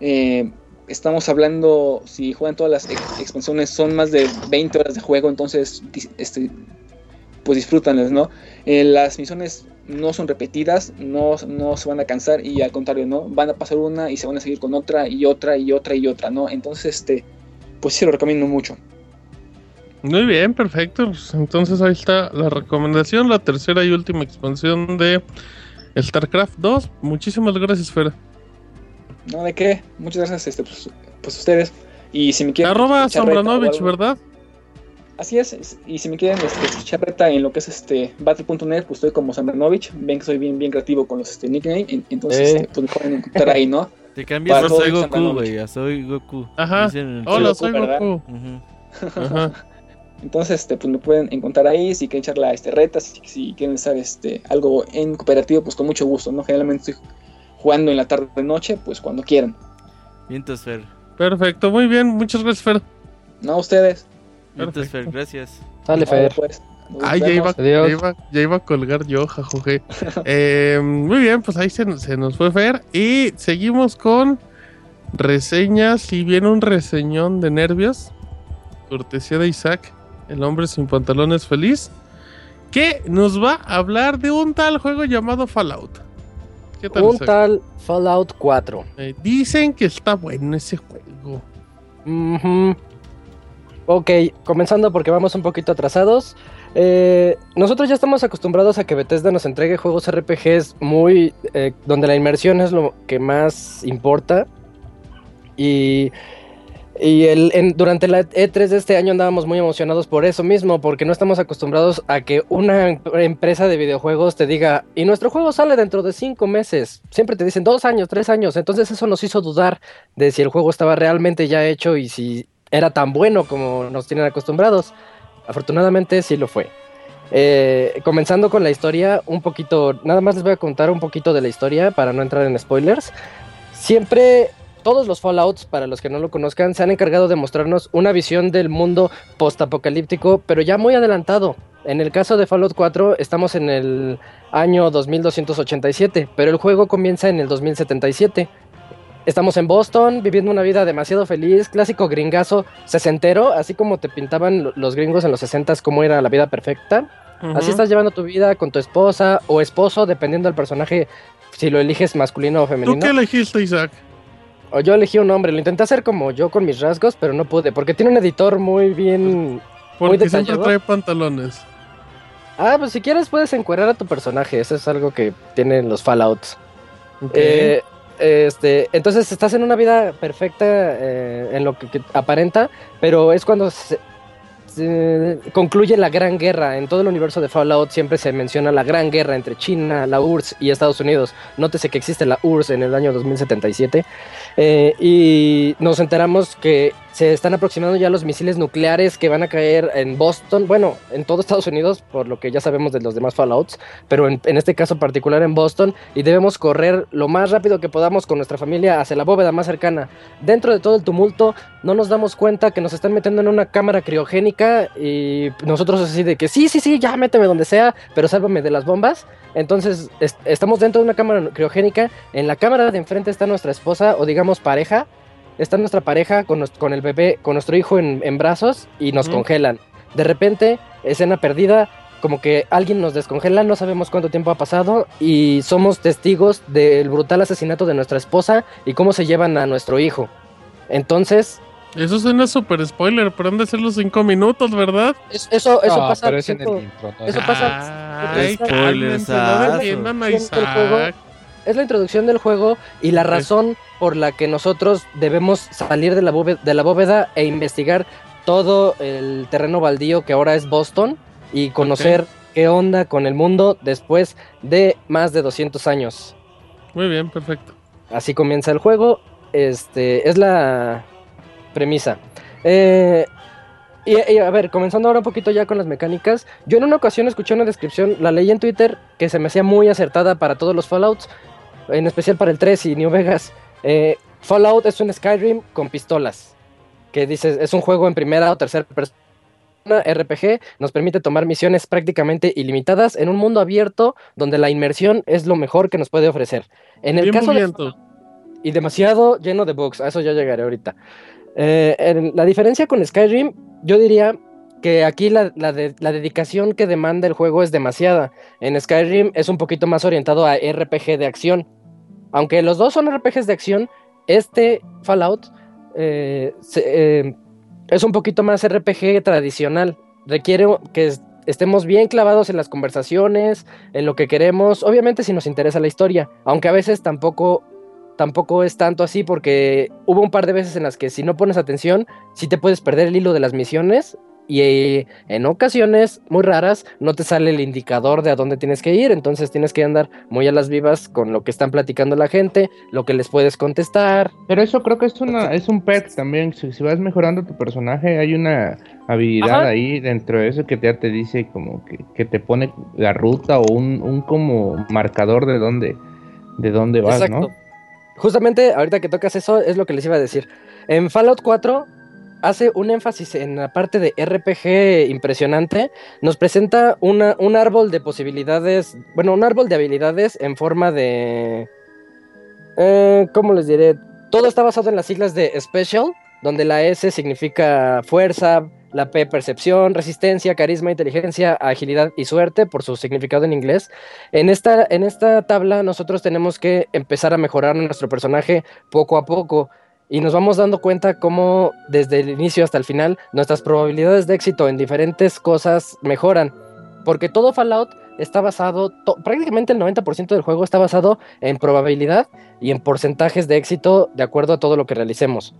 Eh, estamos hablando, si juegan todas las ex- expansiones, son más de 20 horas de juego, entonces, este, pues disfrútanlas, ¿no? Eh, las misiones no son repetidas, no, no se van a cansar y al contrario, ¿no? Van a pasar una y se van a seguir con otra y otra y otra y otra, ¿no? Entonces, este, pues sí lo recomiendo mucho.
Muy bien, perfecto. Pues entonces ahí está la recomendación, la tercera y última expansión de StarCraft 2. Muchísimas gracias, Fer.
¿No? ¿De qué? Muchas gracias, este, pues, pues ustedes. Y si me quieren...
Arroba Zambranovich,
algo-
¿verdad?
Así es, y si me quieren este, echar reta en lo que es este Battle.net, pues estoy como Zambranovich. Ven que soy bien, bien creativo con los este, nicknames, en- entonces
Eh.
este, pues me pueden encontrar ahí, ¿no?
Te cambias a Soy Goku, güey. Soy Goku.
Ajá. Hola, soy. Goku. Ajá.
Entonces, este, pues me pueden encontrar ahí, si quieren echar la este, reta, si, si quieren hacer este, algo en cooperativo, pues con mucho gusto, ¿no? Generalmente estoy jugando en la tarde de noche, pues cuando quieran.
Vientos, Fer.
Perfecto, muy bien. Muchas gracias, Fer.
No, ustedes.
Perfecto.
Fer. Gracias.
Dale,
Vale,
Fer.
pues,
Ay, ya iba, ya, iba, ya iba a colgar yo, jajoje. Eh, muy bien, pues ahí se, nos- se nos fue Fer. Y seguimos con reseñas. Y viene un reseñón de nervios. Cortesía de Isaac, el hombre sin pantalones feliz. Que nos va a hablar de un tal juego llamado Fallout. ¿Qué tal?
Un tal Fallout 4.
Eh, dicen que está bueno ese juego.
Ok, comenzando porque vamos un poquito atrasados. Eh, nosotros ya estamos acostumbrados a que Bethesda nos entregue juegos RPGs muy... eh, donde la inmersión es lo que más importa. Y, y el, durante la E3 de este año andábamos muy emocionados por eso mismo, porque no estamos acostumbrados a que una em- empresa de videojuegos te diga, y nuestro juego sale dentro de cinco meses. Siempre te dicen dos años, tres años. Entonces eso nos hizo dudar de si el juego estaba realmente ya hecho y si era tan bueno como nos tienen acostumbrados. Afortunadamente sí lo fue. Eh, comenzando con la historia, un poquito, nada más les voy a contar un poquito de la historia para no entrar en spoilers. Siempre, todos los Fallouts, para los que no lo conozcan, se han encargado de mostrarnos una visión del mundo postapocalíptico, pero ya muy adelantado. En el caso de Fallout 4, estamos en el año 2287, pero el juego comienza en el 2077. Estamos en Boston, viviendo una vida demasiado feliz, clásico gringazo sesentero, así como te pintaban lo- los gringos en los sesentas como era la vida perfecta. Así estás llevando tu vida con tu esposa o esposo, dependiendo del personaje, si lo eliges masculino o
¿Tú
femenino.
qué elegiste, Isaac?
O yo elegí un hombre, lo intenté hacer como yo con mis rasgos, pero no pude, porque tiene un editor muy bien...
Porque siempre
detallado.
trae pantalones.
Ah, pues si quieres puedes encuadrar a tu personaje, eso es algo que tienen los Fallouts. Eh, este, entonces estás en una vida perfecta eh, en lo que, que aparenta, pero es cuando se- se concluye la Gran Guerra. En todo el universo de Fallout siempre se menciona la Gran Guerra entre China, la URSS y Estados Unidos. Nótese que existe la URSS en el año 2077. Eh, y nos enteramos que se están aproximando ya los misiles nucleares que van a caer en Boston, bueno, en todo Estados Unidos, por lo que ya sabemos de los demás Fallouts, pero en, este caso particular en Boston, y debemos correr lo más rápido que podamos con nuestra familia hacia la bóveda más cercana. Dentro de todo el tumulto, no nos damos cuenta que nos están metiendo en una cámara criogénica y nosotros así de que sí, sí, sí, ya méteme donde sea, pero sálvame de las bombas. Entonces est- estamos dentro de una cámara criogénica, en la cámara de enfrente está nuestra esposa o digamos pareja, está nuestra pareja con, nos- con el bebé, con nuestro hijo en, en brazos y nos congelan. De repente, escena perdida, como que alguien nos descongela, no sabemos cuánto tiempo ha pasado y somos testigos del brutal asesinato de nuestra esposa y cómo se llevan a nuestro hijo. Entonces,
Eso suena súper spoiler, pero han de ser los cinco minutos, ¿verdad?
es- eso, eso
No,
pasa.
pero es en el
cinco-
intro. ¿no?
eso pasa-
Ay,
Spoilersazo.
cálmense, no a Isaac.
Es la introducción del juego y la razón por la que nosotros debemos salir de la, bóveda, de la bóveda e investigar todo el terreno baldío que ahora es Boston y conocer qué onda con el mundo después de más de 200 años.
Muy bien, perfecto.
Así comienza el juego. Este es la premisa. Eh, y, y, a ver, comenzando ahora un poquito ya con las mecánicas. Yo en una ocasión escuché una descripción, la leí en Twitter, que se me hacía muy acertada para todos los Fallouts, en especial para el 3 y New Vegas. Eh, Fallout es un Skyrim con pistolas. Que dices, es un juego en primera o tercera persona. RPG nos permite tomar misiones prácticamente ilimitadas en un mundo abierto donde la inmersión es lo mejor que nos puede ofrecer. En el
Bien
caso de y demasiado lleno de bugs. A eso ya llegaré ahorita. Eh, en- la diferencia con Skyrim, yo diría que aquí la, la de- la dedicación que demanda el juego es demasiada. En Skyrim es un poquito más orientado a RPG de acción. Aunque los dos son RPGs de acción, este Fallout eh, eh, es un poquito más RPG tradicional. Requiere que es- estemos bien clavados en las conversaciones, en lo que queremos. Obviamente si nos interesa la historia, aunque a veces tampoco tampoco es tanto así porque hubo un par de veces en las que si no pones atención, sí te puedes perder el hilo de las misiones y eh, en ocasiones muy raras no te sale el indicador de a dónde tienes que ir, entonces tienes que andar muy a las vivas con lo que están platicando la gente, lo que les puedes contestar.
Pero eso creo que es una es un perk también. Si, si vas mejorando tu personaje, hay una habilidad
Ajá.
ahí dentro de eso que ya te dice como que, que te pone la ruta o un, un como marcador de dónde de dónde vas,
Exacto.
¿no?
Justamente ahorita que tocas eso es lo que les iba a decir. En Fallout 4 hace un énfasis en la parte de RPG impresionante. Nos presenta un árbol de posibilidades, bueno, un árbol de habilidades en forma de... Eh, ¿Cómo les diré? Todo está basado en las siglas de Special, donde la S significa fuerza, la P percepción, resistencia, carisma, inteligencia, agilidad y suerte por su significado en inglés. En esta, en esta tabla nosotros tenemos que empezar a mejorar nuestro personaje poco a poco y nos vamos dando cuenta cómo desde el inicio hasta el final nuestras probabilidades de éxito en diferentes cosas mejoran. Porque todo Fallout está basado, prácticamente el 90% del juego está basado en probabilidad y en porcentajes de éxito de acuerdo a todo lo que realicemos.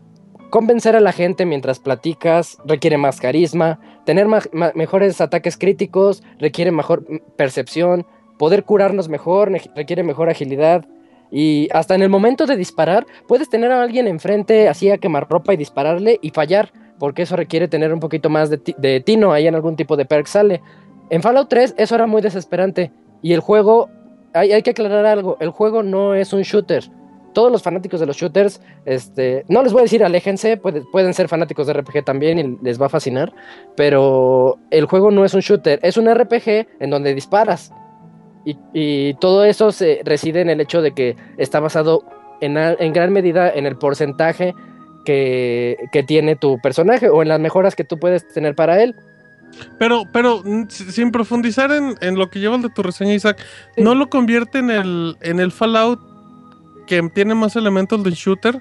Convencer a la gente mientras platicas requiere más carisma, tener mejores ataques críticos requiere mejor percepción, poder curarnos mejor requiere mejor agilidad. Y hasta en el momento de disparar, puedes tener a alguien enfrente así a quemarropa y dispararle y fallar, porque eso requiere tener un poquito más de, de tino, ahí en algún tipo de perk sale. En Fallout 3 eso era muy desesperante y el juego, hay, hay que aclarar algo, el juego no es un shooter. Todos los fanáticos de los shooters, este, no les voy a decir aléjense, puede- pueden ser fanáticos de RPG también y les va a fascinar, pero el juego no es un shooter, es un RPG en donde disparas. Y, y todo eso se reside en el hecho de que está basado en, gran medida en el porcentaje que, que tiene tu personaje o en las mejoras que tú puedes tener para él.
Pero, pero si- sin profundizar en, en lo que llevas de tu reseña, Isaac,
Sí.
¿no lo convierte en el, en el Fallout que tiene más elementos del shooter?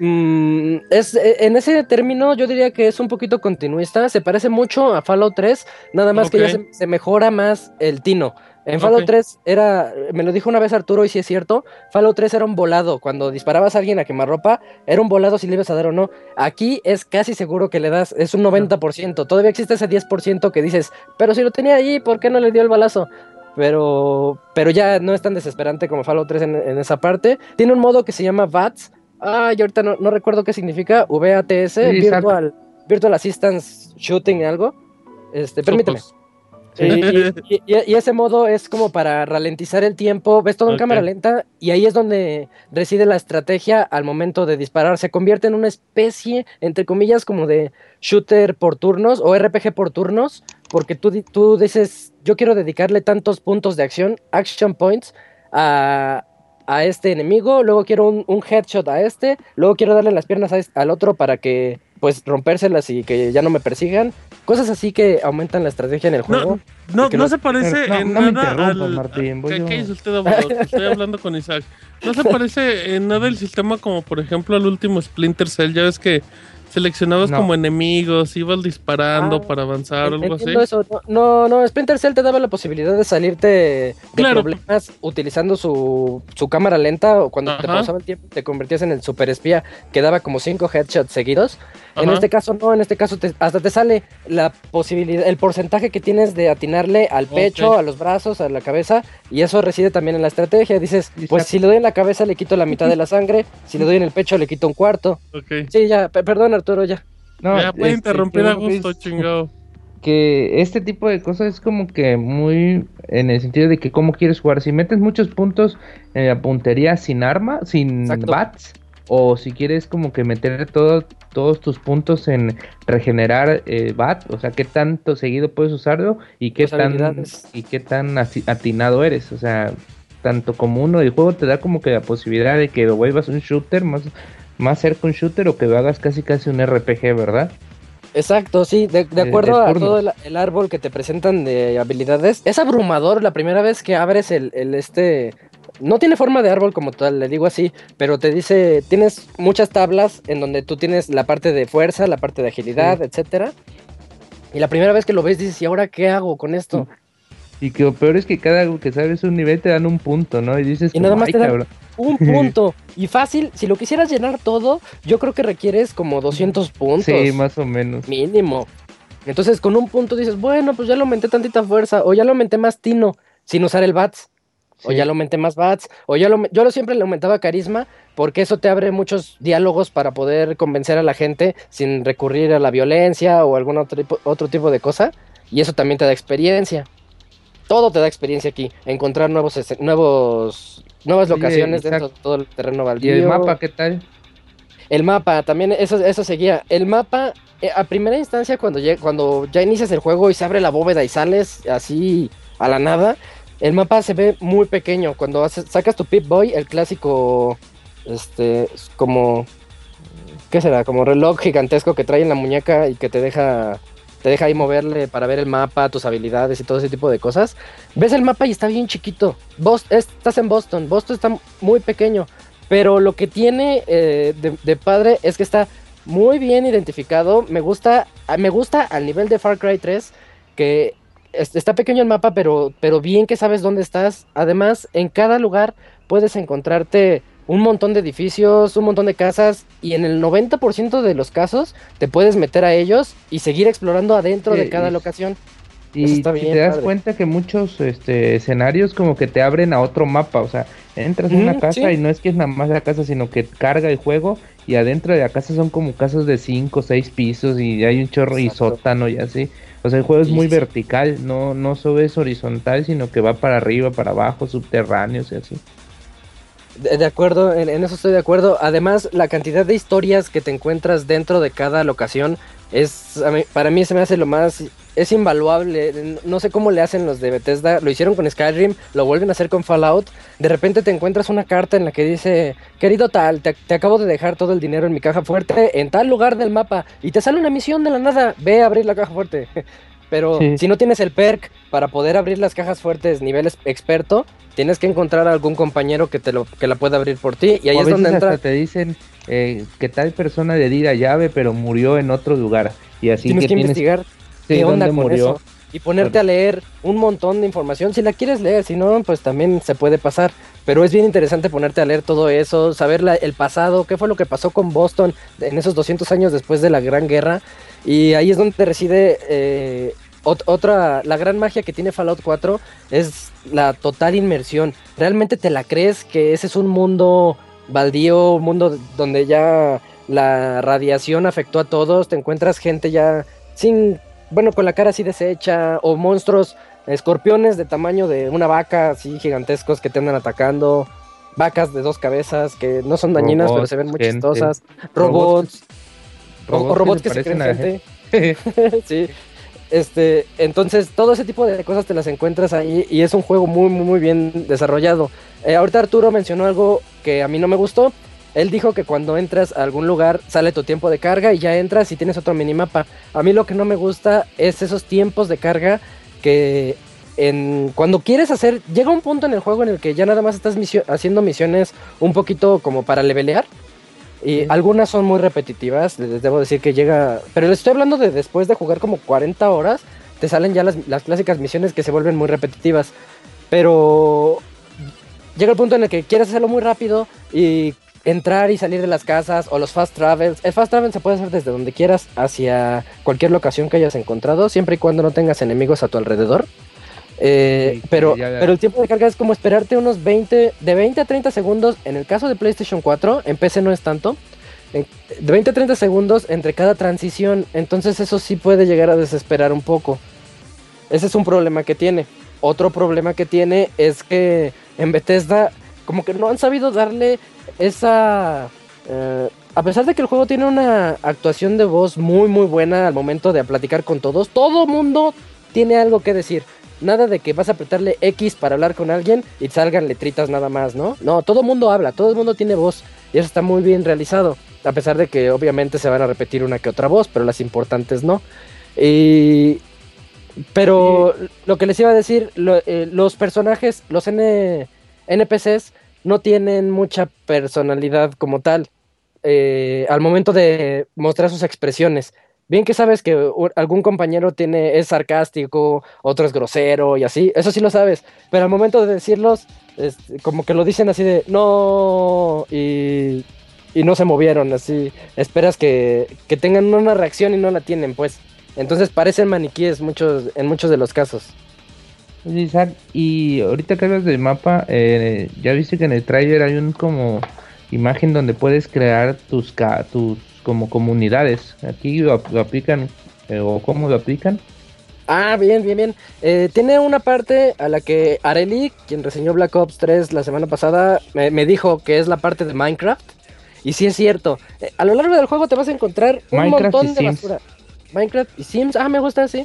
Mm, es, eh, en ese término yo diría que es un poquito continuista, se parece mucho a Fallout 3, nada más que ya se mejora más el tino. En Fallout
Ok.
3 era, me lo dijo una vez Arturo y si es cierto, Fallout 3 era un volado. Cuando disparabas a alguien a quemarropa, era un volado si le ibas a dar o no. Aquí es casi seguro que le das, es un 90%. Todavía existe ese 10% que dices, pero si lo tenía allí, ¿por qué no le dio el balazo? Pero, pero ya no es tan desesperante como Fallout 3 en, en esa parte. Tiene un modo que se llama VATS. Ah, yo ahorita no, no recuerdo qué significa. VATS,
Sí.
Virtual, Virtual Assistance Shooting, algo. Este, permíteme. Y, y- y- y ese modo es como para ralentizar el tiempo, ves todo en cámara lenta y ahí es donde reside la estrategia al momento de disparar. Se convierte en una especie, entre comillas, como de shooter por turnos o RPG por turnos, porque tú, tú dices, yo quiero dedicarle tantos puntos de acción, action points, a, a este enemigo, luego quiero un, un headshot a este, luego quiero darle las piernas a este- al otro para que, pues, rompérselas y que ya no me persigan. Cosas así que aumentan la estrategia en el juego.
No, se parece
no,
en
no
nada al...
Martín, voy
¿Qué,
yo.
usted, abogado? Estoy hablando con Isaac. No se parece en nada el sistema como, por ejemplo, al último Splinter Cell. Ya ves que seleccionabas
No.
como enemigos, ibas disparando
Ah,
para avanzar o algo así.
Eso. No, no, no, Splinter Cell te daba la posibilidad de salirte de
Claro.
problemas utilizando su, su cámara lenta o cuando te pausaba el tiempo te convertías en el super espía que daba como cinco headshots seguidos. En este caso no, en este caso te- hasta te sale la posibilidad, el porcentaje que tienes de atinarle al pecho, a los brazos, a la cabeza y eso reside también en la estrategia. Dices, pues si le doy en la cabeza le quito la mitad de la sangre, si le doy en el pecho le quito un cuarto.
Ok.
Sí, ya, pe- perdón Arturo, ya.
No,
ya puede
este,
interrumpir a gusto,
es-
chingado.
que este tipo de cosas es como que muy en el sentido de que cómo quieres jugar. Si metes muchos puntos en la puntería sin arma, sin
Exacto.
bats, o si quieres como que meter todo- todos tus puntos en regenerar eh, bat, o sea, qué tanto seguido puedes usarlo y qué tan y qué tan ati- atinado eres, o sea, tanto como uno. El juego te da como que la posibilidad de que lo vuelvas un shooter más más cerca un shooter o que lo hagas casi casi un RPG, ¿verdad?
Exacto, sí, de, de
De-
acuerdo
de
a todo el, el árbol que te presentan de habilidades, es abrumador la primera vez que abres el, el este... No tiene forma de árbol como tal, le digo así, pero te dice, tienes muchas tablas en donde tú tienes la parte de fuerza, la parte de agilidad, etcétera. Y la primera vez que lo ves dices, ¿y ahora qué hago con esto?
Y que lo peor es que cada que sabes un nivel te dan un punto, ¿no? Y dices,
Y nada más
"Ay,
te dan-
cabrón".
Un punto. Y fácil, si lo quisieras llenar todo, yo creo que requieres como 200 puntos.
Sí, más o menos.
Mínimo. Entonces, con un punto dices, bueno, pues ya le aumenté tantita fuerza, o ya le aumenté más tino, sin usar el bats, o ya le aumenté más bats, o ya lo, yo lo siempre le aumentaba carisma, porque eso te abre muchos diálogos para poder convencer a la gente sin recurrir a la violencia o algún otro tipo, otro tipo de cosa, y eso también te da experiencia. Todo te da experiencia aquí, encontrar nuevos, nuevos, nuevas locaciones dentro de todo el terreno
¿Y
baldío.
el mapa qué tal?
El mapa, también eso, eso seguía. El mapa, eh, a primera instancia, cuando, lleg- cuando ya inicias el juego y se abre la bóveda y sales así a la nada, el mapa se ve muy pequeño. Cuando sacas tu Pip Boy, el clásico, este, es como, ¿qué será? Como reloj gigantesco que trae en la muñeca y que te deja, te deja ahí moverle para ver el mapa, tus habilidades y todo ese tipo de cosas. Ves el mapa y está bien chiquito. Bos- estás en Boston, Boston está muy pequeño. Pero lo que tiene eh, de, de padre es que está muy bien identificado. Me gusta, me gusta al nivel de Far Cry 3 que está pequeño el mapa, pero, pero bien que sabes dónde estás. Además, en cada lugar puedes encontrarte un montón de edificios, un montón de casas y en el 90% de los casos te puedes meter a ellos y seguir explorando adentro de cada locación.
Y
Eso está
si
bien
te das
padre.
cuenta que muchos este, escenarios como que te abren a otro mapa, o sea, entras a una casa
sí.
y no es que es nada más la casa, sino que carga el juego y adentro de la casa son como casas de 5 o 6 pisos y hay un chorro y sótano y así. O sea, el juego es muy vertical, no, no solo es horizontal, sino que va para arriba, para abajo, subterráneos y así.
De, de acuerdo, en, en eso estoy de acuerdo. Además, la cantidad de historias que te encuentras dentro de cada locación es, mí- para mí se me hace lo más, es invaluable. No sé cómo le hacen los de Bethesda, lo hicieron con Skyrim, lo vuelven a hacer con Fallout. De repente te encuentras una carta en la que dice, querido tal, te, te acabo de dejar todo el dinero en mi caja fuerte en tal lugar del mapa y te sale una misión de la nada, ve a abrir la caja fuerte. Pero
Sí.
si no tienes el perk para poder abrir las cajas fuertes nivel experto, tienes que encontrar a algún compañero que te lo que la pueda abrir por ti y ahí
O a
es donde entra
hasta te dicen eh, que tal persona le di la llave pero murió en otro lugar y así
tienes
que
que
tienes
investigar
sí,
qué onda con
murió.
eso. y ponerte a leer un montón de información. Si la quieres leer, si no, pues también se puede pasar. Pero es bien interesante ponerte a leer todo eso, saber la- el pasado, qué fue lo que pasó con Boston en esos 200 años después de la Gran Guerra. Y ahí es donde reside eh, ot- otra, la gran magia que tiene Fallout 4 es la total inmersión. Realmente te la crees que ese es un mundo baldío, un mundo donde ya la radiación afectó a todos, te encuentras gente ya sin, bueno, con la cara así deshecha, o monstruos, escorpiones de tamaño de una vaca, así gigantescos que te andan atacando, vacas de dos cabezas que no son dañinas, pero
Robots,
se ven muy
gente.
chistosas, robots, o- o robots que se
parecen
creen gente. sí. Este, entonces todo ese tipo de cosas te las encuentras ahí y es un juego muy muy muy bien desarrollado. Eh, ahorita Arturo mencionó algo que a mí no me gustó. Él dijo que cuando entras a algún lugar sale tu tiempo de carga y ya entras y tienes otro minimapa. A mí lo que no me gusta es esos tiempos de carga que en, cuando quieres hacer, llega un punto en el juego en el que ya nada más estás misio- haciendo misiones un poquito como para levelear. Y algunas son muy repetitivas, les debo decir que llega... Pero les estoy hablando de después de jugar como 40 horas, te salen ya las, las clásicas misiones que se vuelven muy repetitivas. Pero llega el punto en el que quieres hacerlo muy rápido y entrar y salir de las casas o los fast travels. El fast travel se puede hacer desde donde quieras hacia cualquier locación que hayas encontrado, siempre y cuando no tengas enemigos a tu alrededor. Eh,
Sí,
pero,
ya-
pero el tiempo de carga es como esperarte unos 20, de 20 a 30 segundos. En el caso de PlayStation 4, en PC no es tanto. De 20 a 30 segundos entre cada transición. Entonces eso sí puede llegar a desesperar un poco. Ese es un problema que tiene. Otro problema que tiene es que en Bethesda como que no han sabido darle esa... eh, a pesar de que el juego tiene una actuación de voz muy muy buena al momento de platicar con todos, todo mundo tiene algo que decir. Nada de que vas a apretarle X para hablar con alguien y salgan letritas nada más, ¿no? No, todo el mundo habla, todo el mundo tiene voz y eso está muy bien realizado. A pesar de que obviamente se van a repetir una que otra voz, pero las importantes no. Y... Pero lo que les iba a decir, lo- eh, los personajes, los N- NPCs no tienen mucha personalidad como tal eh, al momento de mostrar sus expresiones. Bien que sabes que algún compañero tiene, es sarcástico, otro es grosero y así, eso sí lo sabes, pero al momento de decirlos, es como que lo dicen así de no y, y no se movieron, así, esperas que, que tengan una reacción y no la tienen, pues. Entonces parecen maniquíes muchos, en muchos de los casos.
Oye, Isaac, y ahorita que hablas del mapa, eh, ya viste que en el trailer hay un como imagen donde puedes crear tus ca tus como comunidades. Aquí lo, lo aplican eh, o cómo lo aplican.
Ah, bien, bien, bien. Eh, tiene una parte a la que Areli, quien reseñó Black Ops 3 la semana pasada, me, me dijo que es la parte de Minecraft. Y sí es cierto. Eh, a lo largo del juego te vas a encontrar un
Minecraft
montón de
Sims.
basura. Minecraft y Sims. Ah, me gusta así.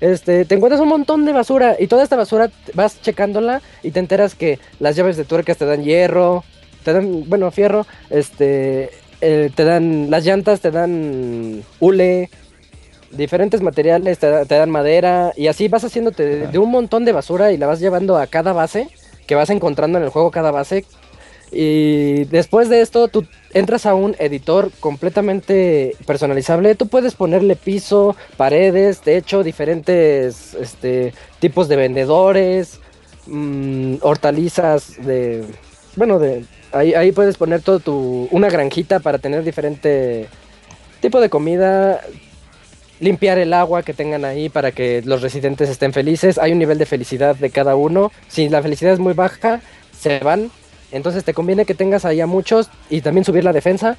Este, te encuentras un montón de basura y toda esta basura vas checándola y te enteras que las llaves de tuercas te dan hierro, te dan, bueno, fierro, este, eh, te dan, las llantas te dan hule, diferentes materiales, te, te dan madera y así vas haciéndote de, de un montón de basura y la vas llevando a cada base que vas encontrando en el juego cada base. Y después de esto tú entras a un editor completamente personalizable, tú puedes ponerle piso, paredes, techo, diferentes este, tipos de vendedores, mm, hortalizas de bueno de ahí, ahí puedes poner todo tu una granjita para tener diferente tipo de comida limpiar el agua que tengan ahí para que los residentes estén felices. Hay un nivel de felicidad de cada uno. Si la felicidad es muy baja, se van. Entonces te conviene que tengas ahí a muchos y también subir la defensa.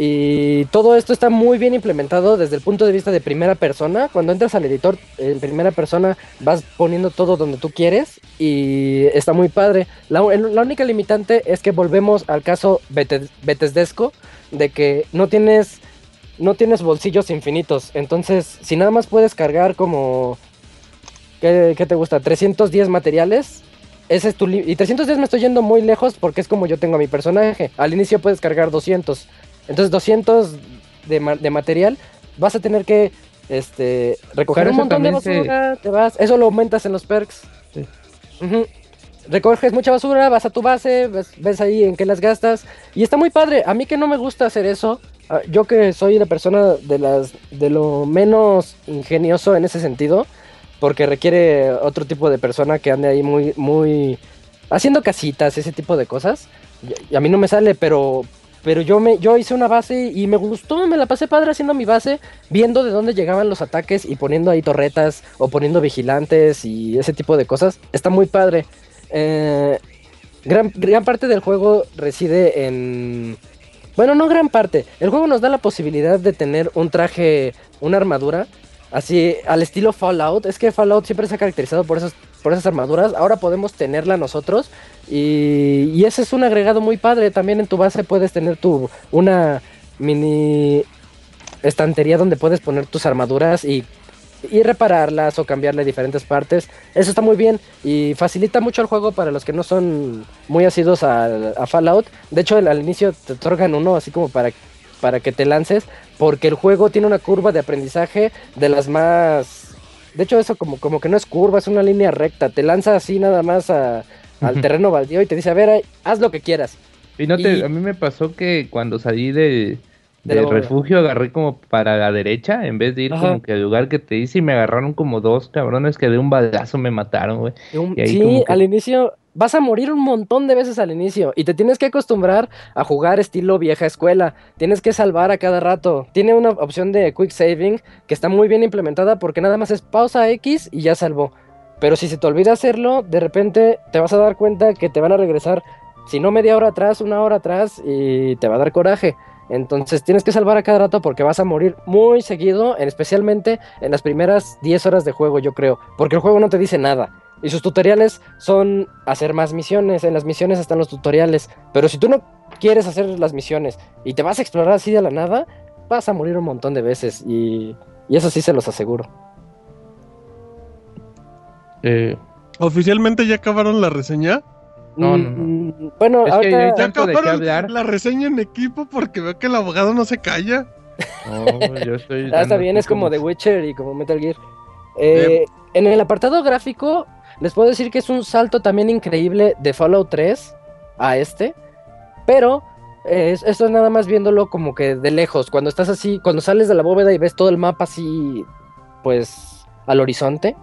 Y todo esto está muy bien implementado desde el punto de vista de primera persona. Cuando entras al editor en primera persona vas poniendo todo donde tú quieres y está muy padre. La, única limitante es que volvemos al caso Bete- Bethesdesco de que no tienes no tienes bolsillos infinitos. Entonces, si nada más puedes cargar como ¿qué, qué te gusta? 310 materiales. Ese es tu li- y 310 me estoy yendo muy lejos porque es como yo tengo a mi personaje. Al inicio puedes cargar 200. Entonces 200 de, ma- de material vas a tener que este recoger
Pero
un montón de
se-
basura, te vas, eso lo aumentas en los perks.
Sí.
Recoges mucha basura, vas a tu base, ves, ves ahí en qué las gastas y está muy padre. A mí que no me gusta hacer eso, ah, yo que soy la persona de las de lo menos ingenioso en ese sentido, porque requiere otro tipo de persona que ande ahí muy, muy haciendo casitas, ese tipo de cosas. Y, a mí no me sale, pero, pero yo me, yo hice una base y me gustó, me la pasé padre haciendo mi base, viendo de dónde llegaban los ataques y poniendo ahí torretas o poniendo vigilantes y ese tipo de cosas. Está muy padre. Eh, gran, gran parte del juego reside en bueno, no gran parte. El juego nos da la posibilidad de tener un traje, una armadura, así al estilo Fallout. Es que Fallout siempre se ha caracterizado por esas, por esas armaduras. Ahora podemos tenerla nosotros. Y, y ese es un agregado muy padre. También en tu base puedes tener tu una mini estantería donde puedes poner tus armaduras y, y repararlas o cambiarle diferentes partes. Eso está muy bien y facilita mucho el juego para los que no son muy asidos a, Fallout. De hecho, al, al inicio te otorgan uno así como para, para que te lances, porque el juego tiene una curva de aprendizaje de las más... De hecho, eso como, como que no es curva, es una línea recta. Te lanza así nada más a- al terreno baldío y te dice, a ver, haz lo que quieras.
Y no te,
Y-
a mí me pasó que cuando salí de, del refugio agarré como para la derecha en vez de ir
Ajá.
como que al lugar que te hice y me agarraron como dos cabrones que de un balazo me mataron, güey.
Un- sí,
que-
al inicio vas a morir un montón de veces al inicio y te tienes que acostumbrar a jugar estilo vieja escuela. Tienes que salvar a cada rato. Tiene una opción de quick saving que está muy bien implementada porque nada más es pausa X y ya salvó. Pero si se te olvida hacerlo, de repente te vas a dar cuenta que te van a regresar, si no media hora atrás, una hora atrás y te va a dar coraje. Entonces tienes que salvar a cada rato porque vas a morir muy seguido, en- especialmente en las primeras 10 horas de juego, yo creo. Porque el juego no te dice nada. Y sus tutoriales son hacer más misiones. En las misiones están los tutoriales. Pero si tú no quieres hacer las misiones y te vas a explorar así de la nada, vas a morir un montón de veces. Y, y eso sí se los aseguro.
Eh,
¿Oficialmente ya acabaron la reseña?
No, no, no.
Mm, Bueno,
Es que
ahorita...
hay
¿Ya
tanto de qué
acabaron
hablar.
la reseña en equipo? Porque veo que el abogado no se calla.
no, yo estoy
Ah, está bien, es como
como-
The Witcher y como Metal Gear. Eh, en el apartado gráfico, les puedo decir que es un salto también increíble de Fallout 3 a este. Pero eh, es- esto es nada más viéndolo como que de lejos. Cuando estás así, cuando sales de la bóveda y ves todo el mapa así, pues al horizonte,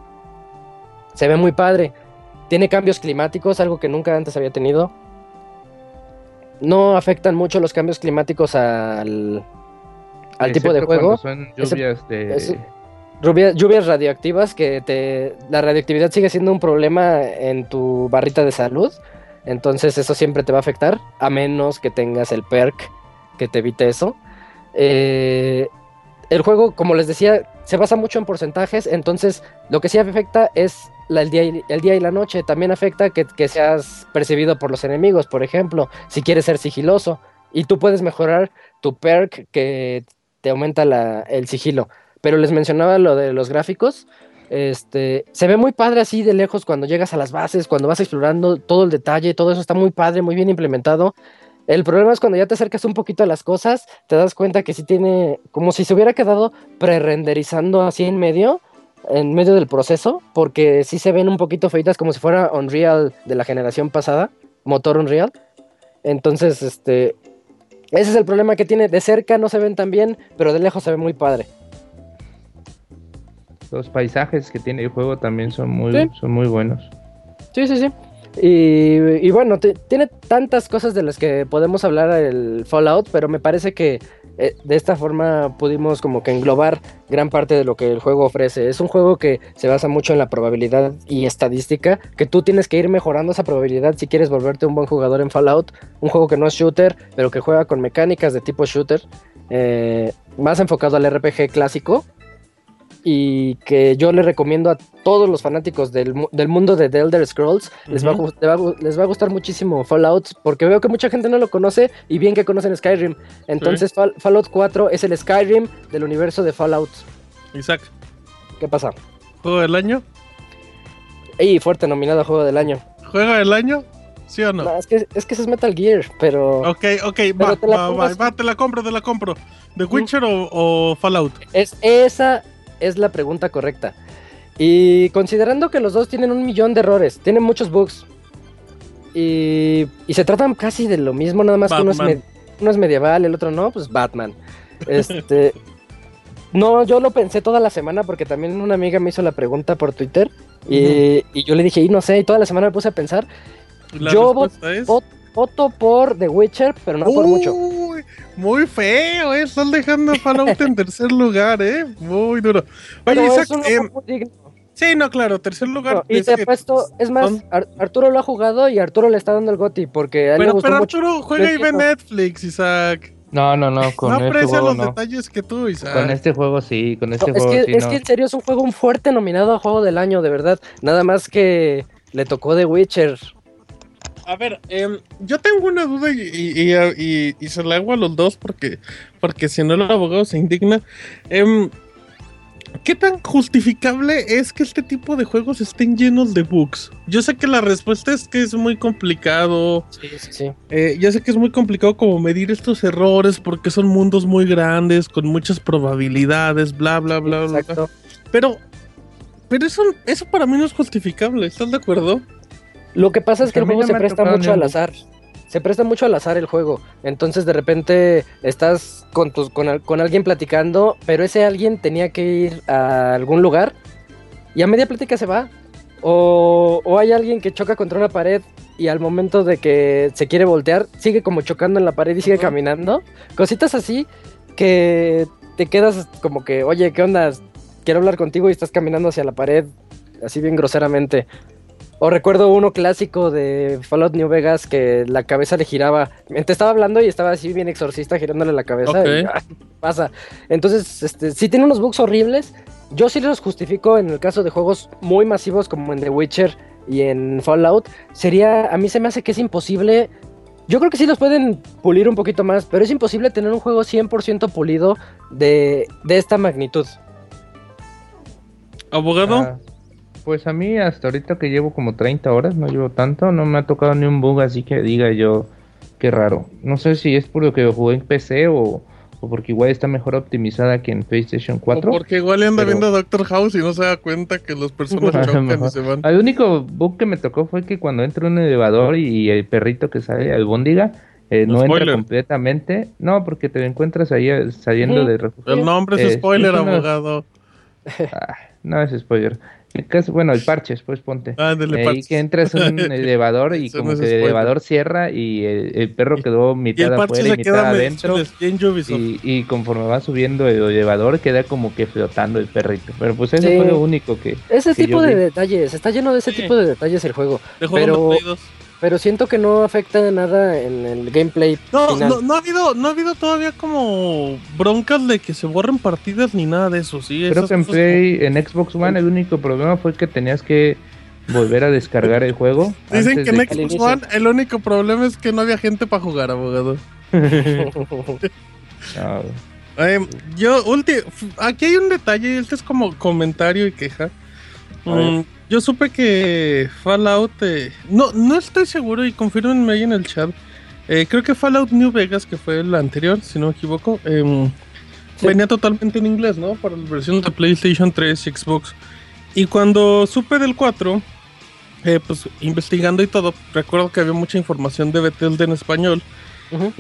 se ve muy padre. Tiene cambios climáticos, algo que nunca antes había tenido. No afectan mucho los cambios climáticos al, al tipo de juego.
Son
Ese-
lluvias de...
lluvias radioactivas que te la radioactividad sigue siendo un problema en tu barrita de salud entonces eso siempre te va a afectar a menos que tengas el perk que te evite eso. Eh, el juego como les decía se basa mucho en porcentajes entonces lo que sí afecta es el, día y, la noche. También afecta que, seas percibido por los enemigos por ejemplo si quieres ser sigiloso y tú puedes mejorar tu perk que te aumenta el sigilo pero les mencionaba lo de los gráficos. Este, se ve muy padre así de lejos cuando llegas a las bases, cuando vas explorando todo el detalle, todo eso está muy padre, muy bien implementado. El problema es cuando ya te acercas un poquito a las cosas, te das cuenta que sí tiene, como si se hubiera quedado pre-renderizando así en medio, en medio del proceso, porque sí se ven un poquito feitas como si fuera Unreal de la generación pasada, motor Unreal. Entonces, este, ese es el problema que tiene. De cerca no se ven tan bien, pero de lejos se ve muy padre.
Los paisajes que tiene el juego también son muy,
Sí.
son muy buenos.
Sí, sí, sí. Y, y bueno, te- tiene tantas cosas de las que podemos hablar el Fallout, pero me parece que eh, de esta forma pudimos como que englobar gran parte de lo que el juego ofrece. Es un juego que se basa mucho en la probabilidad y estadística, que tú tienes que ir mejorando esa probabilidad si quieres volverte un buen jugador en Fallout. Un juego que no es shooter, pero que juega con mecánicas de tipo shooter, eh, más enfocado al RPG clásico y que yo le recomiendo a todos los fanáticos del, del mundo de The Elder Scrolls. les, va a,
Ujú.
gu- les va a gu- les va a gustar muchísimo Fallout porque veo que mucha gente no lo conoce y bien que conocen Skyrim. Entonces Fall- Fallout 4 es el Skyrim del universo de Fallout.
Isaac,
¿Qué pasa?
¿juego del año?
Y fuerte nominado a Juego del Año.
¿Juega del año? ¿Sí o no?
No, es, que, es que ese es Metal Gear, pero
Ok, ok, va,
te la
va, va, te la compro, te la compro. ¿The Witcher o, o Fallout?
es, esa es la pregunta correcta. Y considerando que los dos tienen un millón de errores, tienen muchos bugs. Y, y se tratan casi de lo mismo, nada más que uno es, uno es medieval, el otro no, pues Batman. Este, No, yo lo pensé toda la semana porque también una amiga me hizo la pregunta por Twitter y, y yo le dije, y no sé, y toda la semana me puse a pensar.
La
Yo vo-
respuesta es...
vo- voto por The Witcher, pero no por mucho.
Uy, Muy feo, eh. Están dejando a Fallout en tercer lugar, eh. Muy duro. Oye,
Pero
Isaac,
es un juego muy digno.
sí, no, claro, tercer lugar.
No, y te
que-
apuesto, es más, Ar- Arturo lo ha jugado y Arturo le está dando el goti porque a él le
Pero,
gustó
pero
mucho.
Arturo juega y ve. Netflix, Isaac.
No, no, no, con
no
este
aprecia
juego
los
no.
detalles que tú, Isaac.
Con este juego sí, con este
No, es
juego
que,
sí
es
no.
que en serio es un juego un fuerte nominado a juego del año, de verdad. Nada más que le tocó The Witcher.
A ver, em, yo tengo una duda y, y- y- y- y se la hago a los dos porque, porque si no el abogado se indigna. Em, ¿Qué tan justificable es que este tipo de juegos estén llenos de bugs? Yo sé que la respuesta es que es muy complicado.
Sí, sí, sí.
Eh, ya sé que es muy complicado como medir estos errores porque son mundos muy grandes, con muchas probabilidades, bla, bla, bla, bla. bla.
Exacto.
Pero, pero eso, eso para mí no es justificable, ¿estás de acuerdo?
Lo que pasa es que el juego
no
se presta mucho al
un-
azar. Se presta mucho al azar el juego. Entonces de repente estás con, tus, con, con alguien platicando, pero ese alguien tenía que ir a algún lugar y a media plática se va. O, o hay alguien que choca contra una pared y al momento de que se quiere voltear, sigue como chocando en la pared y sigue caminando. Cositas así que te quedas como que, oye, ¿qué onda? Quiero hablar contigo y estás caminando hacia la pared, así bien groseramente. O recuerdo uno clásico de Fallout New Vegas que la cabeza le giraba. Te estaba hablando y estaba así bien exorcista girándole la cabeza. Y, ah, pasa. Entonces, este, sí tiene unos bugs horribles. Yo sí los justifico en el caso de juegos muy masivos como en The Witcher y en Fallout. Sería, a mí se me hace que es imposible. Yo creo que sí los pueden pulir un poquito más, pero es imposible tener un juego 100% pulido de, de esta magnitud.
Abogado.
Ah, pues a mí hasta ahorita que llevo como 30 horas, no llevo tanto, no me ha tocado ni un bug así que diga yo, qué raro. No sé si es por lo que jugué en PC o, o porque igual está mejor optimizada que en PlayStation 4.
O porque igual le anda
pero-
viendo a Doctor House y no se da cuenta que las personas
A lo
chocan y se van.
El único bug que me tocó fue que cuando entro en un elevador y el perrito que sale, el Bondiga, eh, no entra completamente. No, porque te encuentras ahí eh, saliendo del refugio.
El nombre es
Eh,
spoiler,
es una-
abogado.
Ah, no es spoiler. Bueno, el parches, pues ponte.
Ándale,
Eh, y
parches.
que entras en un elevador y
Eso
como
no
que el
spoiler.
elevador cierra y el, el perro quedó
Y
mitad
parche
afuera y mitad adentro.
Y.
Y, y conforme va subiendo el elevador queda como que flotando el perrito. Pero pues eso
Sí.
fue lo único que...
Ese
que
tipo
yo
de
vi.
detalles, está lleno de ese
Sí.
tipo de detalles el juego.
de juego
pero-
de Play 2.
Pero siento que no afecta nada en el gameplay
No,
final.
no, no ha habido, no ha habido todavía como broncas de que se borren partidas ni nada de eso, sí.
Creo que en Play, en Xbox One el único problema fue que tenías que volver a descargar el juego.
Dicen que en
de
Xbox. One el único problema es que no había gente para jugar, abogado.
No,
Eh, yo, ulti- aquí hay un detalle, este es como comentario y queja. Mm, yo supe que Fallout, eh, no, no estoy seguro y confírmenme ahí en el chat. Eh, creo que Fallout New Vegas, que fue el anterior, si no me equivoco, em,
Sí.
venía totalmente en inglés, ¿no? Para la versión de PlayStation 3 y Xbox. Y cuando supe del 4, eh, pues investigando y todo, recuerdo que había mucha información de Bethesda en español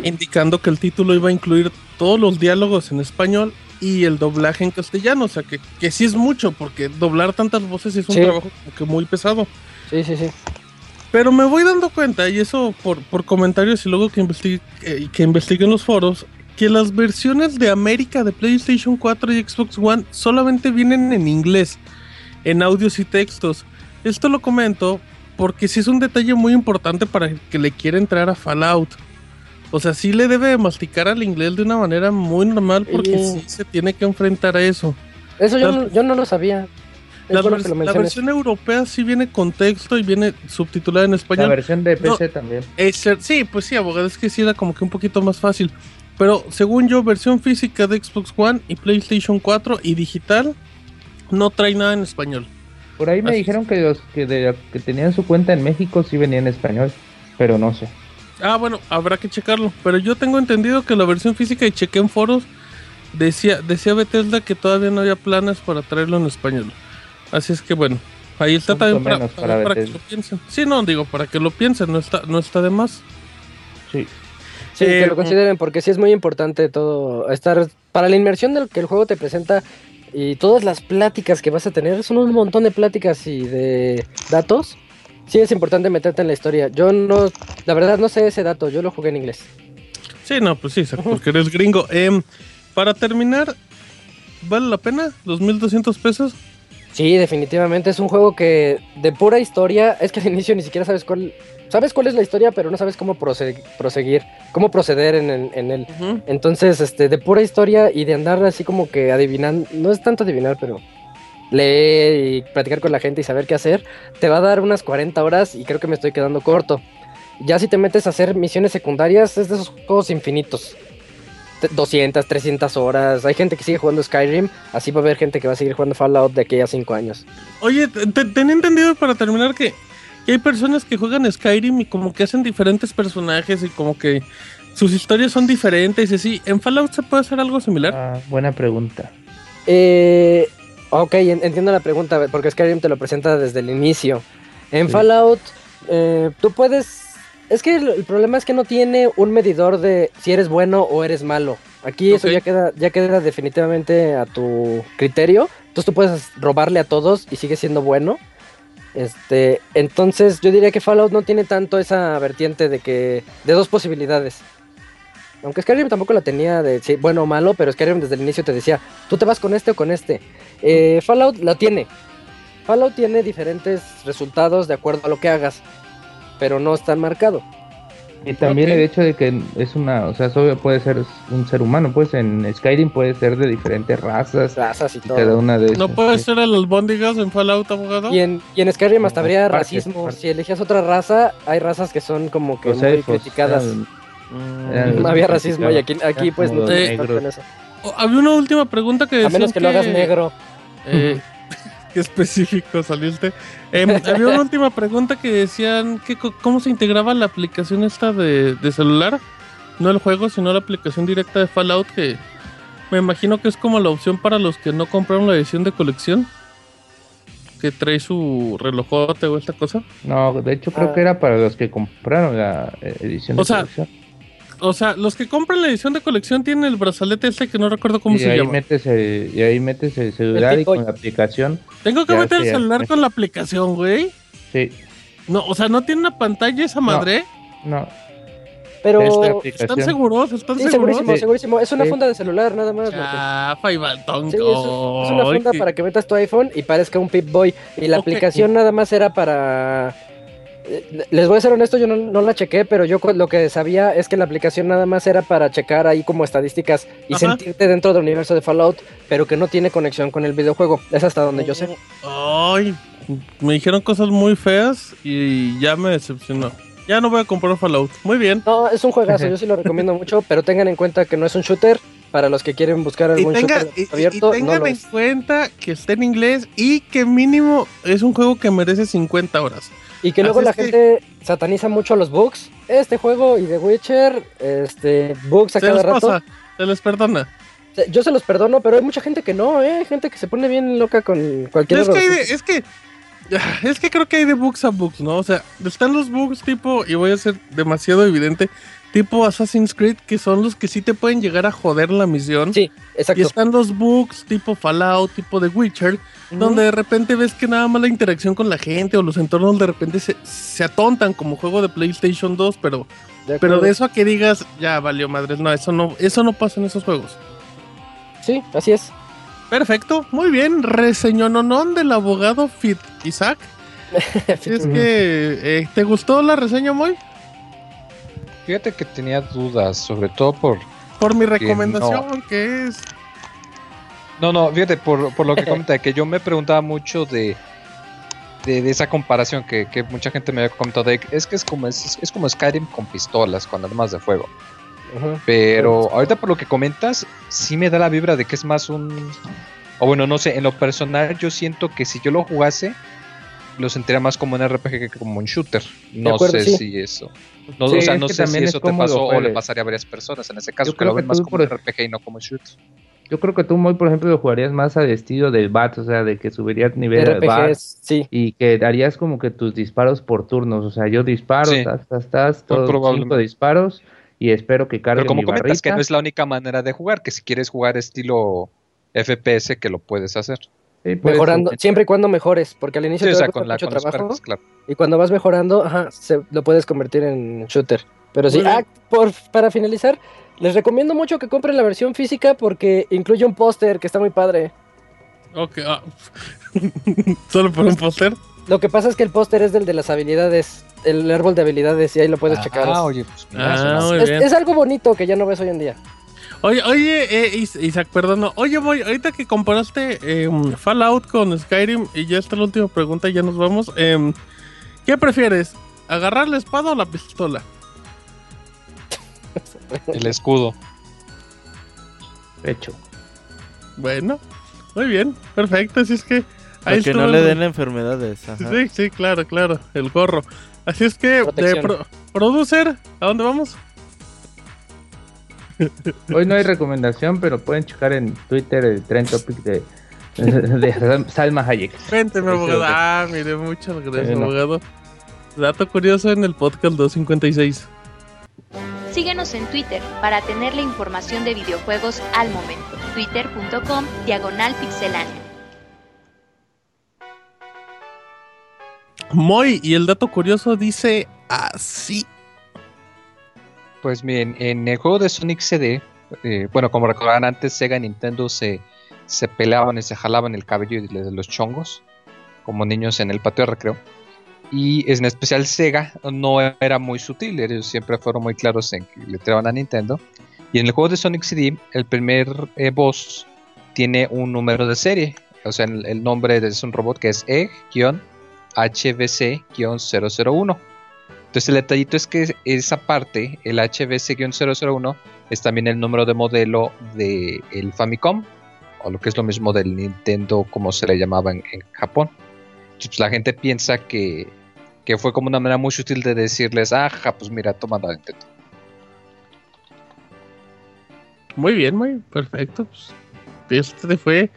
indicando que el título iba a incluir todos los diálogos en español y el doblaje en castellano, o sea que, que sí es mucho, porque doblar tantas voces es un
Sí.
trabajo como que muy pesado.
Sí, sí, sí.
Pero me voy dando cuenta, y eso por, por comentarios y luego que investigué, eh, que investigué en los foros, que las versiones de América de PlayStation 4 y Xbox One solamente vienen en inglés, en audios y textos. Esto lo comento porque sí es un detalle muy importante para el que le quiera entrar a Fallout. O sea, sí le debe de masticar al inglés de una manera muy normal porque sí se tiene que enfrentar a eso.
Eso yo,
La-
no- yo no lo sabía. Es
La,
bueno
vers-
que lo
la versión europea sí viene con texto y viene subtitulada en
La
español.
versión de PC también.
Es ser- sí, pues sí, abogado, es que sí era como que un poquito más fácil. Pero según yo, versión física de Xbox One y PlayStation 4 y digital no trae nada en español.
Por ahí me
Así
dijeron que los que, de- que tenían su cuenta en México sí venían en español, pero no sé.
Ah, bueno, habrá que checarlo. Pero yo tengo entendido que la versión física y chequé en foros decía, decía Bethesda que todavía no había planes para traerlo en español. Así es que bueno, ahí está también para, que lo piensen. Sí, no, digo, para que lo piensen, no está, no está de más.
Sí.
Sí, que
Eh,
lo consideren porque sí es muy importante todo estar para la inmersión del que el juego te presenta y todas las pláticas que vas a tener, son un montón de pláticas y de datos. Sí es importante meterte en la historia. Yo no, la verdad no sé ese dato, yo lo jugué en inglés.
Sí, no, pues sí, porque eres gringo. Em, para terminar, ¿vale la pena? ¿Los 1200 pesos?
Sí, definitivamente es un juego que de pura historia, es que al inicio ni siquiera sabes cuál, sabes cuál es la historia, pero no sabes cómo prose- proseguir, cómo proceder en, el- en él. Entonces, este, de pura historia y de andar así como que adivinando, no es tanto adivinar, pero leer y platicar con la gente y saber qué hacer, te va a dar unas 40 horas y creo que me estoy quedando corto. Ya si te metes a hacer misiones secundarias, es de esos juegos infinitos. Te- 200, 300 horas. Hay gente que sigue jugando Skyrim, así va a haber gente que va a seguir jugando Fallout de aquí a 5 años.
Oye, te- te- ten entendido para terminar que, que hay personas que juegan Skyrim y como que hacen diferentes personajes y como que sus historias son diferentes y así. ¿En Fallout se puede hacer algo similar?
Ah, buena pregunta.
Eh, ok, en- entiendo la pregunta, porque Skyrim te lo presenta desde el inicio. En
Sí.
Fallout, eh, tú puedes... Es que el, el problema es que no tiene un medidor de si eres bueno o eres malo. Aquí eso ya queda, ya queda definitivamente a tu criterio. Entonces tú puedes robarle a todos y sigue siendo bueno. Este, entonces yo diría que Fallout no tiene tanto esa vertiente de que de dos posibilidades. Aunque Skyrim tampoco la tenía de sí, bueno o malo, pero Skyrim desde el inicio te decía, tú te vas con este o con este. Eh, Fallout la tiene. Fallout tiene diferentes resultados de acuerdo a lo que hagas, pero no está marcado.
Y también el hecho de que es una, o sea, solo puede ser un ser humano, pues en Skyrim puede ser de diferentes razas
Razas y
y cada
todo.
una de esas.
¿No puede
sí.
ser el albóndigas en Fallout, abogado?
Y en, y en Skyrim hasta
No,
habría
partes,
racismo.
partes.
Si elegías otra raza, hay razas que son como que
Los
muy
elfos,
criticadas.
eran-
Mm.
Había racismo y aquí, pues no en eso.
Oh, había una última pregunta que
A
decían
menos que lo hagas negro.
Eh, qué específico saliste. Em, había una última pregunta que decían que cómo se integraba la aplicación esta de, de celular, no el juego, sino la aplicación directa de Fallout que me imagino que es como la opción para los que no compraron la edición de colección, que trae su relojote o esta cosa.
No, de hecho creo
Ah.
que era para los que compraron la eh, edición
O
de
sea,
colección.
O sea, los que compran la edición de colección tienen el brazalete este que no recuerdo cómo
y
se
ahí
llama.
metes el, y ahí metes el celular
El
y con la aplicación.
Tengo que meter el celular con la aplicación, güey.
Sí,
No, o sea, no tiene una pantalla esa madre.
no.
Pero
¿Están seguros? ¿Están
sí,
seguros?
segurísimo,
Sí.
segurísimo. Es una
Sí.
funda de celular nada más.
Chafa y baltón.
Sí, es, es una funda
Ay,
para que metas tu iPhone y parezca un Pip Boy. Y la aplicación nada más era para. Les voy a ser honesto, yo no, no la chequé, pero yo lo que sabía es que la aplicación nada más era para checar ahí como estadísticas y
Ajá.
sentirte dentro del universo de Fallout, pero que no tiene conexión con el videojuego. Es hasta donde yo sé.
Ay, me dijeron cosas muy feas y ya me decepcionó. Ya no voy a comprar Fallout. Muy bien.
No, es un juegazo, yo sí lo recomiendo mucho, pero tengan en cuenta que no es un shooter. Para los que quieren buscar
Y,
algún
tenga-
shooter
y-
abierto,
y
no
tengan
lo
en
es.
cuenta que está en inglés y que mínimo es un juego que merece 50 horas.
Y que luego
Así
la
que-
gente sataniza mucho los bugs. Este juego y The Witcher, este, bugs a
Se
cada
les
rato.
pasa, se les perdona.
Yo se los perdono, pero hay mucha gente que no, ¿eh? Gente que se pone bien loca con cualquier
Es que, de- es que es que creo que hay de bugs a bugs, ¿no? O sea, están los bugs tipo, y voy a ser demasiado evidente, tipo Assassin's Creed, que son los que sí te pueden llegar a joder la misión.
Sí,
Y
exacto.
están los bugs tipo Fallout, tipo The Witcher, donde de repente ves que nada más la interacción con la gente o los entornos de repente se, se atontan como juego de PlayStation 2, pero,
De
pero de eso a que digas, ya valió madres, no, eso no, eso no pasa en esos juegos.
Sí, así es.
Perfecto, muy bien, reseñononón del abogado Fit Isaac. Si es que, eh, ¿te gustó la reseña, Moy?
Fíjate que tenía dudas, sobre todo por...
Por mi
no.
recomendación, que es...
No, no, fíjate, por, por lo que comenta, que yo me preguntaba mucho de, de, de esa comparación que, que mucha gente me había comentado, de, es que es como, es, es como Skyrim con pistolas, con armas de fuego. Pero ahorita por lo que comentas, sí me da la vibra de que es más un... O bueno, no sé, en lo personal yo siento que si yo lo jugase, lo sentiría más como un RPG que como un shooter. No
acuerdo,
sé
sí.
si eso... No,
Sí,
o sea, no
que
sé si
también es
eso te pasó o le
juegues.
pasaría a varias personas en ese caso,
Yo
que
creo
lo ven
que
más como
por
un
ej-
RPG y no como un shooter.
Yo creo que tú, muy por ejemplo, lo jugarías más al estilo del BAT, o sea, de que subirías nivel al BAT
RPGs, sí.
y que darías como que tus disparos por turnos, o sea, yo disparo,
Sí.
tas, tas, tas, todos cinco disparos y espero que cargue
Pero como
mi
comentas que
barrita.
no es la única manera de jugar, que si quieres jugar estilo FPS que lo puedes hacer.
Sí, por
Mejorando, siempre y cuando mejores, porque al inicio
Sí, o
te va
sea, con, la,
mucho
con
trabajo
claro.
y cuando vas mejorando, ajá, se, lo puedes convertir en shooter. Pero sí, ah, por, para finalizar, les recomiendo mucho que compren la versión física porque incluye un póster que está muy padre.
Ok, ah. Solo por un póster.
Lo que pasa es que el póster es del de las habilidades, el árbol de habilidades y ahí lo puedes checar.
Ah, oye, pues mira,
Ah,
suena-
muy
es,
bien.
es algo bonito que ya no ves hoy en día.
Oye, oye, eh, Is- Isaac, perdón. Oye, voy, ahorita que comparaste eh, Fallout con Skyrim, y ya está la última pregunta, ya nos vamos. em, ¿Qué prefieres? ¿Agarrar la espada o la pistola?
el escudo.
Hecho.
Bueno, muy bien, perfecto. Así es que.
Para que no le den enfermedades. ajá.
Sí, sí, claro, claro, el gorro. Así es que, de pro- producer, ¿a dónde vamos?
Hoy no hay recomendación, pero pueden checar en Twitter el trend topic de, de Sal- Salma Hayek.
Cuénteme, abogado. Ah, mire, muchas gracias, abogado. Dato curioso en el podcast 256.
Síguenos en Twitter para tener la información de videojuegos al momento. Twitter.com Diagonal.
Moy, y el dato curioso dice así.
Pues miren, en el juego de Sonic CD, eh, bueno, como recordarán antes, Sega y Nintendo se, se peleaban y se jalaban el cabello de los chongos, como niños en el patio de recreo. Y en especial Sega no era muy sutil, ellos siempre fueron muy claros en que le tiraban a Nintendo. Y en el juego de Sonic CD, el primer eh, boss tiene un número de serie, o sea, el, el nombre de- es un robot que es E-HBC-001. Entonces el detallito es que esa parte, el HBC-001, es también el número de modelo del el Famicom, o lo que es lo mismo del Nintendo, como se le llamaba en, Japón. Pues, la gente piensa que, que fue como una manera muy sutil de decirles, ja, pues mira, toma la Nintendo.
Muy bien, muy perfecto. pues, este fue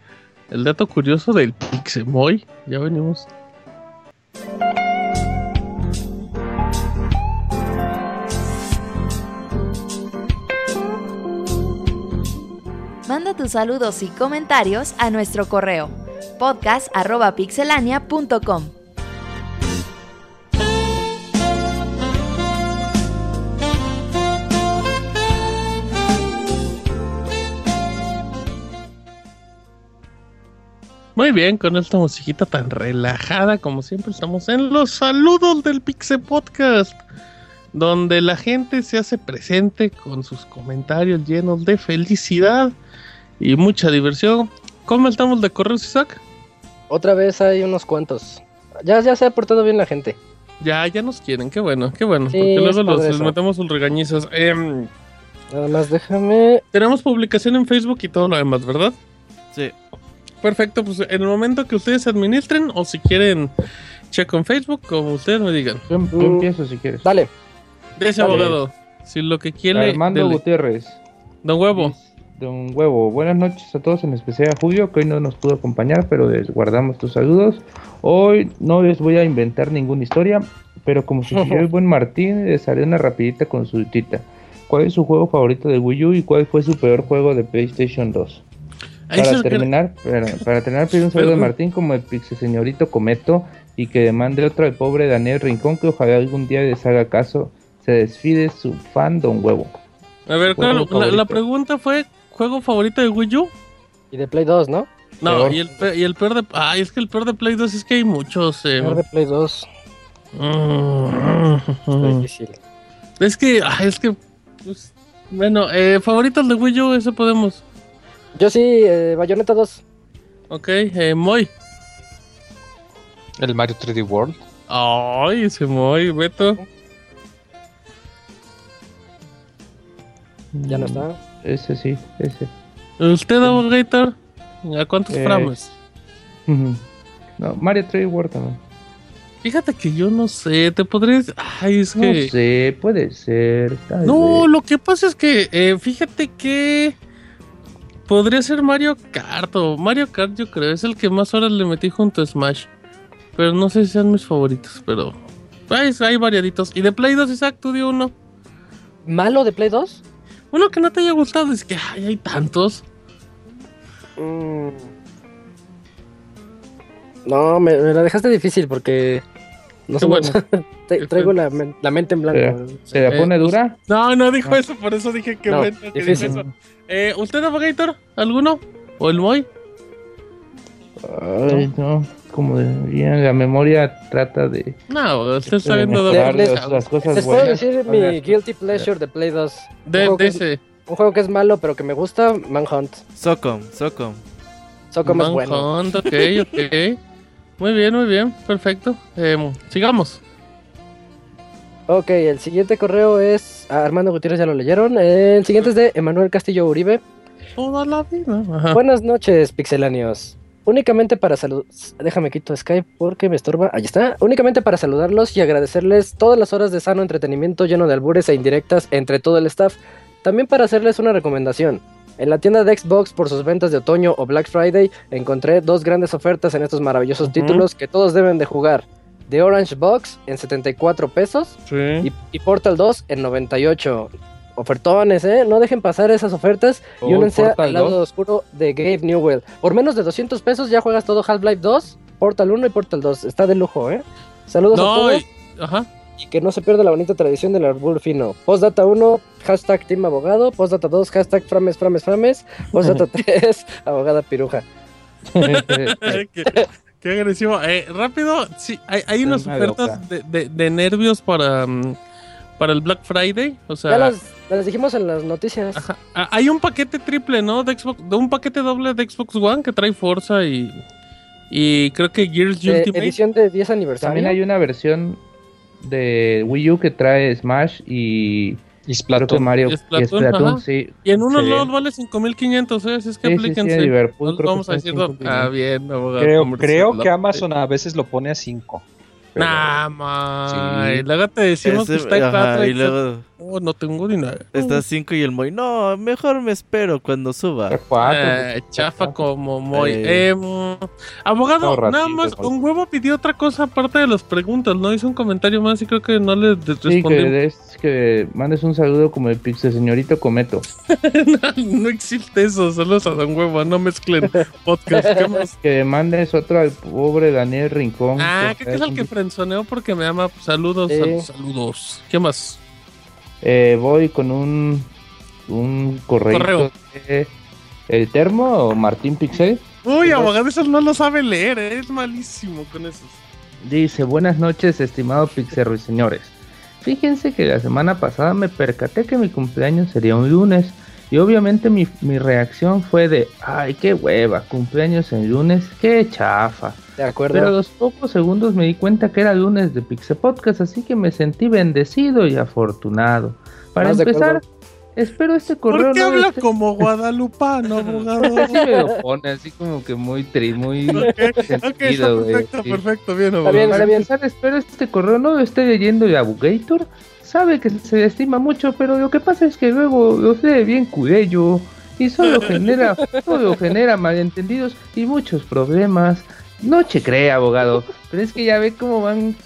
el dato curioso del Pixemoy. Ya venimos.
Manda tus saludos y comentarios a nuestro correo podcast.pixelania.com.
Muy bien, con esta musiquita tan relajada, como siempre, estamos en los saludos del Pixel Podcast, donde la gente se hace presente con sus comentarios llenos de felicidad y mucha diversión. ¿Cómo estamos de correos, Isaac?
Otra vez hay unos cuantos. Ya, ya se ha portado bien la gente.
Ya, ya nos quieren, qué bueno, qué bueno,
Sí,
porque luego los, les metemos sus regañizas. Em,
Nada más déjame.
tenemos publicación en Facebook y todo lo demás, ¿verdad?
Sí.
Perfecto, pues en el momento que ustedes administren o si quieren check en Facebook, como ustedes me digan.
Yo, yo empiezo si quieres.
Dale.
De ese abogado, si lo que quiere...
Armando
dele.
Gutiérrez.
Don Huevo.
Don Huevo, buenas noches a todos, en especial a Julio, que hoy no nos pudo acompañar, pero les guardamos tus saludos. Hoy no les voy a inventar ninguna historia, pero como sugirió el buen Martín, les haré una rapidita consultita. ¿Cuál es su juego favorito de Wii U y cuál fue su peor juego de PlayStation 2?
Ahí
Para terminar, para, para terminar, pido un saludo
Perdón.
Martín como el pixe señorito Cometo y que demande otro al pobre Daniel Rincón que ojalá algún día les haga caso. Se desfide su fan Don Huevo.
A ver, claro, la, pregunta fue, ¿juego favorito de Wii U?
Y de Play 2, ¿no?
No,
Peor.
y el, pe- y el peor de... Ay, es que el peor de Play 2 es que hay muchos. eh.
Peor de Play 2.
Mm. Es que, ay, es que... pues, bueno, eh, favoritos de Wii U, eso podemos.
Yo sí, eh, Bayonetta 2.
Ok, eh, Moy.
El Mario 3D World.
Ay, ese Moy, Beto.
Ya no está.
Ese sí, ese.
¿Usted, Abogator? ¿A cuántos
Eh,
frames?
No, Mario 3D World también.
Fíjate que yo no sé, te podría... Ay, es
No
que...
sé, puede ser. tal
No,
vez.
lo que pasa es que, eh, fíjate que podría ser Mario Kart o Mario Kart, yo creo, es el que más horas le metí junto a Smash. Pero no sé si sean mis favoritos, pero hay, hay variaditos. Y de Play 2, exacto, di uno.
malo de Play 2?
Uno que no te haya gustado, es que ay, hay tantos.
Mm. No, me, me la dejaste difícil porque. No sé,
bueno.
te- traigo la, la mente en blanco.
¿Se la
Eh,
pone
pues,
dura?
No, no dijo
Ah.
eso, por eso dije que
No,
bueno. que dijo
difícil.
eso. Eh, ¿Usted, Abogator? ¿Alguno? ¿O el Moy?
Ay, no. Como debería, la memoria trata de,
No, usted está
de
viendo
mejorar
de-
las, las cosas
Les puedo
buenas.
decir mi Guilty Pleasure de Play 2. Un
de,
juego
de
que es-
ese.
Un juego que es malo, pero que me gusta, Manhunt.
Socom, Socom.
Socom es bueno.
Manhunt, ok, ok. Muy bien, muy bien, perfecto. Em, sigamos.
Ok, el siguiente correo es. ah, Armando Gutiérrez, ya lo leyeron. El siguiente es de Emanuel Castillo Uribe.
Toda la vida. Ajá.
Buenas noches, pixelanios. Únicamente para salud... Déjame quito Skype porque me estorba. Ahí está. Únicamente para saludarlos y agradecerles todas las horas de sano entretenimiento lleno de albures e indirectas entre todo el staff. También para hacerles una recomendación. En la tienda de Xbox por sus ventas de otoño o Black Friday encontré dos grandes ofertas en estos maravillosos títulos que todos deben de jugar. The Orange Box en 74 pesos
Sí.
y, y Portal 2 en 98. Ofertones, ¿eh? No dejen pasar esas ofertas y
Oh,
únense
Portal
al lado
2.
oscuro de Gabe Newell. Por menos de 200 pesos ya juegas todo Half-Life 2, Portal 1 y Portal 2. Está de lujo, ¿eh? Saludos a todos
y- ajá.
y que no se pierda la bonita tradición del arbol fino. Postdata 1, hashtag Team Abogado. Postdata 2, hashtag Frames, Frames, Frames. Postdata 3, Abogada Piruja.
qué, qué agresivo. Eh, rápido, sí, hay, hay unas
Una
ofertas de, de- de nervios para, mm, para el Black Friday. O sea,
Ya las, las dijimos en las noticias.
ajá. Ah, hay un paquete triple, ¿no? De Xbox, de un paquete doble de Xbox One que trae Forza y, y creo que Gears
Eh,
Ultimate.
edición de 10 aniversario.
También hay una versión de Wii U que trae Smash y
Y
creo que
Splatoon.
Mario
Y
y
Splatoon,
Splatoon,
ajá.
sí.
Y en unos
Sí.
lados vale 5500, ¿eh? Así es que
Sí, sí, sí,
aplíquense.
de Liverpool, creo que
vamos a
están
decir. do-
5.500.
Ah, bien, abogado.
Creo, creo que Amazon a veces lo pone a 5.
Nah, man.
Sí.
Luego te decimos
Ese-
que está en
ajá,
cuatro
y
y
luego
Oh, no tengo dinero.
está 5 y el Moy. No, mejor me espero cuando suba.
Eh, chafa como muy.
Eh.
Em, abogado,
No, ratito,
nada más, un huevo pidió otra cosa aparte de las preguntas, ¿no? Hizo un comentario más y creo que no le
Sí,
respondí.
que, es que mandes un saludo como el Pixel señorito Cometo.
no, existe eso, saludos a Don Huevo, no mezclen podcast. ¿Qué más?
Que mandes otro al pobre Daniel Rincón.
Ah,
que
es el que frenzoneó porque me ama. Saludos, sal- saludos. ¿Qué más?
Eh, voy con un, un correo. ¿El termo o Martín Pixel?
Uy, abogado, eso no lo sabe leer, ¿eh? es malísimo con esos.
Dice, buenas noches, estimado Pixel y señores. Fíjense que la semana pasada me percaté que mi cumpleaños sería un lunes. Y obviamente mi, mi reacción fue de, ay, qué hueva, cumpleaños en lunes, qué chafa.
De acuerdo.
Pero a los pocos segundos me di cuenta que era lunes de Pixel Podcast, así que me sentí bendecido y afortunado. Para
Más
empezar, espero este correo
¿Por qué
no
habla
esté-
como guadalupano, abogado?
Así me lo pone, así como que muy tri, muy
Ok, ok, está
sentido, güey,
perfecto,
sí.
perfecto, bien,
Está
abogado.
bien,
Para
está bien.
empezar, espero este correo no lo esté leyendo de Abugator. Sabe que se le estima mucho, pero lo que pasa es que luego lo lee bien cudello y solo genera, solo genera malentendidos y muchos problemas. No che cree, abogado, pero es que ya ve cómo van,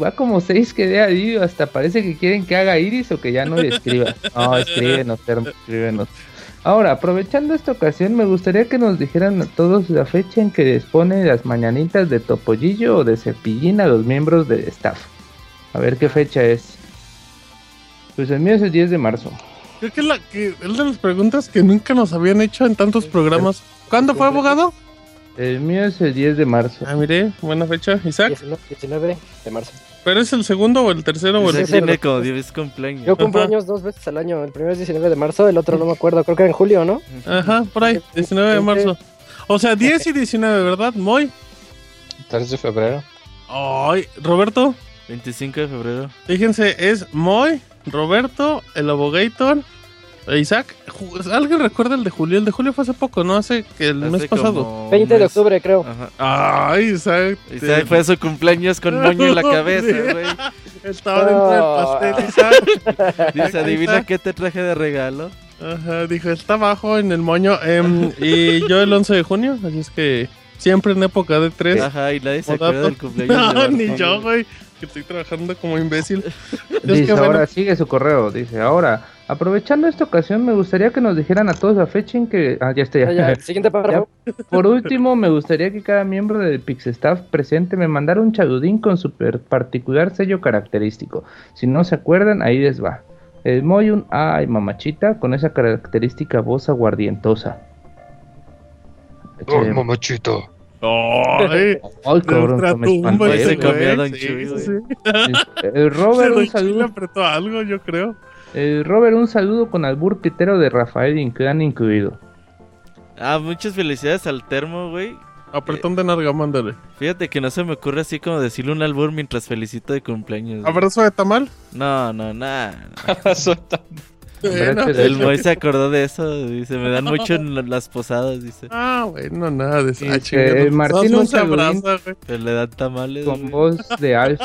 va como seis que de ahí, hasta parece que quieren que haga iris o que ya no le escriba. No, escríbenos, escríbenos. Ahora, aprovechando esta ocasión, me gustaría que nos dijeran a todos la fecha en que les ponen las mañanitas de Topollillo o de Cepillín a los miembros del staff. A ver qué fecha es. Pues el mío es el 10 de marzo.
Creo que, la, que es de las preguntas que nunca nos habían hecho en tantos programas. ¿Cuándo fue, abogado?
El mío es el 10 de marzo.
Ah, mire, buena fecha, Isaac.
19, 19 de marzo.
¿Pero es el segundo o el tercero o el
tiene
sí.
como 10 cumpleaños.
Yo cumplo
Ajá.
años dos veces al año. El primero es 19 de marzo, el otro no me acuerdo. Creo que era en julio, ¿no?
Ajá, por ahí, 19 de marzo. O sea, 10 y 19, ¿verdad? Muy.
3 de febrero.
Ay, Roberto,
25 de febrero.
fíjense, es Moy, Roberto, el Abogator, e Isaac. ¿Alguien recuerda el de Julio? El de Julio fue hace poco, ¿no? Hace que el
Hace
mes pasado.
como un
20 de octubre, creo.
Ajá.
Ay, Isaac.
Isaac fue a su cumpleaños con moño en la cabeza, güey.
Estaba dentro del pastel, Isaac.
Dice, adivina qué te traje de regalo.
Ajá, dijo, está abajo en el moño. em, y yo el 11 de junio, así es que siempre en época de tres.
Ajá, y nadie se acuerda del cumpleaños
No,
de
ni yo, güey. Que estoy trabajando como imbécil. Es que,
Dice,
bueno,
ahora sigue su correo. Dice, ahora, aprovechando esta ocasión, me gustaría que nos dijeran a todos la fecha en que. Ah, ya estoy.
Ah, ya, siguiente párrafo.
Por último, me gustaría que cada miembro del Pixestaff presente me mandara un chaludín con su particular sello característico. Si no se acuerdan, ahí les va. El Moyun Ay Mamachita con esa característica voz aguardientosa.
Oh,
Che,
mamachito.
Ay,
Ay,
de
cabrón, se me
se
güey,
Don
sí,
Chuy, güey.
sí.
El Robert, un
Chuy le
saludo.
apretó algo, yo creo.
El Robert, un saludo con albur pitero de Rafael Inclán incluido.
Ah, muchas felicidades al termo, güey.
Apretón de narga, mándale.
Fíjate que no se me ocurre así como decirle un albur mientras felicito de cumpleaños. güey.
¿Abrazo de tamal?
No, no, nada.
Suelta.
Bueno.
Brache
El Moy se acordó de eso. Dice, me dan mucho en la- las posadas. Dice,
Ah, bueno, nada de eso. Ah.
Martín, un
abraza, güey.
pero le dan tamales.
Con
güey.
voz de Alf.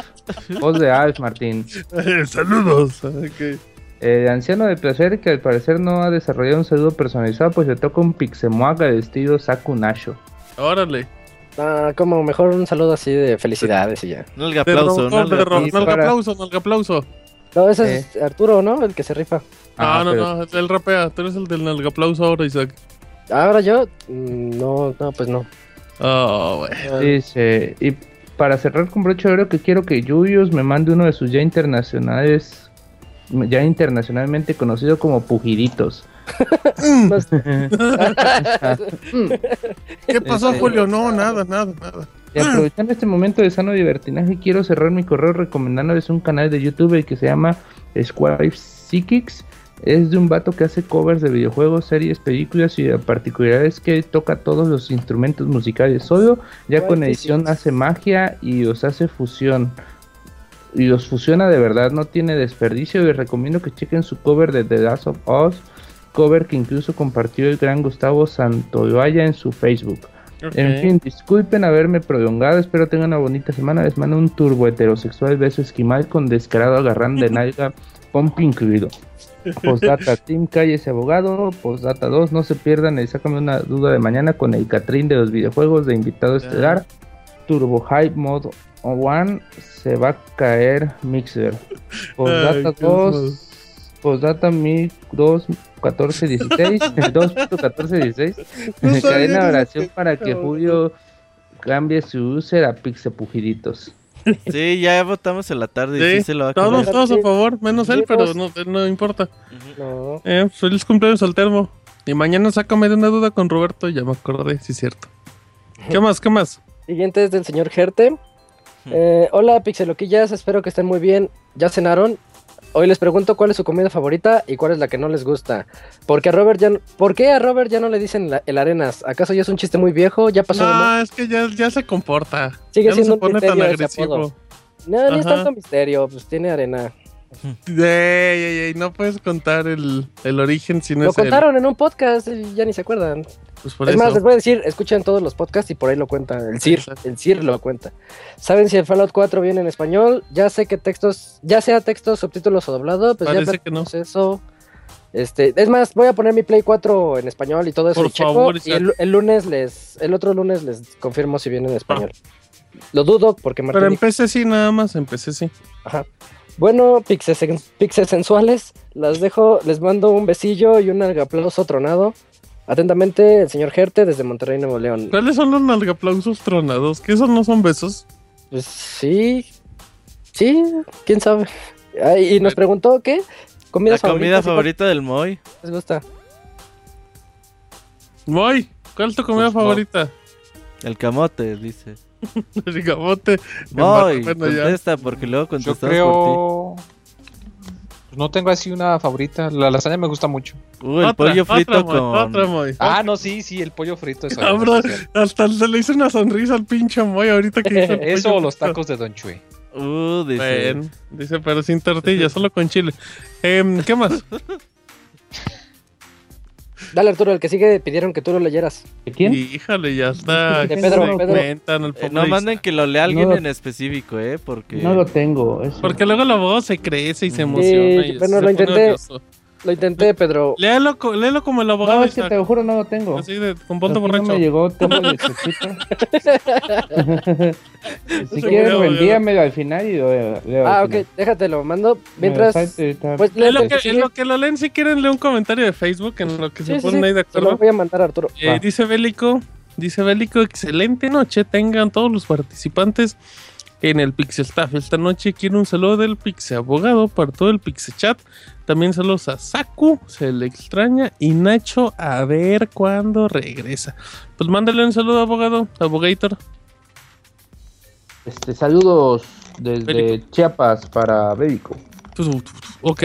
voz de Alf, Martín.
Eh, Saludos. ok.
El anciano de placer que al parecer no ha desarrollado un saludo personalizado, pues le toca un pixemoaga de estilo Saku Nasho.
Órale.
Ah, como mejor un saludo así de felicidades y ya.
De
aplauso,
nalga aplauso, nalga aplauso.
No, ese es Arturo, ¿no? El que se rifa.
Ah,
no,
pero-
no, no, él rapea. Tú eres el del nalga aplauso ahora, Isaac.
Ahora yo, mm, no, no, pues no.
Oh, güey.
Dice, y para cerrar con broche de oro que quiero que Julius me mande uno de sus ya internacionales, ya internacionalmente conocido como pujiditos.
¿Qué pasó,
Este-
Julio? No, nada, nada, nada.
Y aprovechando este momento de sano divertinaje, quiero cerrar mi correo recomendándoles un canal de YouTube el que se llama Square Psychics. Es de un vato que hace covers de videojuegos, series, películas y la particularidad es que toca todos los instrumentos musicales solo, ya con edición hace magia y los hace fusión. Y los fusiona de verdad, no tiene desperdicio. Les recomiendo que chequen su cover de The Last of Us, cover que incluso compartió el gran Gustavo Santoloaya en su Facebook. En fin, disculpen haberme prolongado, espero tengan una bonita semana. Les mando un turbo heterosexual beso esquimal con descarado agarrán de nalga, pomp incluido. Postdata, Team Calles Abogado. Postdata 2, no se pierdan el Sácame una duda de mañana con el Catrín de los videojuegos de invitado estelar. Turbo Hype Mod 1, se va a caer Mixer. Postdata
Ay, qué
2, Postdata 2, 14, 16, 2.14, 16.
No
Cadena oración para que Julio cambie su user a Pixepujiditos.
Sí, ya votamos en la tarde y
Sí,
sí se lo va a
Todos, todos a favor, menos él, pero no, no importa.
No.
Eh, feliz cumpleaños al termo. Y mañana sácame de una duda con Roberto, ya me acordé, sí es cierto. ¿Qué más? ¿Qué más?
Siguiente es del señor Gerte. Eh, hola, Pixeloquillas, espero que estén muy bien. ¿Ya cenaron? Hoy les pregunto cuál es su comida favorita y cuál es la que no les gusta. Porque a Robert ya, ¿Por qué a Robert ya no le dicen la- el arenas? ¿Acaso ya es un chiste muy viejo? ¿Ya pasó de?
No, es que ya, ya se comporta.
Sigue
ya
siendo
no
un
se pone tan agresivo.
No, ni es
Ajá.
tanto misterio, pues tiene arena.
Ey, ey, ey, no puedes contar el, el origen si no
lo
es él.
contaron en un podcast y ya ni se acuerdan.
Pues por
es
eso.
más, les voy a decir, escuchen todos los podcasts y por ahí lo cuenta. El CIR,
Exacto.
el CIR lo cuenta. ¿Saben si el Fallout 4 viene en español? Ya sé que textos, ya sea textos, subtítulos o doblado, pues
Parece
ya
que no.
eso. Este, es más, voy a poner mi Play 4 en español y todo eso
Por
y checo,
favor,
y el, el lunes les, el otro lunes les confirmo si viene en español. Lo dudo porque Martín
Pero
dijo-
empecé sí, nada más, empecé sí.
Ajá. Bueno, pixes, pixes sensuales, las dejo, les mando un besillo y un aplauso tronado. Atentamente, el señor Gerte desde Monterrey, Nuevo León.
¿Cuáles son los nalgaplausos tronados? ¿Qué esos no son besos?
Pues sí, sí, quién sabe. Ah, y nos preguntó qué comida
La comida
favorita.
del Moy.
¿Les gusta?
Moy, ¿cuál es tu comida
Pues, no.
favorita?
El camote, dice.
El gamote.
Moy,
Bueno, ya.
contesta porque luego
Yo
contestamos por
creo. Pues no tengo así una favorita. La lasaña me gusta mucho.
Uh, el
Otra,
pollo frito
otra, Moy,
con...
Otra, Moy.
Ah, no, sí, sí, el pollo frito. Eso,
Cabrón, hasta se le hizo una sonrisa al pinche Moy ahorita que hizo el
eso o los tacos de Don Chuy.
Uh, dice.
Dice, pero sin tortilla, solo con chile. Em, ¿Qué más?
Dale, Arturo, el que sigue pidieron que tú lo leyeras.
¿De quién?
Híjole, ya está.
De Pedro,
se
Pedro.
cuentan el
Eh, no manden que lo lea alguien
No.
en específico, eh, porque...
No lo tengo. eso.
Porque luego la voz se crece y se
Sí,
emociona. y
bueno,
se
lo
pone
intenté. Lo intenté, Pedro.
Léelo como el abogado.
No, es que
Isaac.
te lo juro, no lo tengo.
Así de, con de
Aquí no
borracho.
me llegó, tengo el escrito. si quieres, envíamelo al final y lo leo.
Ah, ok, déjatelo. Mando. Mientras. Pues
En lo,
léelo,
que,
sí,
en lo que lo leen, si quieren, lee un comentario de Facebook en lo que
sí,
se
sí,
ponen
sí,
ahí de
Se lo
acuerdo.
voy a mandar a Arturo.
Eh, dice Bélico, dice Bélico, excelente noche tengan todos los participantes en el Pixel Staff. Esta noche quiero un saludo del Pixel Abogado para todo el Pixel Chat. También saludos a Saku, se le extraña, y Nacho a ver cuándo regresa. Pues mándale un saludo, abogado, abogator.
Este, saludos desde. Chiapas para Bélico.
Ok,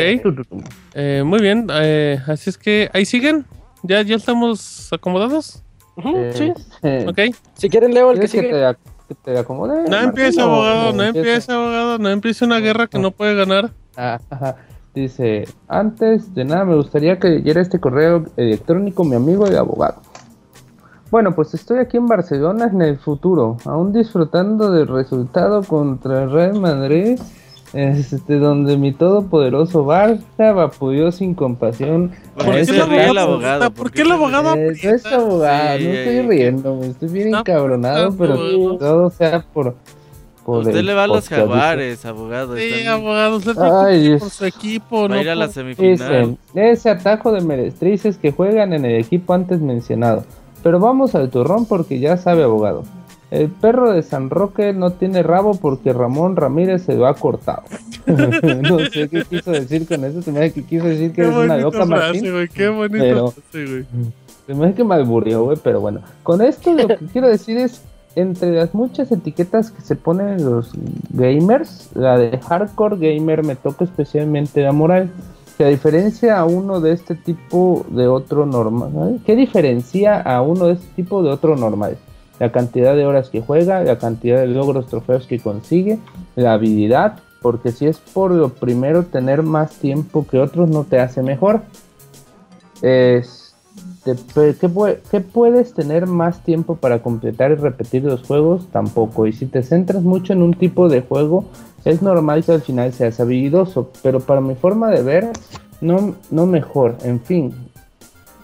eh, muy bien. eh, así es que ahí siguen. ¿Ya, ya estamos acomodados?
Eh,
sí.
eh,
Ok. Si quieren, leo el que
¿Quieres que
sigue.
te, te acomode?
No
Martín,
empieza, abogado, no empieza, abogado, no empieza una guerra que no puede ganar.
Ah, ajá. Dice, antes de nada me gustaría que leyera este correo electrónico mi amigo y abogado. Bueno, pues estoy aquí en Barcelona en el futuro, aún disfrutando del resultado contra el Real Madrid, este, donde mi todopoderoso Barça vapuleó sin compasión.
¿Por
a
qué el abogado?
¿Por qué el abogado
Eh, no es abogado,
Sí,
no estoy riendo, me estoy bien
Está
encabronado, pero todo sea por...
Usted le va a los jaguares, abogado.
Sí,
están-
abogado, usted
Ay,
por su equipo,
Va
no
a ir a la
por-
semifinal.
Ese atajo de meretrices que juegan en el equipo antes mencionado. Pero vamos al turrón porque ya sabe abogado. El perro de San Roque no tiene rabo porque Ramón Ramírez se lo ha cortado. no sé qué quiso decir con eso. Se me hace que quiso decir que
Qué
eres una loca,
frase,
Martín.
qué bonita
Pero-
frase, güey.
Se me hace que me aburrió, güey, pero bueno. Con esto lo que quiero decir es, entre las muchas etiquetas que se ponen los gamers, la de hardcore gamer me toca especialmente la moral. Que diferencia a uno de este tipo de otro normal. ¿sabes? ¿Qué diferencia a uno de este tipo de otro normal? La cantidad de horas que juega, la cantidad de logros, trofeos que consigue, la habilidad, porque si es por lo primero tener más tiempo que otros no te hace mejor. Es, ¿qué, pue- qué puedes tener más tiempo para completar y repetir los juegos? Tampoco. Y si te centras mucho en un tipo de juego, es normal que al final seas habilidoso. Pero para mi forma de ver, no, no mejor. En fin,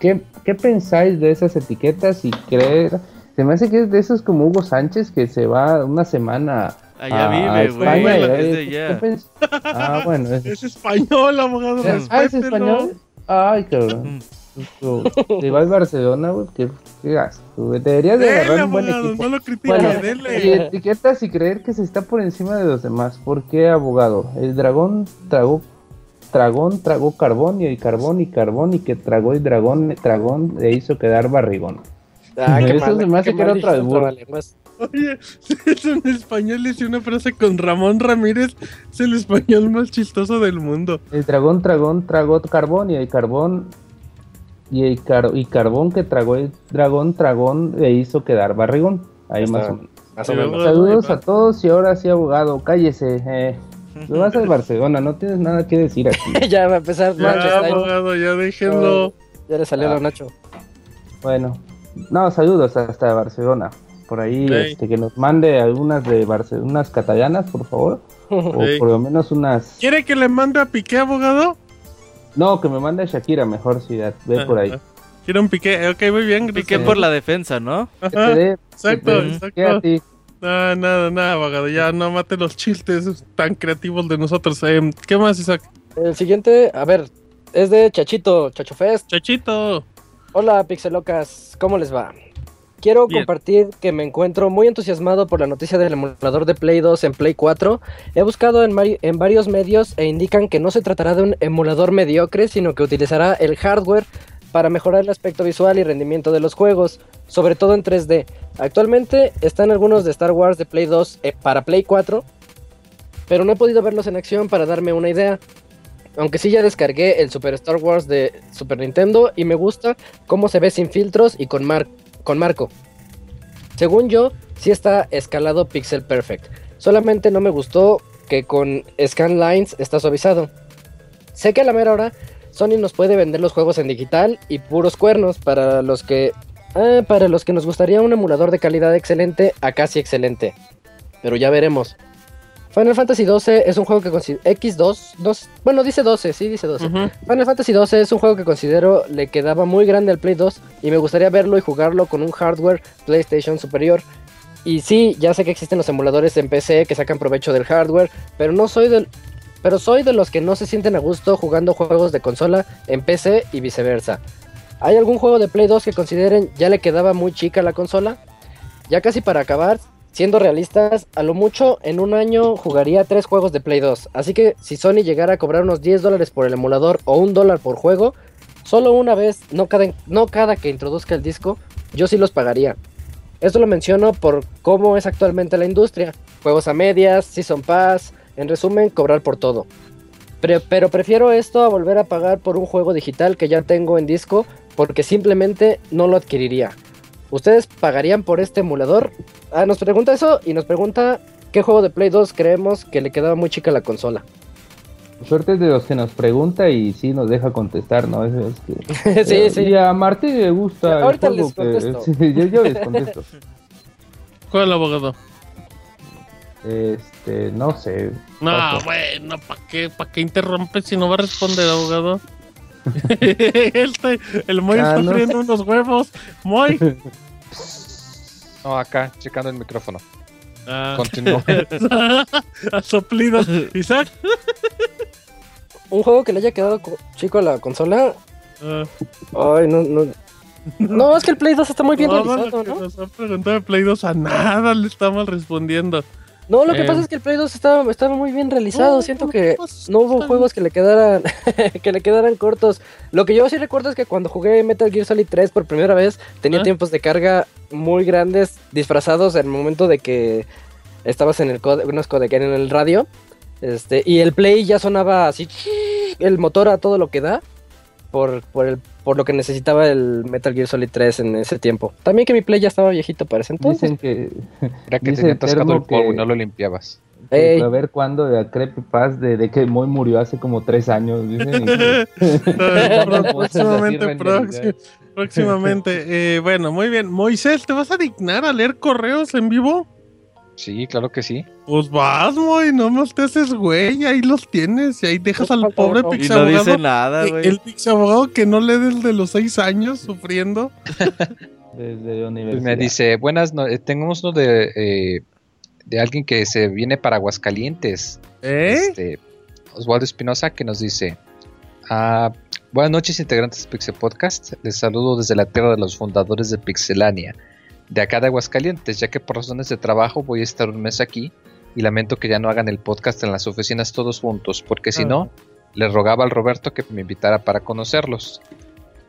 ¿qué, qué pensáis de esas etiquetas y creer? Se me hace que es de esos como Hugo Sánchez que se va una semana
Allá
a- a
vive, güey.
España y
Es
ahí-
de allá.
¿qué pens- Ah, bueno, es,
Es español, abogado,
ah, ¿es español? Ay, cabrón. Se va al Barcelona, güey. Qué, qué. Deberías de agarrar un buen
abogado,
equipo.
no lo critique,
Bueno, y
dele.
etiquetas y creer que se está por encima de los demás. ¿Por qué, abogado? El dragón tragó, dragón tragó carbón y el carbón y carbón y que tragó el dragón, dragón le hizo quedar barrigón.
Ah, qué
Eso
mal,
se me hace que era otra
trabalenguas.
Oye, es un español y una frase con Ramón Ramírez. Es el español más chistoso del mundo.
El dragón dragón tragó carbón y el carbón y el car- y carbón que tragó el dragón dragón le hizo quedar barrigón. Ahí
Está.
más o menos.
Más o
Sí,
menos.
abogado.
Saludos a todos y ahora sí, abogado, cállese. Eh. Lo vas al Barcelona, no tienes nada que decir aquí.
ya va a empezar Nacho.
Ya, abogado, ya déjenlo.
Ya le salió
Ah.
a Nacho.
Bueno, no, saludos hasta Barcelona. Por ahí, este, que nos mande algunas de Barcelona, unas catalanas, por favor. O por lo menos unas.
¿Quiere que le mande a Piqué, abogado?
No, que me mande a Shakira, mejor si ve por ahí.
Ah, ¿Quiere un Piqué? Ok, muy bien.
Piqué por la defensa, ¿no?
Ajá, Exacto,
te-
exacto.
que a ti.
No, nada, nada, abogado. Ya no mate los chistes tan creativos de nosotros. Eh, ¿Qué más, Isaac?
El siguiente, a ver, es de Chachito, Chacho Fest.
Chachito.
Hola, Pixelocas, ¿cómo les va? Quiero
Bien.
compartir que me encuentro muy entusiasmado por la noticia del emulador de Play 2 en Play 4. He buscado en, varios medios e indican que no se tratará de un emulador mediocre, sino que utilizará el hardware para mejorar el aspecto visual y rendimiento de los juegos, sobre todo en 3D. Actualmente están algunos de Star Wars de Play 2 eh, para Play 4, pero no he podido verlos en acción para darme una idea. Aunque sí ya descargué el Super Star Wars de Super Nintendo y me gusta cómo se ve sin filtros y con, mar- con marco. Según yo, sí está escalado Pixel Perfect. Solamente no me gustó que con Scan Lines está suavizado. Sé que a la mera hora Sony nos puede vender los juegos en digital y puros cuernos para los que ah, para los que nos gustaría un emulador de calidad excelente a casi excelente. Pero ya veremos. Final Fantasy 12 es un juego que considero... X2, dos- bueno, dice 12, sí, dice 12.
Ujú.
Final Fantasy 12 es un juego que considero le quedaba muy grande al Play 2 y me gustaría verlo y jugarlo con un hardware PlayStation superior. Y sí, ya sé que existen los emuladores en PC que sacan provecho del hardware, pero no soy del pero soy de los que no se sienten a gusto jugando juegos de consola en PC y viceversa. ¿Hay algún juego de Play 2 que consideren ya le quedaba muy chica la consola? Ya casi para acabar, siendo realistas, a lo mucho en un año jugaría tres juegos de Play 2. Así que si Sony llegara a cobrar unos 10 dólares por el emulador o un dólar por juego, solo una vez, no cada, que introduzca el disco, yo sí los pagaría. Esto lo menciono por cómo es actualmente la industria. Juegos a medias, Season Pass, en resumen, cobrar por todo. Pero prefiero esto a volver a pagar por un juego digital que ya tengo en disco porque simplemente no lo adquiriría. ¿Ustedes pagarían por este emulador? Ah, nos pregunta eso y nos pregunta qué juego de Play 2 creemos que le quedaba muy chica a la consola.
Suerte es de los que nos pregunta y sí nos deja contestar, ¿no? Es que-
sí, sí.
Y a Martín le gusta. el
Ahorita les
que-
contesto.
sí, yo, yo les contesto.
¿Cuál abogado?
Este, no sé.
No, bueno, ¿para qué, ¿para qué interrumpes si no va a responder, abogado? Este, el Moy
Ah,
está
no.
friendo unos huevos. Moy.
No, acá, checando el micrófono.
Ah.
Continúa.
Ah.
a soplidos. Isaac.
Un juego que le haya quedado co- chico a la consola.
Ah.
Ay, no, no. No, es que el Play 2 está muy bien
Todo
realizado, ¿no?
nos ha preguntado de Play 2 a nada le estamos respondiendo.
No, lo que
Eh.
pasa es que el Play 2 estaba, estaba muy bien realizado.
No,
Siento que no hubo juegos que le quedaran que le quedaran cortos. Lo que yo sí recuerdo es que cuando jugué Metal Gear Solid 3 por primera vez tenía
Ah.
tiempos de carga muy grandes disfrazados en el momento de que estabas en el code, unos codec en el radio. Este, y el Play ya sonaba así el motor a todo lo que da por, por el por lo que necesitaba el Metal Gear Solid 3 en ese tiempo. También que mi Play ya estaba viejito para ese entonces.
Dicen que.
Era que
Dice
tenía atascado el polvo y
que-
no lo limpiabas.
Ey.
a ver cuándo de la creepypasta de, de que Moy murió hace como tres años. Dicen, y que-
próximamente, próximamente. Eh, bueno, muy bien. Moisés, ¿te vas a dignar a leer correos en vivo?
Sí, claro que sí.
Pues vas, Moy, no más te haces güey, ahí los tienes y ahí dejas al pobre
favor.
Y no
pixabogado.
dice nada,
eh,
güey.
el pixabogado que no lee desde los seis años sufriendo.
Desde la
Pues
universidad.
me dice, buenas, no, eh, tenemos uno de, eh, de alguien que se viene para Aguascalientes.
¿Eh?
Este, Osvaldo Espinosa que nos dice, ah, buenas noches integrantes de Pixel Podcast, les saludo desde la tierra de los fundadores de Pixelania, de acá de Aguascalientes, ya que por razones de trabajo voy a estar un mes aquí y lamento que ya no hagan el podcast en las oficinas todos juntos, porque si
Ah.
no, le rogaba al Roberto que me invitara para conocerlos.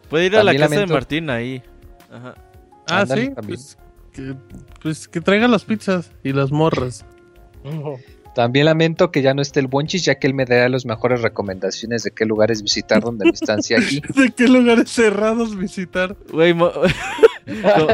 Puede ir a la casa de Martín ahí. Ajá.
Ah, sí. Pues que, pues que traiga las pizzas y las morras.
También lamento que ya no esté el Bonchis, ya que él me dará las mejores recomendaciones de qué lugares visitar donde mi estancia aquí.
¿De qué lugares cerrados visitar?
Güey, como,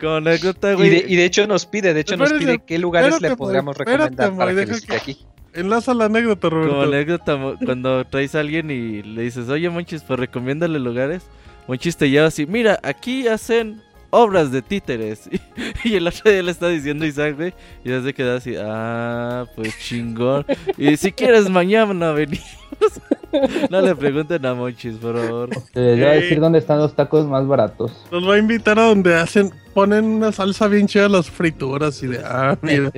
como anécdota,
Y
güey.
de, y de hecho nos pide, de hecho nos
Espérate,
pide qué lugares
espérate,
le podríamos
espérate,
recomendar para que visite aquí.
Enlaza la anécdota,
Como
Roberto.
anécdota, mo- cuando traes a alguien y le dices, oye, Monchis, pues recomiéndale lugares. Monchis te lleva así, mira, aquí hacen obras de títeres. Y, el otro día le está diciendo Isaac, güey, y ya se queda así, ah, pues chingón. Y si quieres, mañana venimos. no le pregunten a Monchis, por favor.
Te voy a decir dónde están los tacos más baratos.
Nos va a invitar a donde hacen, ponen una salsa bien chida a las frituras y de, ah, mira.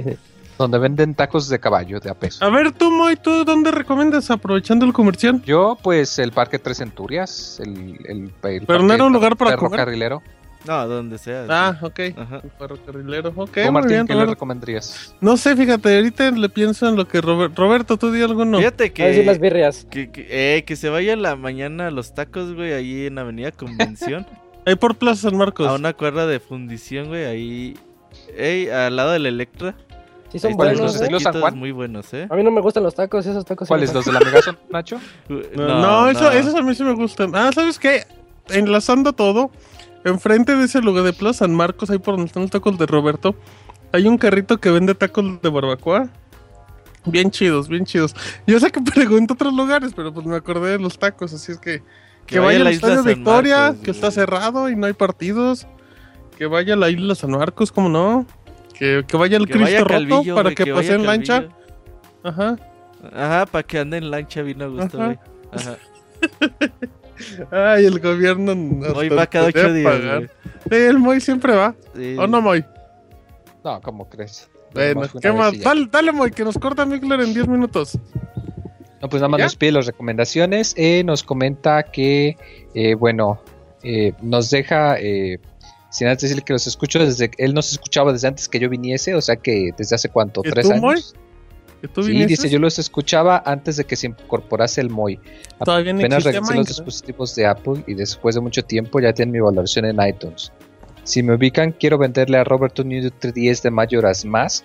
Donde venden tacos de caballo de a peso.
A ver, tú, Moy, ¿tú dónde recomiendas aprovechando el comercial?
Yo, pues, el Parque Tres Centurias, el, el, el
Pero no era un lugar para comer.
ferrocarrilero.
No, donde sea.
Ah, ok.
Ajá.
Ferrocarrilero. Ok,
¿Tú,
muy
Martín,
bien,
qué le recomendarías?
No sé, fíjate, ahorita le pienso en lo que Robert- Roberto, tú di algo no.
Fíjate
A decir las
que,
birrias.
que, que, eh, que se vaya la mañana a los tacos, güey, ahí en Avenida Convención.
Ahí por Plaza San Marcos.
a una cuerda de fundición, güey, ahí. Ey, al lado del Electra.
Sí son
están
¿Cuáles,
buenos.
los
¿eh?
los San Juan?
muy buenos, ¿eh?
A mí no me gustan los tacos, esos tacos.
¿Cuáles? ¿Los de la Megazón, Nacho?
No, no, eso, esos a mí sí me gustan. Ah, ¿sabes qué? Enlazando todo, enfrente de ese lugar de Plaza San Marcos, ahí por donde están los tacos de Roberto, hay un carrito que vende tacos de barbacoa. Bien chidos, bien chidos. Yo sé que pregunto otros lugares, pero pues me acordé de los tacos, así es que... Que, vaya
a la isla San
Victoria,
Marcos,
que está cerrado y no hay partidos. Que vaya a la isla San Marcos, ¿cómo no? Que, que vaya al
Que
Cristo
vaya
Roto para que, pase en lancha. Ajá.
Ajá, para que ande en lancha bien a gusto.
Ajá. Ay, el gobierno. nos
Hoy va cada ocho días,
pagar.
güey.
Sí, el Moy siempre va.
Sí.
¿O no, Moy?
No, ¿cómo crees?
Bueno, ¿qué más? Dale, dale, Moy, que nos corta Mikler en 10 minutos.
No, pues nada más
¿Ya?
nos pide las recomendaciones. Eh, nos comenta que, eh, bueno, eh, nos deja, eh, sin antes decirle que los escucho desde, él nos escuchaba desde antes que yo viniese, o sea que desde hace cuánto,
¿Y
tres
tú,
años.
Moy? ¿Que tú
Sí, dice, yo los escuchaba antes de que se incorporase el MOI.
Todavía no
Apenas regresé los dispositivos de Apple y después de mucho tiempo ya tienen mi valoración en iTunes. Si me ubican, quiero venderle a Roberto un New 3DS de Majora's Mask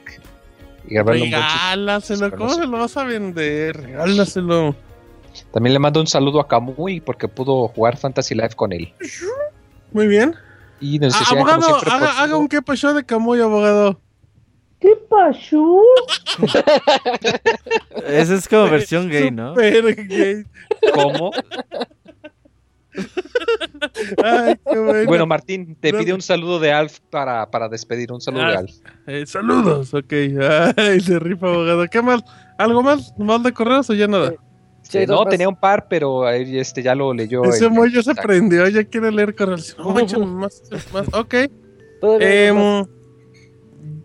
y chiste.
Regálaselo, ¿cómo
Conoce.
se lo vas a vender? Regálaselo.
También le mando un saludo a Kamui porque pudo jugar Fantasy Life con él.
Muy bien.
Y nos
Ah, abogado, haga, haga un que pasó de Camuy, abogado.
Esa es como versión gay, ¿no?
Super gay.
¿Cómo?
Ay, qué bueno.
Bueno, Martín, te pide un saludo de Alf para, para despedir. Un saludo de
Ah,
Alf.
Eh, saludos, ok. Ay, se rifa, abogado. ¿Qué más? ¿Algo más? ¿Más de correos o ya nada?
Sí,
no,
más.
tenía un par, pero este ya lo leyó.
Ese ya se prendió, ya quiere leer correos. No, más, más. Ok.
Todavía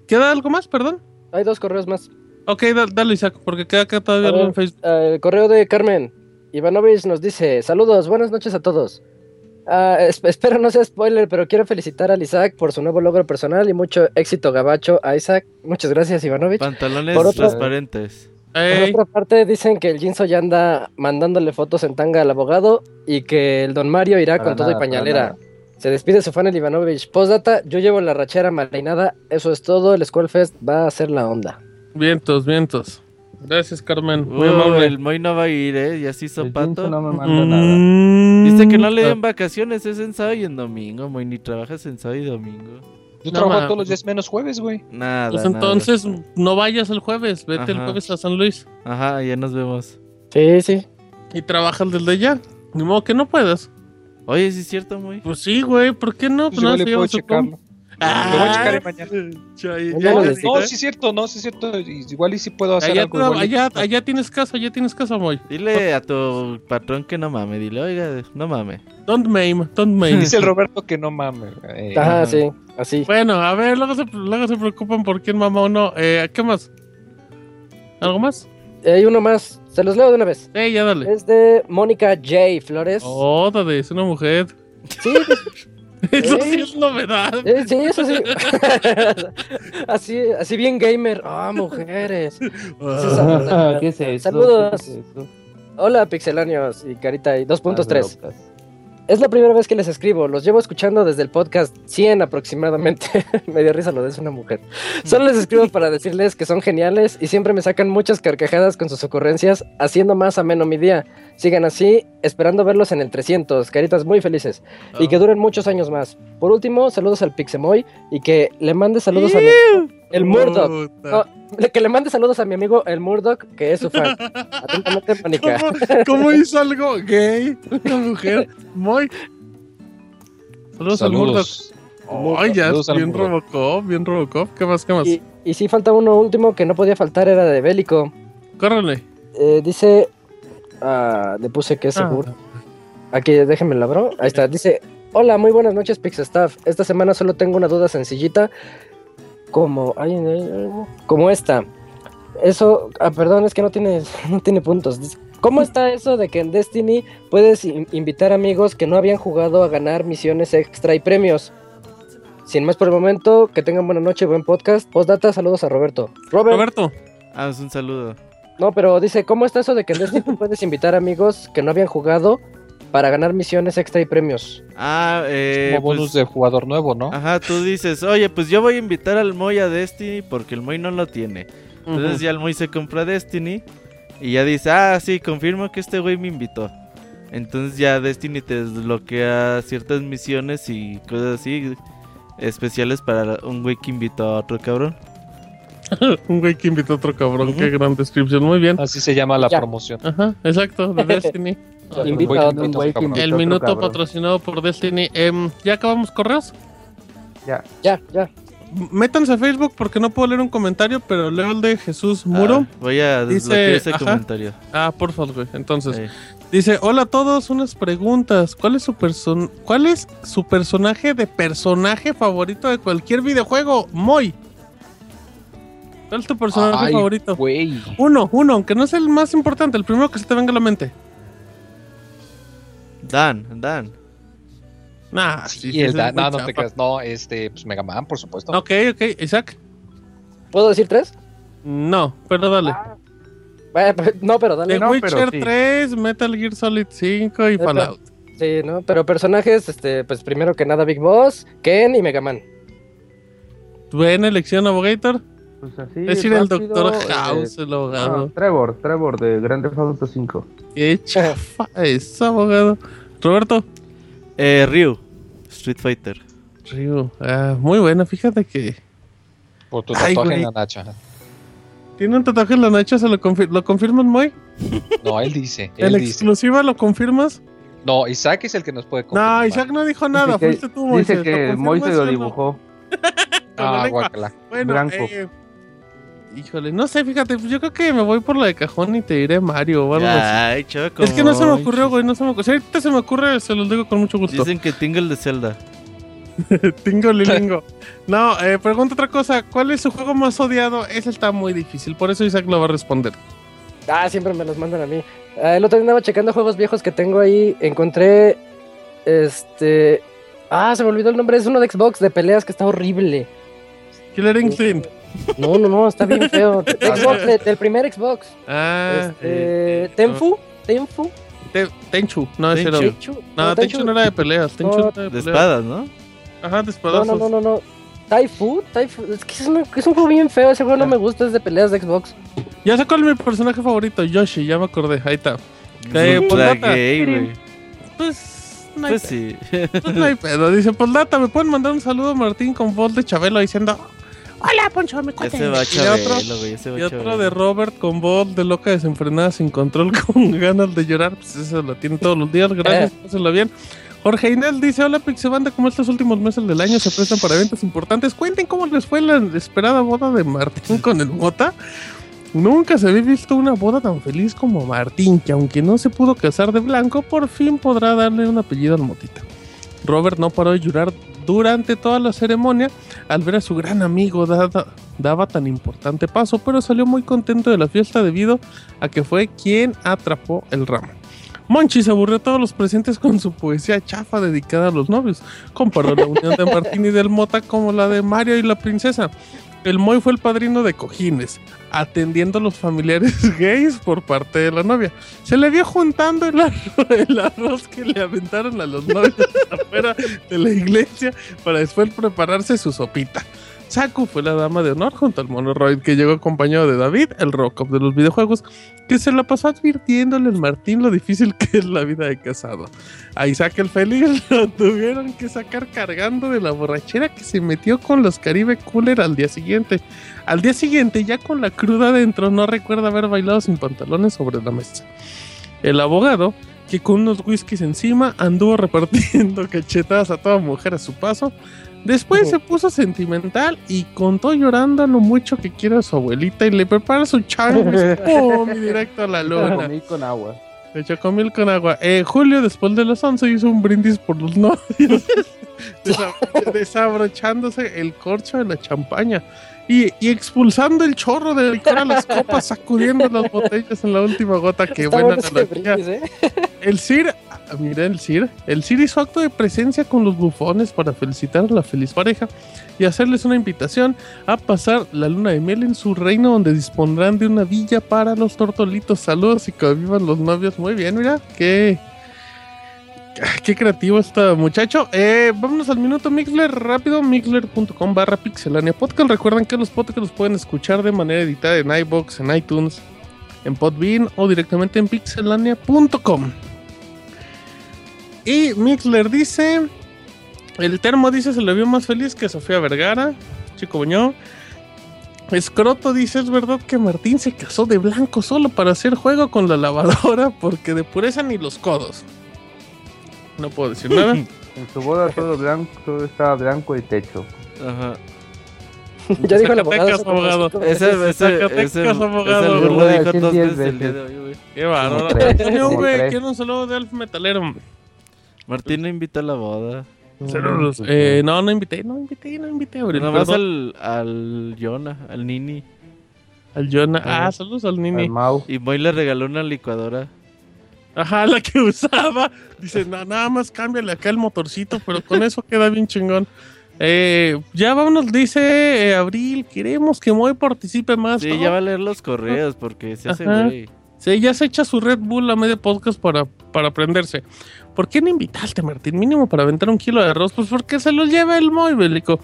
¿Queda algo más? Perdón.
Hay dos correos más.
Ok, da- dale, Isaac, porque queda acá todavía
ver.
en Facebook.
Eh, el correo de Carmen. Ivanovich nos dice, saludos, buenas noches a todos. Ah, es- espero no sea spoiler, pero quiero felicitar al Isaac por su nuevo logro personal y mucho éxito gabacho a Isaac. Muchas gracias, Ivanovich.
Pantalones
Por otra-
transparentes.
Por otra parte, dicen que el Jinso ya anda mandándole fotos en tanga al abogado y que el Don Mario irá
Para
con todo y
para
pañalera.
Nada.
Se despide su fan el Ivanovich. Postdata, yo llevo la rachera maleinada. Eso es todo. El Skullfest va a ser la onda.
vientos, vientos. Gracias, Carmen.
Uh,
Muy amable.
el Moy no va a ir, ¿eh? Ya se hizo
El
pato.
Jinzo no me manda nada.
Mm,
Dice que no le den vacaciones, es en sábado y en domingo, Moy. Ni trabajas en sábado y domingo.
Yo
No,
trabajo
ma-
todos los días menos jueves, güey.
Nada.
Pues
nada.
entonces no vayas el jueves, vete el jueves a San Luis
Ajá, ya nos vemos.
Sí, sí.
y trabajas desde allá. Ni modo que no puedas.
Oye, sí es cierto, Moy.
Pues sí, güey, ¿por qué no?
Pues
nada,
igual le
se
puedo checarlo. Lo voy a checar
Ah,
mañana.
chay,
No, no,
No, sí es cierto, no, sí es cierto. y- Igual y sí puedo hacer
Allá,
algo. y-
allá, allá tienes casa, allá tienes casa, Moy.
Dile a tu patrón que no mame. Dile, oiga, no mame.
Don't mame, don't mame.
Dice el Roberto que no mames. eh,
Ajá, sí. Así.
Bueno, a ver, luego se, luego se preocupan por quién mamá o no. Eh, ¿Qué más? ¿Algo más?
Hay uno más. Se los leo de una vez.
Eh, ya dale.
Es de Mónica J. Flores.
Oh, dale, es una mujer.
Sí,
Eso
Ey.
sí es novedad.
eh, sí, eso sí. así, así bien gamer. Ah, mujeres.
Ah,
¿Qué es eso?
Saludos.
¿Qué es eso?
Hola, pixelanios y carita y 2.3. Es la primera vez que les escribo. Los llevo escuchando desde el podcast 100 aproximadamente. me dio risa lo de es una mujer. Solo les escribo para decirles que son geniales y siempre me sacan muchas carcajadas con sus ocurrencias, haciendo más ameno mi día. Sigan así, esperando verlos en el 300. Caritas muy felices. Y que duren muchos años más. Por último, saludos al Pixemoy y que le mande saludos a mi, el Murdoch. No, que le mande saludos a mi amigo el Murdoch, que es su fan. Atentamente, Mónica.
¿Cómo, cómo hizo algo gay? Una mujer muy. Saludos, al Murdoch.
Saludos.
Ay, ya, bien. Robocop, bien Robocop. ¿Qué más, qué más?
Y, y sí, falta uno último que no podía faltar, era de Bélico.
Córrele.
Eh, dice. Ah, le puse que es
Ah.
seguro. Aquí, déjenme la bro. Ahí está. Dice: Hola, muy buenas noches, Pixestaff. Esta semana solo tengo una duda sencillita. Como. ay, ay, ay, como esta. Eso. Ah, perdón, es que no tiene, no tiene puntos. ¿Cómo está eso de que en Destiny puedes in- invitar amigos que no habían jugado a ganar misiones extra y premios? Sin más por el momento, que tengan buena noche, buen podcast. Postdata, saludos a Roberto. Robert,
Roberto.
Ah, es un saludo.
no, pero dice, ¿cómo está eso de que en Destiny puedes invitar amigos que no habían jugado para ganar misiones extra y premios?
Ah, eh.
Como bonus
pues,
de jugador nuevo, ¿no?
Ajá, tú dices, oye, pues yo voy a invitar al Moy a Destiny porque el Moy no lo tiene. Entonces ya el Moy se compra Destiny y ya dice, ah, sí, confirmo que este güey me invitó. Entonces ya Destiny te desbloquea ciertas misiones y cosas así especiales para un güey que invitó a otro cabrón.
Un güey que invitó a otro cabrón. Qué gran descripción. Muy bien.
Así se llama la
Ya.
promoción.
Ajá, exacto, de Destiny.
Invita
Voy
a
que
otro.
invito a
güey
otro
que
cabrón.
invita-
El minuto
cabrón.
patrocinado por Destiny. Em, ¿Ya acabamos correos?
Ya.
Ya, ya.
métanse a Facebook porque no puedo leer un comentario, pero leo el de Jesús Muro.
Ah, voy a
Dice-
ese
ajá.
comentario.
Ah, por favor, güey. Entonces, dice, hola a todos, unas preguntas. ¿Cuál es su person cuál es su personaje de personaje favorito de cualquier videojuego? Moy. ¿Cuál es tu personaje
Ay,
favorito? Uno, uno, aunque no es el más importante, el primero que se te venga a la mente.
Dan, Dan.
Nah,
Sí,
sí,
el no, no te creas. No, este, pues Mega Man, por supuesto.
Ok, ok, Isaac.
¿Puedo decir tres?
No, pero dale.
Eh, pues, no, pero dale.
The
no, pero
Witcher
sí.
3, Metal Gear Solid 5 y
Epa.
Fallout.
Sí, ¿no? Pero personajes, este, pues primero que nada Big Boss, Ken y Mega Man.
Buena elección, Abogator.
Pues así,
Es decir, el Doctor
eh,
House, el abogado.
Trevor, Trevor de Grand Theft Auto 5.
Qué chafa es, abogado. Roberto.
Eh, Ryu. Street Fighter.
Ryu. Ah, muy buena, fíjate que
Por tu
Ay,
tatuaje
güey.
en la nacha.
tiene un tatuaje en la nacha, ¿se lo, confir- ¿lo confirmas, Moy?
No, él dice.
¿El
Él dice.
exclusiva lo confirmas?
No, Isaac es el que nos puede
No,
confirmar.
Isaac no dijo nada,
Dice que-
fuiste tú, Moisés.
Dice que
¿Lo
Moy se lo
no?
dibujó.
Con la
Ah, guácala.
Bueno,
Blanco.
eh, híjole, no sé, fíjate, pues yo creo que me voy por la de cajón y te diré Mario o algo así.
Ay, choco.
Es que no se me ocurrió, güey, no se me ocurrió. Si ahorita se me ocurre, se los digo con mucho gusto.
Dicen que Tingle de Zelda.
Tingo lilingo. No, eh, pregunta otra cosa. ¿Cuál es su juego más odiado? Ese está muy difícil, por eso Isaac lo va a responder.
Ah, siempre me los mandan a mí. Ah, el otro día andaba checando juegos viejos que tengo ahí. Encontré. Este. Ah, se me olvidó el nombre. Es uno de Xbox de peleas que está horrible.
Killer Instinct.
No, no, no, está bien feo. De Xbox, de- del primer Xbox.
Ah,
Este,
eh,
Tenfu. Tenfu.
Te- Tenchu. No, ese era.
Tenchu.
Tenchu.
No, Tenchu no era de peleas. Tenchu
No,
era de,
espadas, ¿no?
Ajá, de
No,
espadazos.
no, no, no, no. Taifu, Taifu. Es que es, un juego bien feo. Ese juego no me gusta. Es de peleas de Xbox.
Ya sé cuál es mi personaje favorito, Yoshi, ya me acordé. Ahí está. Eh,
gay, güey.
Pues, no hay
Pues
pedo.
sí.
Pues no hay pedo. Dice, pues data, me pueden mandar un saludo a Martín con voz de Chabelo diciendo, hola, Poncho, me
va
Y y otro de Robert con voz de loca desenfrenada sin control con ganas de llorar. Pues eso lo tiene todos los días. Gracias, pásenlo bien. Jorge Inel dice, hola Pixebanda, como estos últimos meses del año se prestan para eventos importantes, cuenten cómo les fue la esperada boda de Martín con el Mota. Nunca se había visto una boda tan feliz como Martín, que aunque no se pudo casar de blanco, por fin podrá darle un apellido al Motita. Robert no paró de llorar durante toda la ceremonia al ver a su gran amigo dada- daba tan importante paso, pero salió muy contento de la fiesta debido a que fue quien atrapó el ramo. Monchi se aburrió a todos los presentes con su poesía chafa dedicada a los novios. Comparó la unión de Martín y del Mota como la de Mario y la princesa. El Moy fue el padrino de cojines, atendiendo a los familiares gays por parte de la novia. Se le vio juntando el, arro- el arroz que le aventaron a los novios afuera de la iglesia para después prepararse su sopita. Saku fue la dama de honor junto al monoroid que llegó acompañado de David, el rock de los videojuegos, que se la pasó advirtiéndole al Martín lo difícil que es la vida de casado. A Isaac el feliz lo tuvieron que sacar cargando de la borrachera que se metió con los Caribe Cooler al día siguiente. Al día siguiente, ya con la cruda adentro, no recuerda haber bailado sin pantalones sobre la mesa. El abogado, que con unos whiskies encima anduvo repartiendo cachetadas a toda mujer a su paso, después se puso sentimental y contó llorando lo mucho que quiere a su abuelita y le prepara su chango ¡pum! y directo a la luna.
Comí con agua.
De chocomil con agua. Eh, Julio, después de los 11, hizo un brindis por los novios, desa- desabrochándose el corcho de la champaña y, y expulsando el chorro de licor a las copas, sacudiendo las botellas en la última gota. Qué
Está
buena analogía.
brindis, ¿eh?
El Sir, mira el Sir, el Sir hizo acto de presencia con los bufones para felicitar a la feliz pareja y hacerles una invitación a pasar la luna de miel en su reino donde dispondrán de una villa para los tortolitos. Saludos y que vivan los novios. Muy bien, mira, qué, qué creativo está muchacho. Eh, vámonos al minuto Mixler, rápido, mixler.com barra pixelania podcast. Recuerden que los podcasts los pueden escuchar de manera editada en iBox, en iTunes, en Podbean o directamente en pixelania.com. Y Mixler dice: El termo dice se le vio más feliz que Sofía Vergara. Chico Buñó. Escroto dice: Es verdad que Martín se casó de blanco solo para hacer juego con la lavadora porque de pureza ni los codos. No puedo decir nada.
En su boda todo blanco, todo estaba blanco y techo.
Ajá.
Ya dijo el abogado.
Zacatecas, abogado.
Ese,
Zacatecas,
ese,
abogado,
dijo dos veces el día
veces.
de hoy, güey.
Qué bárbaro. Antonio, güey, quiero un saludo de Alf Metalero. hombre.
Martín no invita a la boda.
Saludos. Eh, no, no invité, no invité, no invité. Abril,
Nada más al, al Jonah, al Nini.
Al Jonah. Ah, saludos al
Al
Nini.
Mau.
Y Moy le regaló una licuadora.
Ajá, la que usaba. Dice, "Na- nada más cámbiale acá el motorcito, pero con eso queda bien chingón. Eh, ya vámonos, dice eh, Abril, queremos que Moy participe más.
Sí,
¿no?
ya va a leer los correos porque se hace güey.
Sí, ya se echa su Red Bull a medio podcast para, para aprenderse. ¿Por qué no invitaste, Martín? Mínimo para aventar un kilo de arroz. Pues porque se lo lleva el Moy, bélico.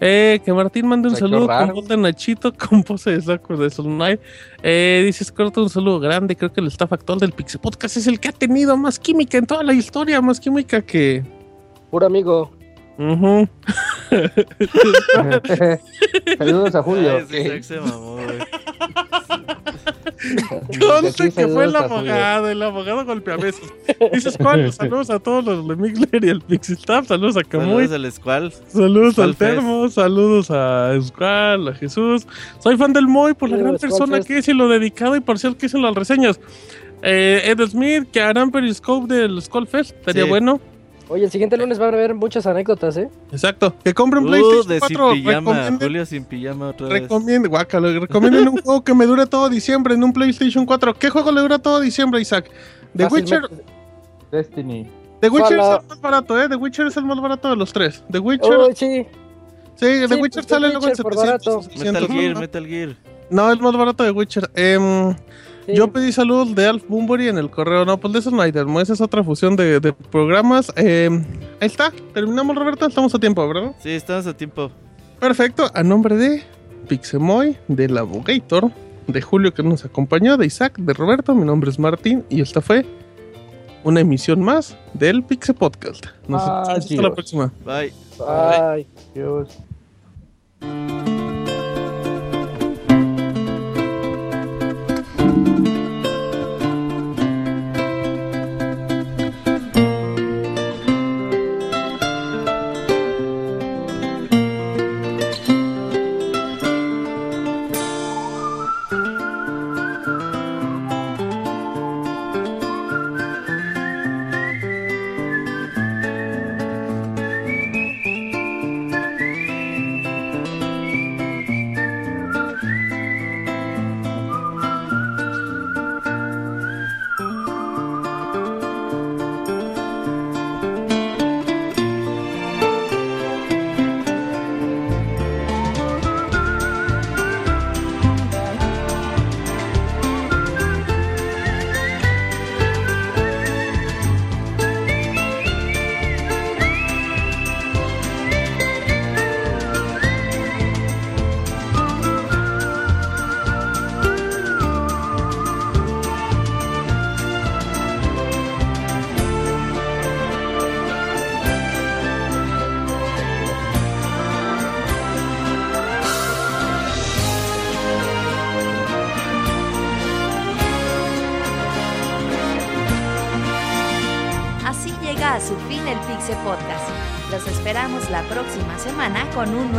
Eh, que Martín mande un saludo con voz de Nachito con pose de saco de Soul Knight. Eh, dices, corta un saludo grande. Creo que el staff actual del Pixel Podcast es el que ha tenido más química en toda la historia. Más química que...
Puro amigo.
Ujú.
Saludos a Julio.
Ay, Isaac se mamó, güey.
Conste que fue el
saludos a Julio.
abogado, el abogado golpeabesos. Dices, ¿cuál? Saludos a todos los de Mixler y el Pixel Staff. Saludos a Camuy.
Saludos al Squall.
Saludos
Squall
al Termo, saludos a Squall, a Jesús. Soy fan del Moy por la gran persona
Fest.
que es y lo dedicado y parcial que es en las reseñas. Eh, Ed Smith, que harán Periscope del Skull Fest, estaría
Sí.
bueno.
Oye, el siguiente lunes va a haber muchas anécdotas, ¿eh?
Exacto. Que compren
Uh,
PlayStation
de
4.
sin pijama. Julio sin pijama otra vez.
recomienden, guácalo, recomienden un juego que me dure todo diciembre en un PlayStation 4. ¿Qué juego le dura todo diciembre, Isaac? The Witcher.
Destiny.
The Witcher es el más barato, ¿eh? The Witcher es el más barato de los tres. The Witcher,
Uy, sí.
sí, The
sí,
Witcher
pues, The
sale luego en
Witcher por
700.
barato.
800,
Metal Gear,
¿no?
Metal Gear.
No, el más barato de Witcher. Em,
sí.
Yo pedí saludos de Alf Boombury en el correo. No, pues de eso no hay, Dermo. Esa es otra fusión de, de programas. Em, ahí está. Terminamos, Roberto. Estamos a tiempo, ¿verdad?
Sí, estamos a tiempo.
Perfecto. A nombre de Pixemoy, del Abogator, de Julio que nos acompañó, de Isaac, de Roberto. Mi nombre es Martín y esta fue una emisión más del Pixe Podcast. Nos escuchamos hasta la
Adiós.
próxima.
Bye.
Ay.
Dios.
Así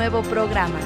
nuevo programa.